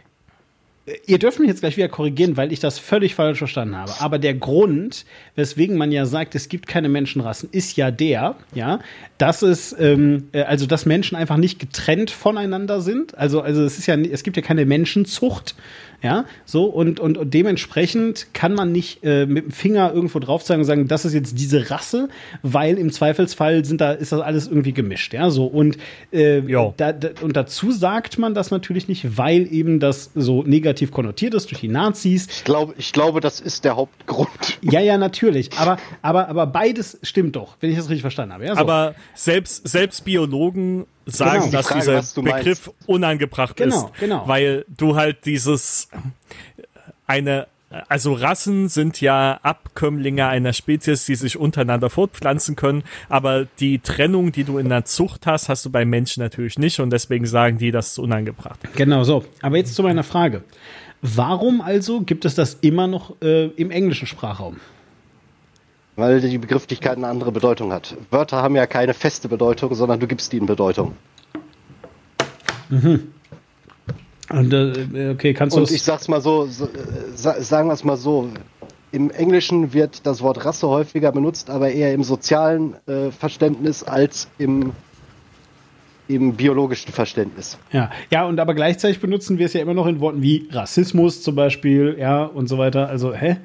ihr dürft mich jetzt gleich wieder korrigieren, weil ich das völlig falsch verstanden habe. Aber der Grund, weswegen man ja sagt, es gibt keine Menschenrassen, ist ja der, ja, dass es, ähm, äh, also dass Menschen einfach nicht getrennt voneinander sind. Also, also es ist ja, es gibt ja keine Menschenzucht. Ja, so und, und, und dementsprechend kann man nicht äh, mit dem Finger irgendwo drauf zeigen und sagen, das ist jetzt diese Rasse, weil im Zweifelsfall sind da, ist das alles irgendwie gemischt. Ja, so und, äh, da, da, und dazu sagt man das natürlich nicht, weil eben das so negativ konnotiert ist durch die Nazis. Ich glaube, ich glaube, das ist der Hauptgrund. Ja, ja, natürlich. Aber, aber, aber beides stimmt doch, wenn ich das richtig verstanden habe. Ja, so. Aber selbst, selbst Biologen sagen, Genau. dass Die Frage, dieser Begriff unangebracht Genau, ist. genau. Weil du halt dieses eine also Rassen sind ja Abkömmlinge einer Spezies, die sich untereinander fortpflanzen können, aber die Trennung, die du in der Zucht hast, hast du bei Menschen natürlich nicht und deswegen sagen die, das ist unangebracht. Genau so. Aber jetzt zu meiner Frage. Warum also gibt es das immer noch äh, im englischen Sprachraum? Weil die Begrifflichkeit eine andere Bedeutung hat. Wörter haben ja keine feste Bedeutung, sondern du gibst ihnen Bedeutung. Und, äh, okay, kannst du Und ich sag's mal so, so äh, sa sagen wir es mal so. Im Englischen wird das Wort Rasse häufiger benutzt, aber eher im sozialen äh, Verständnis als im, im biologischen Verständnis. Ja, ja, und aber gleichzeitig benutzen wir es ja immer noch in Worten wie Rassismus zum Beispiel, ja, und so weiter. Also, hä?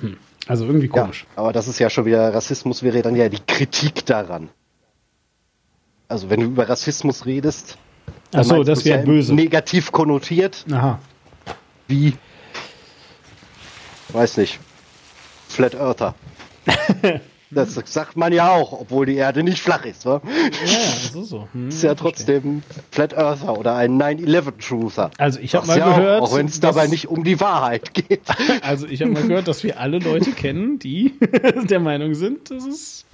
Hm. Also irgendwie Ja, komisch. aber das ist ja schon wieder, Rassismus wäre dann ja die Kritik daran. Also wenn du über Rassismus redest, dann Ach so, das wäre ja böse. negativ konnotiert, Aha. wie, weiß nicht, Flat Earther. das sagt man ja auch, obwohl die Erde nicht flach ist. Wa? Ja, das ist so. Hm, Ist ja verstehe. trotzdem Flat Earther oder ein 9-11-Truther. Also ich habe mal ja gehört, Auch, auch wenn es dass- dabei nicht um die Wahrheit geht. Also ich habe mal gehört, dass wir alle Leute kennen, die der Meinung sind, dass es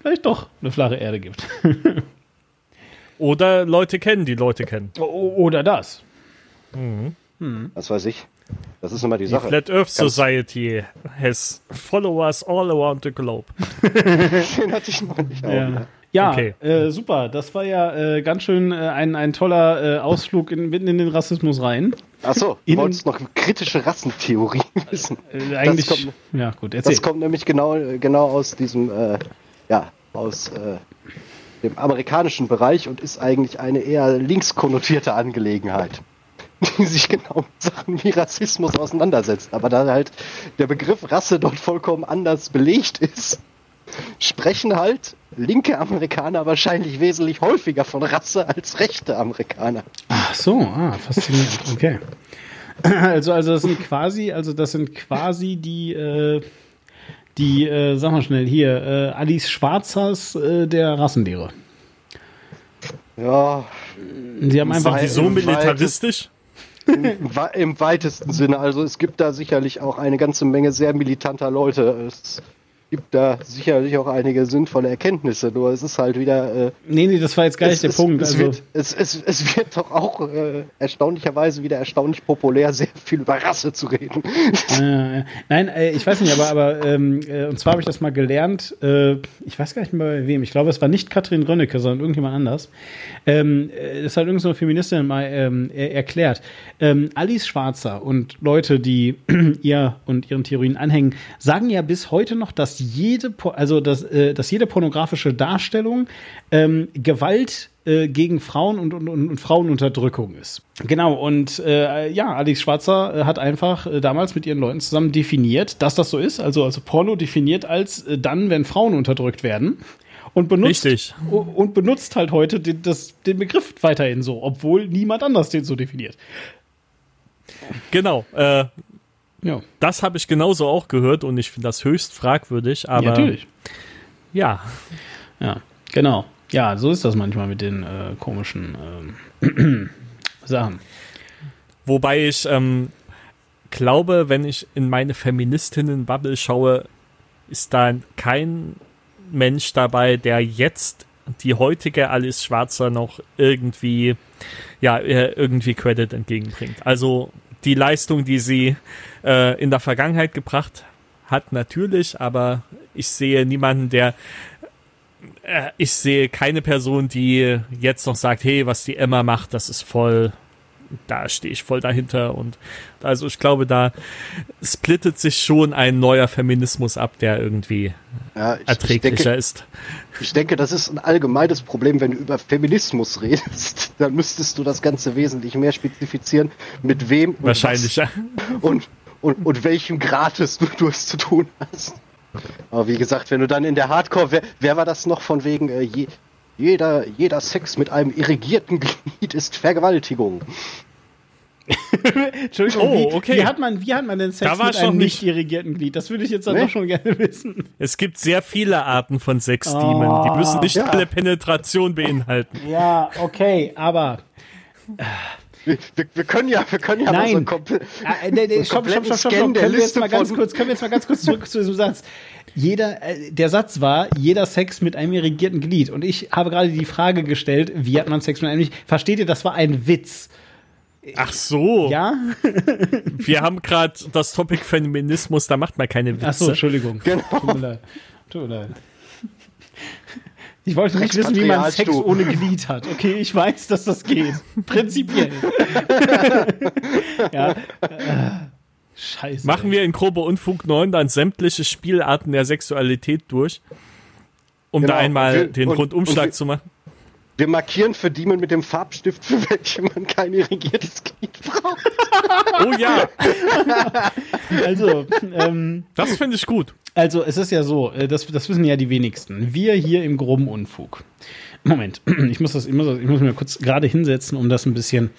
vielleicht doch eine flache Erde gibt. Oder Leute kennen, die Leute kennen. O- Oder das. Was weiß ich. Das ist immer die Die Sache. Flat Earth Society has followers all around the globe. Den hatte ich noch nicht. Ja, ja Okay. äh, super. Das war ja äh, ganz schön äh, ein, ein toller äh, Ausflug in, mitten in den Rassismus rein. Achso, du wolltest noch kritische Rassentheorie wissen. Äh, eigentlich, kommt- ja gut, erzähl. Das kommt nämlich genau, genau aus diesem, äh, ja, aus äh, dem amerikanischen Bereich und ist eigentlich eine eher links konnotierte Angelegenheit, die sich genau mit Sachen wie Rassismus auseinandersetzt. Aber da halt der Begriff Rasse dort vollkommen anders belegt ist, sprechen halt linke Amerikaner wahrscheinlich wesentlich häufiger von Rasse als rechte Amerikaner. Ach so, ah, faszinierend. Okay. Also, also das sind quasi, also das sind quasi die, äh, die, äh, sag mal schnell hier, äh, Alice Schwarzers äh, der Rassenlehre. Ja, Sie haben einfach Sei- Die so militaristisch? Im, weitesten Sinne. Also es gibt da sicherlich auch eine ganze Menge sehr militanter Leute. Es gibt da sicherlich auch einige sinnvolle Erkenntnisse. Nur es ist halt wieder. Äh, Nee, nee, das war jetzt gar nicht es, der es, Punkt. Es, Also, wird, es, es, es wird doch auch äh, erstaunlicherweise wieder erstaunlich populär, sehr viel über Rasse zu reden. äh, nein, äh, ich weiß nicht, aber, aber ähm, äh, und zwar habe ich das mal gelernt, äh, ich weiß gar nicht mehr bei wem, ich glaube, es war nicht Katrin Rönnecke, sondern irgendjemand anders. Ähm, äh, das hat irgendeine so Feministin mal ähm, er erklärt. Ähm, Alice Schwarzer und Leute, die ihr und ihren Theorien anhängen, sagen ja bis heute noch, dass jede, also dass, äh, dass jede pornografische Darstellung ähm, Gewalt äh, gegen Frauen und, und, und, Frauenunterdrückung ist. Genau, und äh, ja, Alice Schwarzer äh, hat einfach äh, damals mit ihren Leuten zusammen definiert, dass das so ist. Also, also Porno definiert als dann, wenn Frauen unterdrückt werden. Und benutzt, Richtig. und benutzt halt heute den, das, den Begriff weiterhin so, obwohl niemand anders den so definiert. Genau. Äh, Ja, das habe ich genauso auch gehört und ich finde das höchst fragwürdig. Aber ja, natürlich. ja, Ja, genau. Ja, so ist das manchmal mit den äh, komischen ähm, Sachen. Wobei ich ähm, glaube, wenn ich in meine Feministinnen-Bubble schaue, ist da kein Mensch dabei, der jetzt die heutige Alice Schwarzer noch irgendwie, ja, irgendwie Credit entgegenbringt. Also die Leistung, die sie äh, in der Vergangenheit gebracht hat, natürlich, aber ich sehe niemanden, der äh, ich sehe keine Person, die jetzt noch sagt, hey, was die Emma macht, das ist voll, da stehe ich voll dahinter und also ich glaube, da splittet sich schon ein neuer Feminismus ab, der irgendwie Ja, ich, ich, erträglicher denke, ist. ich denke, das ist ein allgemeines Problem, wenn du über Feminismus redest. Dann müsstest du das Ganze wesentlich mehr spezifizieren, mit wem und Wahrscheinlich. ja. und, und, und welchem Gratis du, du es zu tun hast. Aber wie gesagt, wenn du dann in der Hardcore, wer, wer war das noch von wegen, äh, je, jeder, jeder Sex mit einem irrigierten Glied ist Vergewaltigung. Entschuldigung, Oh, wie, okay. wie, hat man, wie hat man denn Sex Da war mit ich noch einem nicht. nicht irrigierten Glied? Das würde ich jetzt dann Nee. doch schon gerne wissen. Es gibt sehr viele Arten von Sexdemen. Die müssen nicht Ja. alle Penetration beinhalten. Ja, okay, aber Wir, wir, wir können ja, wir können ja mal so Nein. ein komple Ah, äh, nee, nee, stopp, stopp, stopp, stopp, Können wir jetzt mal ganz kurz, können wir jetzt mal ganz kurz zurück zu diesem Satz. Jeder, äh, der Satz war, jeder Sex mit einem irrigierten Glied. Und ich habe gerade die Frage gestellt, wie hat man Sex mit einem Glied? Versteht ihr, das war ein Witz. Ach so. Ja? Wir haben gerade das Topic Feminismus, da macht man keine Witze. Ach so, Entschuldigung. Genau. Tut mir leid. Tut mir leid. Ich wollte nicht wissen, wie man Sex du. ohne Glied hat. Okay, ich weiß, dass das geht. Prinzipiell. ja. Scheiße. Machen wir in grobe Unfug 9 dann sämtliche Spielarten der Sexualität durch, um Genau. da einmal wir- den und- Rundumschlag und wir- zu machen. Wir markieren für Demon mit dem Farbstift, für welche man kein irrigiertes Glied braucht. Oh ja, Also, ähm, das finde ich gut. Also, es ist ja so, äh, das, das wissen ja die wenigsten. Wir hier im groben Unfug. Moment, ich muss, das, ich muss, das, ich muss mir kurz gerade hinsetzen, um das ein bisschen.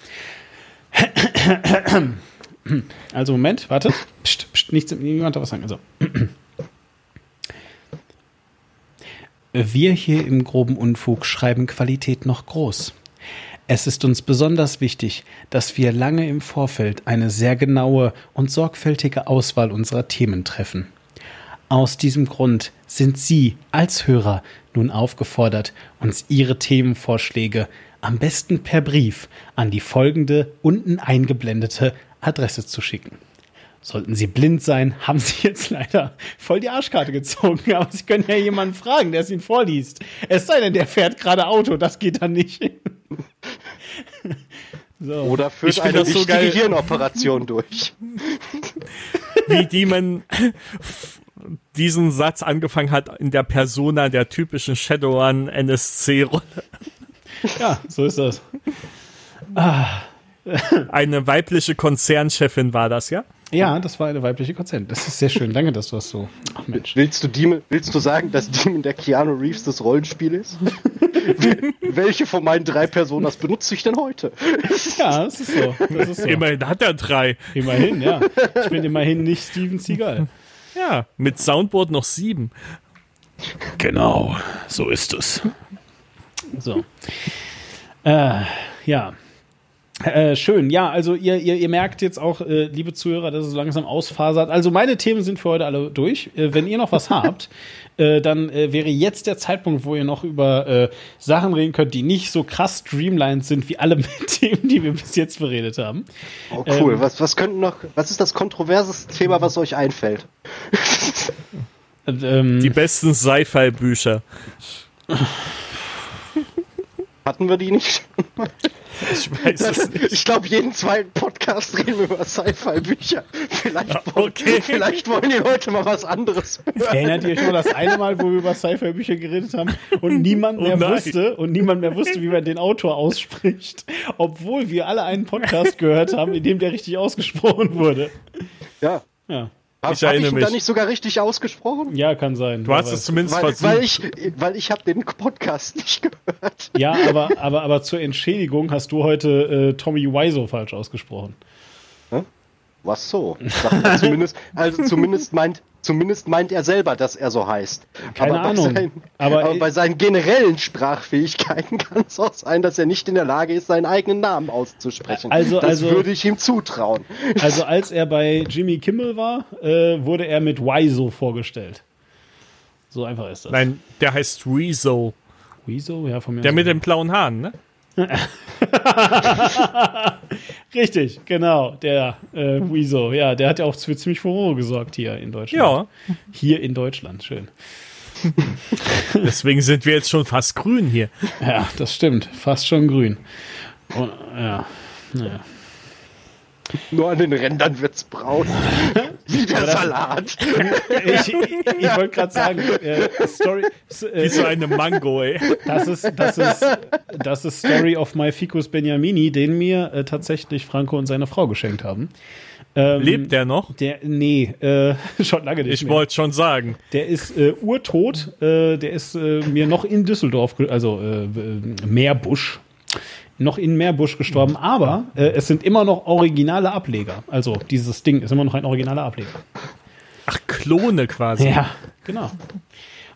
Also, Moment, wartet. Psst, psst, nichts, niemand darf was sagen. Also. Wir hier im groben Unfug schreiben Qualität noch groß. Es ist uns besonders wichtig, dass wir lange im Vorfeld eine sehr genaue und sorgfältige Auswahl unserer Themen treffen. Aus diesem Grund sind Sie als Hörer nun aufgefordert, uns Ihre Themenvorschläge am besten per Brief an die folgende unten eingeblendete Adresse zu schicken. Sollten Sie blind sein, haben Sie jetzt leider voll die Arschkarte gezogen, aber Sie können ja jemanden fragen, der es Ihnen vorliest. Es sei denn, der fährt gerade Auto, das geht dann nicht. so. Oder führt Ich eine das so wichtige geil. Hirnoperation durch. Wie Demon diesen Satz angefangen hat in der Persona der typischen Shadowrun NSC-Rolle. Ja, so ist das. Eine weibliche Konzernchefin war das, ja? Ja, das war eine weibliche Konzert. Das ist sehr schön. Danke, dass du das so. Ach Mensch. Willst du, Demon, willst du sagen, dass Demon der Keanu Reeves des Rollenspiels ist? Wel- Welche von meinen drei Personas benutze ich denn heute? Ja, das ist so. Das ist so. Immerhin hat er drei. Immerhin, ja. Ich bin immerhin nicht Steven Seagal. Ja, mit Soundboard noch sieben. Genau, so ist es. So. Äh, ja. Äh, schön, ja, also ihr, ihr, ihr merkt jetzt auch, äh, liebe Zuhörer, dass es so langsam ausfasert. Also meine Themen sind für heute alle durch. Äh, wenn ihr noch was habt, äh, dann äh, wäre jetzt der Zeitpunkt, wo ihr noch über äh, Sachen reden könnt, die nicht so krass streamlined sind wie alle Themen, die wir bis jetzt beredet haben. Oh, cool. Ähm. was, was könnten noch, was ist das kontroverseste Thema, was euch einfällt? Ähm, Die besten Sci-Fi-Bücher. Hatten wir die nicht? Ich weiß es nicht. Ich glaube, jeden zweiten Podcast reden wir über Sci-Fi-Bücher. Vielleicht, wollen- Okay. vielleicht wollen die Leute mal was anderes hören. Erinnert ihr euch noch das eine Mal, wo wir über Sci-Fi-Bücher geredet haben und niemand mehr Oh wusste und niemand mehr wusste, wie man den Autor ausspricht, obwohl wir alle einen Podcast gehört haben, in dem der richtig ausgesprochen wurde. Ja. Ja, Hab, Ich hab erinnere ich ihn da mich. nicht sogar richtig ausgesprochen? ja kann sein. Du hast es zumindest Weil, versucht. weil ich, weil ich habe den Podcast nicht gehört. Ja, aber, aber, aber zur Entschädigung hast du heute äh, Tommy Wiseau falsch ausgesprochen. Was so? Mal, zumindest, also zumindest meint, zumindest meint er selber, dass er so heißt. Keine aber Ahnung. Bei seinen, Aber- aber, bei seinen generellen Sprachfähigkeiten kann es auch sein, dass er nicht in der Lage ist, seinen eigenen Namen auszusprechen. Also- das also- würde ich ihm zutrauen. Also als er bei Jimmy Kimmel war, äh, wurde er mit Wiseau vorgestellt. So einfach ist das. Nein, der heißt Rezo. Wiseau? Ja, von mir Der mit den blauen Haaren, ne? Richtig, genau, der äh, Wieso. Ja, der hat ja auch für ziemlich Furore gesorgt hier in Deutschland. Ja. Hier in Deutschland, schön. Deswegen sind wir jetzt schon fast grün hier. Ja, das stimmt. Fast schon grün. Und, ja. ja. Nur an den Rändern wird's braun. Wie der Salat. Ich, ich, ich wollte gerade sagen, äh, Story, äh, Wie so eine Mango, ey. das, ist, das, ist, das ist Story of My Ficus Beniamini, den mir äh, tatsächlich Franco und seine Frau geschenkt haben. Ähm, Lebt der noch? Der, nee, äh, schon lange nicht Ich wollte schon sagen. Der ist äh, urtot. Äh, der ist äh, mir noch in Düsseldorf, also äh, äh, Meerbusch, noch in Meerbusch gestorben. Aber äh, es sind immer noch originale Ableger. Also dieses Ding ist immer noch ein originaler Ableger. Ach, Klone quasi. Ja, genau.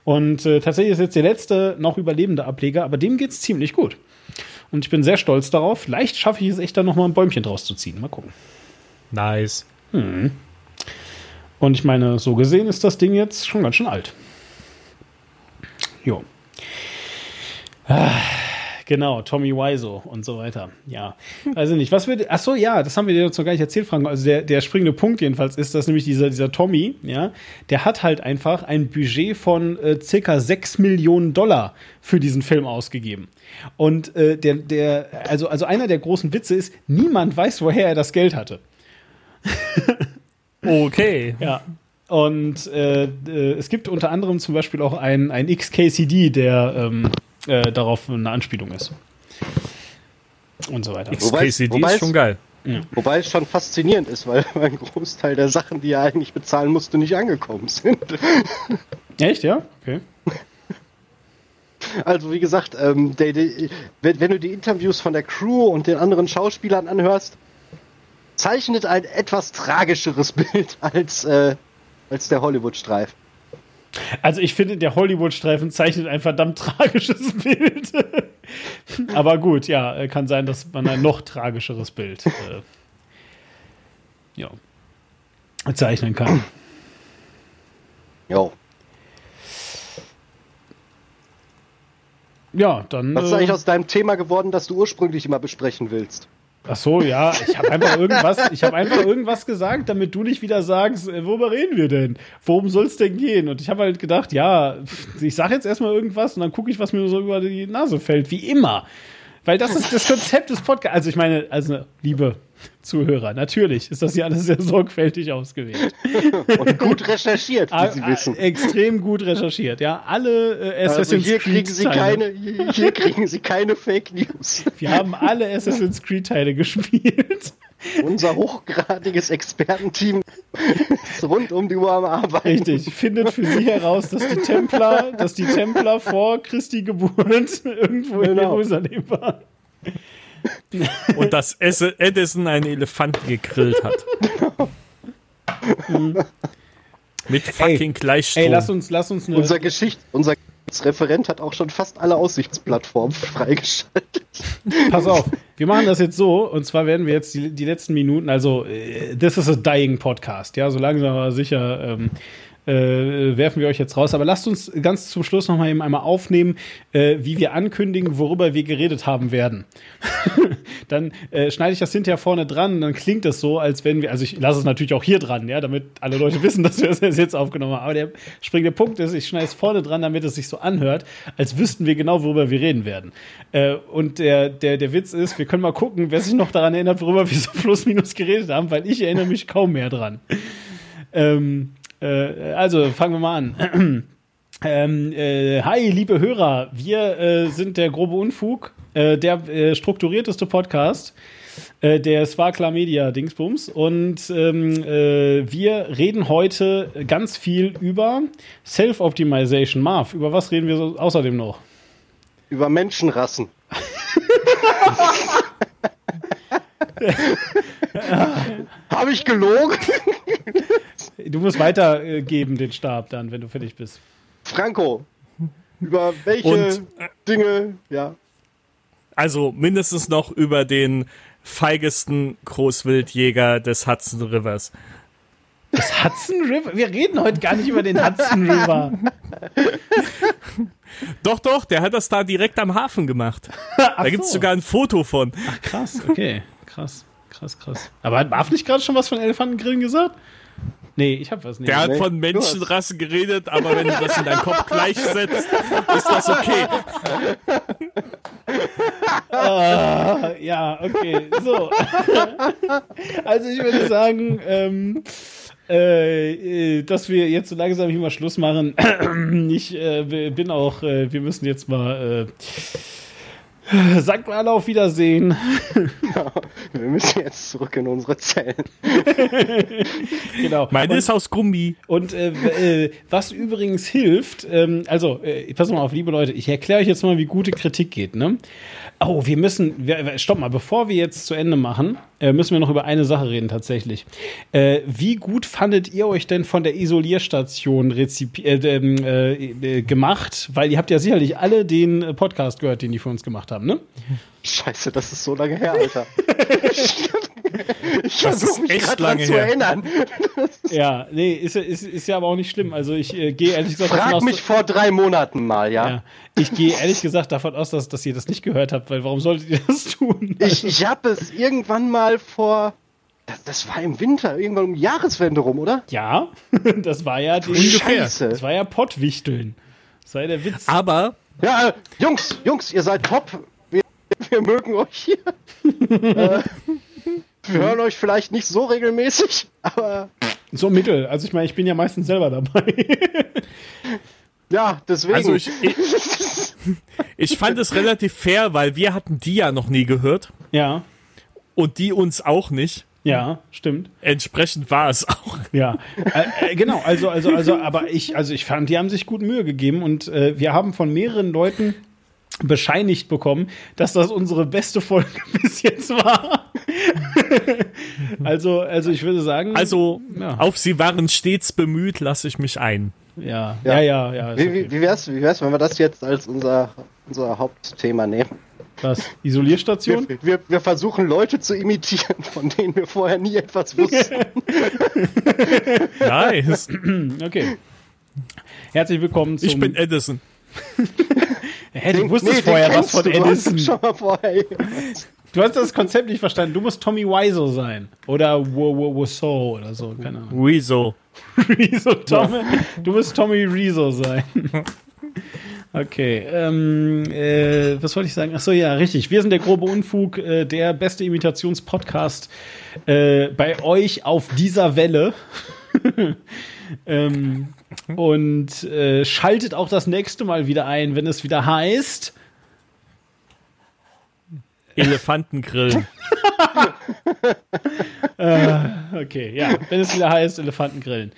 Und äh, tatsächlich ist jetzt der letzte noch überlebende Ableger, aber dem geht's ziemlich gut. Und ich bin sehr stolz darauf. Vielleicht schaffe ich es echt, da noch mal ein Bäumchen draus zu ziehen. Mal gucken. Nice. Und ich meine, so gesehen ist das Ding jetzt schon ganz schön alt. Jo. Ah, Genau, Tommy Wiseau und so weiter. Ja, also nicht. Was wird, ach so, ja, das haben wir dir jetzt noch gar nicht erzählt, Frank. Also der, der springende Punkt jedenfalls ist, dass nämlich dieser, dieser Tommy, ja, der hat halt einfach ein Budget von äh, circa 6 Millionen Dollar für diesen Film ausgegeben. Und äh, der, der, also, also einer der großen Witze ist, niemand weiß, woher er das Geld hatte. Okay. Ja. Und äh, äh, es gibt unter anderem zum Beispiel auch ein, ein XKCD, der ähm, äh, darauf eine Anspielung ist. Und so weiter. Wobei- XKCD wobei ist es- schon geil. Wobei es schon faszinierend ist, weil ein Großteil der Sachen, die er eigentlich bezahlen musste, nicht angekommen sind. Echt, ja? Okay. Also wie gesagt, ähm, der, der, wenn, wenn du die Interviews von der Crew und den anderen Schauspielern anhörst, zeichnet ein etwas tragischeres Bild als, äh, als der Hollywood-Streif. Also ich finde, der Hollywood-Streifen zeichnet ein verdammt tragisches Bild. Aber gut, ja, äh, kann sein, dass man ein noch tragischeres Bild äh, ja, zeichnen kann. Jo. Ja, dann. Was ist äh, eigentlich aus deinem Thema geworden, das du ursprünglich immer besprechen willst? Ach so, ja, ich habe einfach irgendwas, ich habe einfach irgendwas gesagt, damit du nicht wieder sagst, äh, worüber reden wir denn? Worum soll es denn gehen? Und ich habe halt gedacht, ja, ich sage jetzt erstmal irgendwas und dann gucke ich, was mir so über die Nase fällt, wie immer. Weil das ist das Konzept des Podcasts. Also ich meine, also liebe Zuhörer, natürlich ist das hier alles sehr sorgfältig ausgewählt. Und gut recherchiert, wie Ah, Sie ah, wissen. extrem gut recherchiert, ja. Alle äh, Also Assassin's hier Creed kriegen Sie Teile. keine, hier kriegen Sie keine Fake News. Wir haben alle Assassin's Creed Teile gespielt. Unser hochgradiges Expertenteam ist rund um die Uhr am Arbeiten. Richtig, findet für sie heraus, dass die Templer, dass die Templer vor Christi Geburt irgendwo in Genau. Jerusalem waren. Und dass Edison einen Elefanten gegrillt hat. Mit fucking Gleichstrom. Ey, lass uns, lass uns eine. Unser Geschicht, unser Referent hat auch schon fast alle Aussichtsplattformen freigeschaltet. Pass auf, wir machen das jetzt so, und zwar werden wir jetzt die, die letzten Minuten, also äh, this is a dying Podcast, ja, so langsam aber sicher ähm, äh, werfen wir euch jetzt raus. Aber lasst uns ganz zum Schluss noch mal eben einmal aufnehmen, äh, wie wir ankündigen, worüber wir geredet haben werden. dann äh, schneide ich das hinterher vorne dran, dann klingt das so, als wenn wir, also ich lasse es natürlich auch hier dran, ja, damit alle Leute wissen, dass wir das jetzt aufgenommen haben. Aber der springende Punkt ist, ich schneide es vorne dran, damit es sich so anhört, als wüssten wir genau, worüber wir reden werden. Äh, und der, der, der Witz ist, wir können mal gucken, wer sich noch daran erinnert, worüber wir so plus minus geredet haben, weil ich erinnere mich kaum mehr dran. Ähm, äh, also fangen wir mal an. Ähm, äh, hi, liebe Hörer, wir äh, sind der grobe Unfug, äh, der äh, strukturierteste Podcast äh, der Sparkler Media Dingsbums und ähm, äh, wir reden heute ganz viel über Self-Optimization. Marv, über was reden wir so außerdem noch? Über Menschenrassen. Habe ich gelogen? Du musst weitergeben den Stab dann, wenn du fertig bist. Franco, über welche Und, Dinge, ja. Also mindestens noch über den feigesten Großwildjäger des Hudson Rivers. Das Hudson River? Wir reden heute gar nicht über den Hudson River. Doch, doch, der hat das da direkt am Hafen gemacht. Da gibt's sogar ein Foto von. Krass, okay. Krass, krass, krass. Aber hat Marv nicht gerade schon was von Elefantengrillen gesagt? Nee, ich hab was nicht. Der hat Nee, von Menschenrassen geredet, aber wenn du das in deinen Kopf gleichsetzt, ist das okay. Ah, ja, okay. So. also ich würde sagen, ähm, äh, äh, dass wir jetzt so langsam hier mal Schluss machen. ich äh, bin auch, äh, wir müssen jetzt mal, äh, sagt mal alle auf Wiedersehen. Wir müssen jetzt zurück in unsere Zellen. Genau. Meine Und- ist aus Gummi. Und äh, äh, was übrigens hilft, ähm, also äh, pass mal auf, liebe Leute, ich erkläre euch jetzt mal, wie gute Kritik geht. Ne? Oh, wir müssen, wir, stopp mal, bevor wir jetzt zu Ende machen, äh, müssen wir noch über eine Sache reden tatsächlich. Äh, wie gut fandet ihr euch denn von der Isolierstation äh, ähm, äh, äh, gemacht? Weil ihr habt ja sicherlich alle den äh, Podcast gehört, den die für uns gemacht haben, ne? Scheiße, das ist so lange her, Alter. Ich versuche mich echt lange zu erinnern. Ja, nee, ist, ja- ist, ist ja aber auch nicht schlimm. Also ich äh, gehe ehrlich gesagt Frag davon aus, mich vor drei Monaten mal, ja. ja, ich gehe ehrlich gesagt davon aus, dass, dass ihr das nicht gehört habt, weil warum solltet ihr das tun? Ich, ich habe es irgendwann mal vor. Das, das war im Winter, irgendwann um Jahreswende rum, oder? Ja, das war ja die. Scheiße. das war ja Pottwichteln. Das war ja der Witz. Aber Ja, äh, Jungs, Jungs, ihr seid top. Wir, wir mögen euch hier. äh, wir hören euch vielleicht nicht so regelmäßig, aber So mittel. Also ich meine, ich bin ja meistens selber dabei. ja, deswegen. also ich, ich, ich fand es relativ fair, weil wir hatten die ja noch nie gehört ja, und die uns auch nicht. ja, stimmt. Entsprechend war es auch. Ja, äh, äh, genau. Also, also, also, aber ich, also ich fand, die haben sich gut Mühe gegeben und äh, wir haben von mehreren Leuten bescheinigt bekommen, dass das unsere beste Folge bis jetzt war. also, also ich würde sagen, Also Ja. auf sie waren stets bemüht, lasse ich mich ein. ja, ja, ja, ja. ist wie, okay. wie, wär's, wie wär's, wenn wir das jetzt als unser, unser Hauptthema nehmen? Was? Wir, Isolierstation? wir, wir versuchen Leute zu imitieren, von denen wir vorher nie etwas wussten. Nice. Okay. Herzlich willkommen zum. Ich bin Edison. Hä, du wusstest Nee, vorher was von du, du hast Edison. Schon mal vorher. Du hast das Konzept nicht verstanden. Du musst Tommy Wiseau sein. Oder Wo Wo Wo So oder so. Keine Ahnung. Rezo. Rezo Tommy. Du musst Tommy Rezo sein. Okay, ähm, äh, was wollte ich sagen? Ach so, ja, richtig. Wir sind der grobe Unfug, äh, der beste Imitationspodcast äh, bei euch auf dieser Welle. ähm, und äh, schaltet auch das nächste Mal wieder ein, wenn es wieder heißt. Elefantengrillen. Okay, ja, wenn es wieder heißt, Elefanten grillen.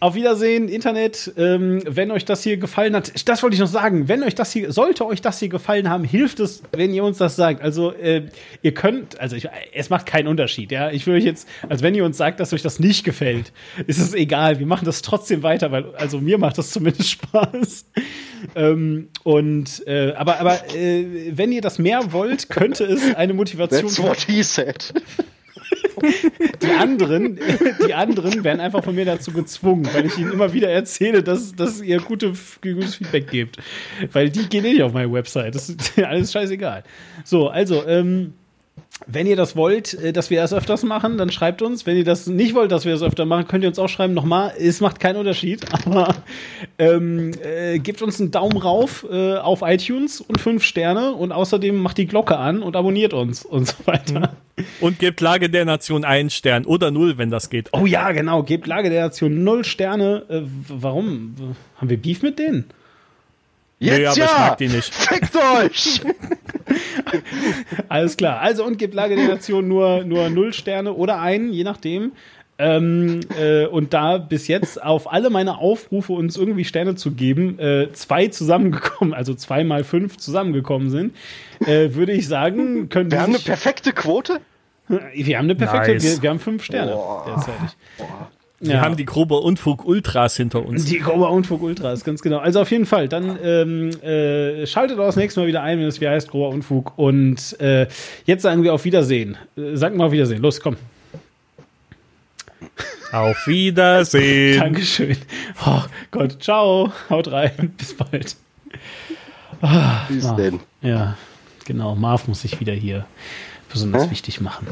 Auf Wiedersehen, Internet. Ähm, wenn euch das hier gefallen hat, das wollte ich noch sagen. Wenn euch das hier, sollte euch das hier gefallen haben, hilft es, wenn ihr uns das sagt. Also äh, ihr könnt, also ich, es macht keinen Unterschied. Ja, ich will euch jetzt, also wenn ihr uns sagt, dass euch das nicht gefällt, ist es egal. Wir machen das trotzdem weiter, weil also mir macht das zumindest Spaß. ähm, und äh, aber aber äh, wenn ihr das mehr wollt, könnte es eine Motivation That's what he said. die anderen, die anderen werden einfach von mir dazu gezwungen, weil ich ihnen immer wieder erzähle, dass, dass ihr gute, gutes Feedback gebt. Weil die gehen eh nicht auf meine Website. Das ist alles scheißegal. So, also, ähm, wenn ihr das wollt, äh, dass wir das öfters machen, dann schreibt uns. Wenn ihr das nicht wollt, dass wir das öfter machen, könnt ihr uns auch schreiben. Nochmal, es macht keinen Unterschied, aber ähm, äh, gebt uns einen Daumen rauf äh, auf iTunes und fünf Sterne und außerdem macht die Glocke an und abonniert uns und so weiter. Und gebt Lage der Nation einen Stern oder null, wenn das geht. Oh ja, genau. Gebt Lage der Nation null Sterne. Äh, warum? Haben wir Beef mit denen? Jetzt Nö, aber ja! ich mag die nicht. Fickt euch! Alles klar. Also und gebt Lage der Nation nur, nur null Sterne oder einen, je nachdem. Ähm, äh, und da bis jetzt auf alle meine Aufrufe, uns irgendwie Sterne zu geben, äh, zwei zusammengekommen, also zwei mal fünf zusammengekommen sind, äh, würde ich sagen, können Wir haben eine perfekte Quote. wir haben eine perfekte, Nice. wir, wir haben fünf Sterne Boah. derzeitig. Wir haben die grobe Unfug Ultras hinter uns. Die Grober Unfug Ultras, ganz genau. Also auf jeden Fall, dann ähm, äh, schaltet auch das nächste Mal wieder ein, wenn es wie heißt, Grober Unfug. Und äh, jetzt sagen wir auf Wiedersehen. Äh, sag mal auf Wiedersehen. Los, komm. Auf Wiedersehen. Dankeschön. Oh Gott, ciao. Haut rein. Bis bald. Ah. denn? Ja, genau. Marv muss sich wieder hier besonders Hä? wichtig machen.